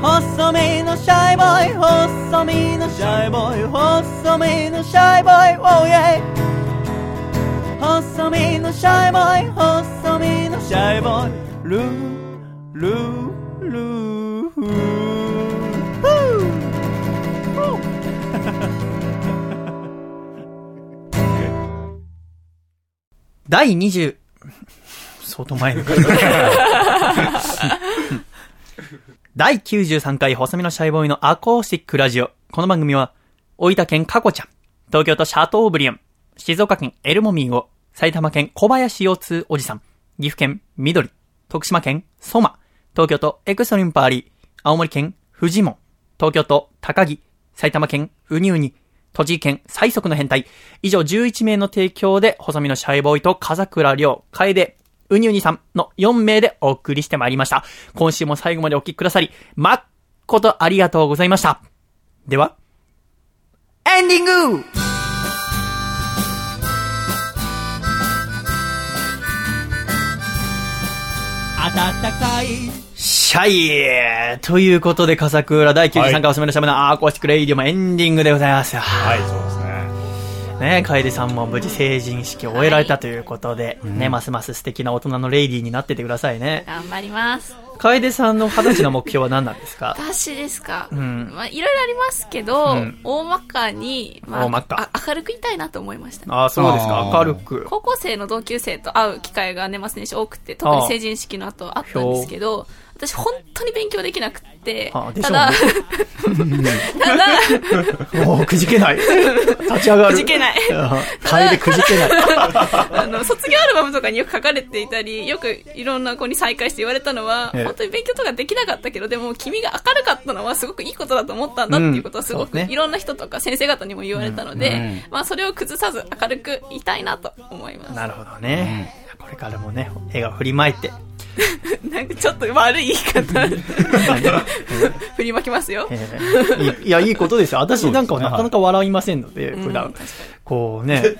細身のシャイボーイ細身のシャイボーイ細身のシャイボーイ Oh yeah 細身のシャイボーイ細身のシャイボーイ。ルールールー。第20相当前の 第93回細身のシャイボーイのアコースティックラジオ。この番組は、大分県カコちゃん、東京都シャトーブリアン、静岡県エルモミーゴ、埼玉県小林腰痛おじさん、岐阜県緑、徳島県ソマ、東京都エクストリンパーリー、青森県フジモン、東京都高木、埼玉県ウニウニ、栃木県最速の変態、以上11名の提供で、細身のシャイボーイと風倉亮、楓、ウニウニさんの4名でお送りしてまいりました。今週も最後までお聞きくださり、誠ありがとうございました。では、エンディング暖かいシャイということで、笠倉第93回細身のシャイボーイの Acoustic Radio もエンディングでございます。はい、そうですね。ね、楓さんも無事成人式を終えられたということで、ね、ますます素敵な大人の lady になっててくださいね。頑張ります。楓さんの二十歳の目標は何なんですか？私ですか？うんまあ、いろいろありますけど、うん大まかに、まあ、大まかあ明るくいたいなと思いましたね。ああ、そうですか。明るく。高校生の同級生と会う機会が年末年始多くて、特に成人式の後あったんですけど、私本当に勉強できなくて、あでしょただ、ただ、くじけない。立ち上がる。くじけない楓くじけない。あの、卒業アルバムとかによく書かれていたり、よくいろんな子に再会して言われたのは、ええ本当に勉強とかできなかったけど、でも君が明るかったのはすごくいいことだと思ったんだっていうことはすごく、うんねいろんな人とか先生方にも言われたので、うんうんまあそれを崩さず明るくいたいなと思います。なるほどね。これからもね、笑顔振りまいて、なんかちょっと悪い言い方。振りまきますよ。えーいや、いいことですよ。私なんかはなかなか笑いませんので、うん普段。こうね、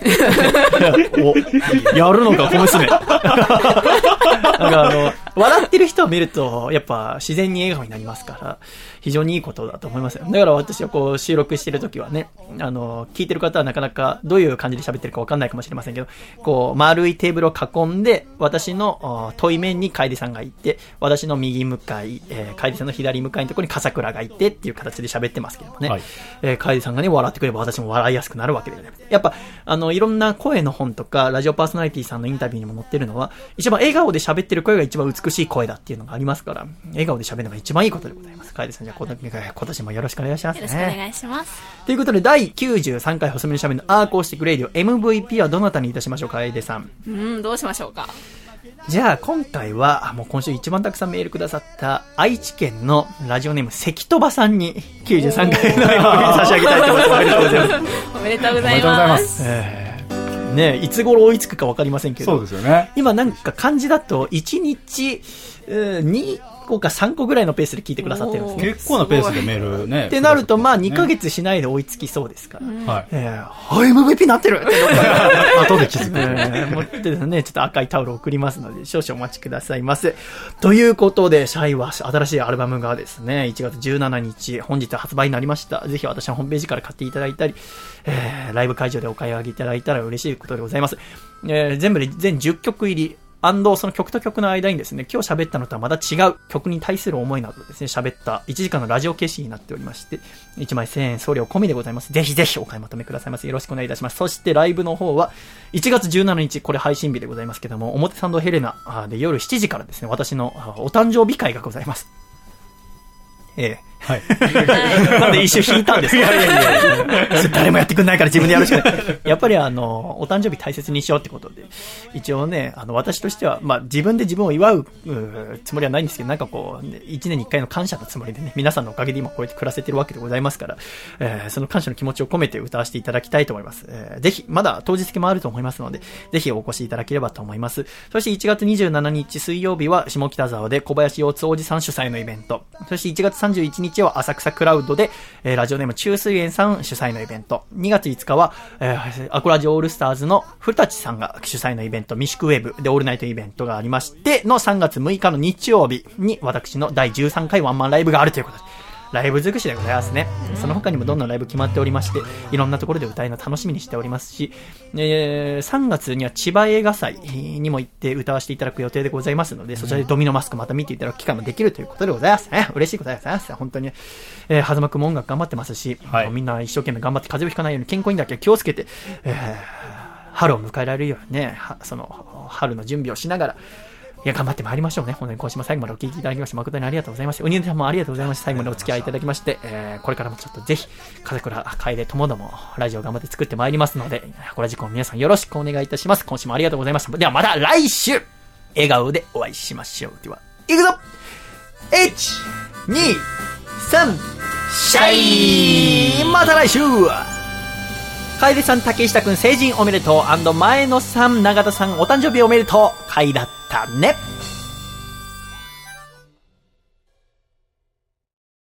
お、やるのか、小娘。なんかあの、笑ってる人を見ると、やっぱ自然に笑顔になりますから、非常にいいことだと思いますよ。だから私はこう収録してるときはね、あの、聞いてる方はなかなかどういう感じで喋ってるかわかんないかもしれませんけど、こう、丸いテーブルを囲んで、私のあ遠い面に楓さんがいて、私の右向かい、えー、楓さんの左向かいのところに笠倉がいてっていう形で喋ってますけどもね。はいえー、楓さんがね、笑ってくれば私も笑いやすくなるわけでね。やっぱ、あの、いろんな声の本とか、ラジオパーソナリティさんのインタビューにも載ってるのは、一番笑顔で喋ってる声が一番美しい声だっていうのがありますから、笑顔で喋るのが一番いいことでございます。楓さん、じゃあ、今年もよろしくお願いしますね。よろしくお願いします。ということで、第93回細身のシャイボーイの Acoustic Radio MVP はどなたにいたしましょうか、楓さん。うん、どうしましょうか。じゃあ、今回は、あもう今週一番たくさんメールくださった、愛知県のラジオネーム、関戸場さんに、93回の差し上げたいと思います。おめでとうございます。おめでとうございま。ますねいつ頃追いつくか分かりませんけど。そうですよね。今なんか漢字だと、1日、えー2個か3個ぐらいのペースで聞いてくださってるんですね。結構なペースでメールね。ってなると、まあ2ヶね月しないで追いつきそうですから。はい。えー、あ MVP なってるって 後で気づく。えー持ってですね、ちょっと赤いタオルを送りますので、少々お待ちくださいませ。ということで、シャイは新しいアルバムがですね、1月17日、本日発売になりました。ぜひ私のホームページから買っていただいたり、えー、ライブ会場でお買い上げいただいたら嬉しいことでございます。えー、全部で全10曲入り、その曲と曲の間にですね、今日喋ったのとはまた違う曲に対する思いなどですね、喋った1時間のラジオ消しになっておりまして、1枚1000円送料込みでございます。ぜひぜひお買い求めくださいませ。よろしくお願いいたします。そしてライブの方は、1月17日、これ配信日でございますけども、表参道ヘレナで夜7時からですね、私のお誕生日会がございます。えーはい。なんで一周引いたんですか？いやいやいや誰もやってくんないから自分でやるしかない。やっぱりあの、お誕生日大切にしようってことで、一応ね、あの、私としては、まあ自分で自分を祝ううーつもりはないんですけど、なんかこう、ね一年に一回の感謝のつもりでね、皆さんのおかげで今こうやって暮らせてるわけでございますから、えーその感謝の気持ちを込めて歌わせていただきたいと思います。えーぜひ、まだ当日券もあると思いますので、ぜひお越しいただければと思います。そして1月27日水曜日は下北沢で小林洋津おじさん主催のイベント。そして1月31日日は浅草クラウドで、えーラジオネーム中水園さん主催のイベント。2月5日は、えーアコラジオオールスターズの古立さんが主催のイベント、ミシクウェブでオールナイトイベントがありまして、の3月6日の日曜日に私の第13回ワンマンライブがあるということです、ライブ尽くしでございますね。その他にもどんどんライブ決まっておりまして、いろんなところで歌いの楽しみにしておりますし、えー3月には千葉映画祭にも行って歌わせていただく予定でございますので、そちらでドミノマスクまた見ていただく機会もできるということでございますね。嬉しいことでございます。本当に。えー、はずまくんも音楽頑張ってますし、みんな一生懸命頑張って風邪をひかないように健康にだけ気をつけて、えー春を迎えられるようにね、はその、春の準備をしながら、いや、頑張ってまいりましょうね。本当に今週も最後までお聞きいただきまして、誠にありがとうございました。ウニさんもありがとうございました。最後までお付き合いいただきまして、えー、これからもちょっとぜひ、風倉楓ともども、ラジオ頑張って作ってまいりますので、これ時間皆さんよろしくお願いいたします。今週もありがとうございました。ではまた来週、笑顔でお会いしましょう。では、いくぞ !1、2、3、シャイまた来週楓さん、竹下くん、成人おめでとう。前野さん、永田さん、お誕生日おめでとう。回だったね。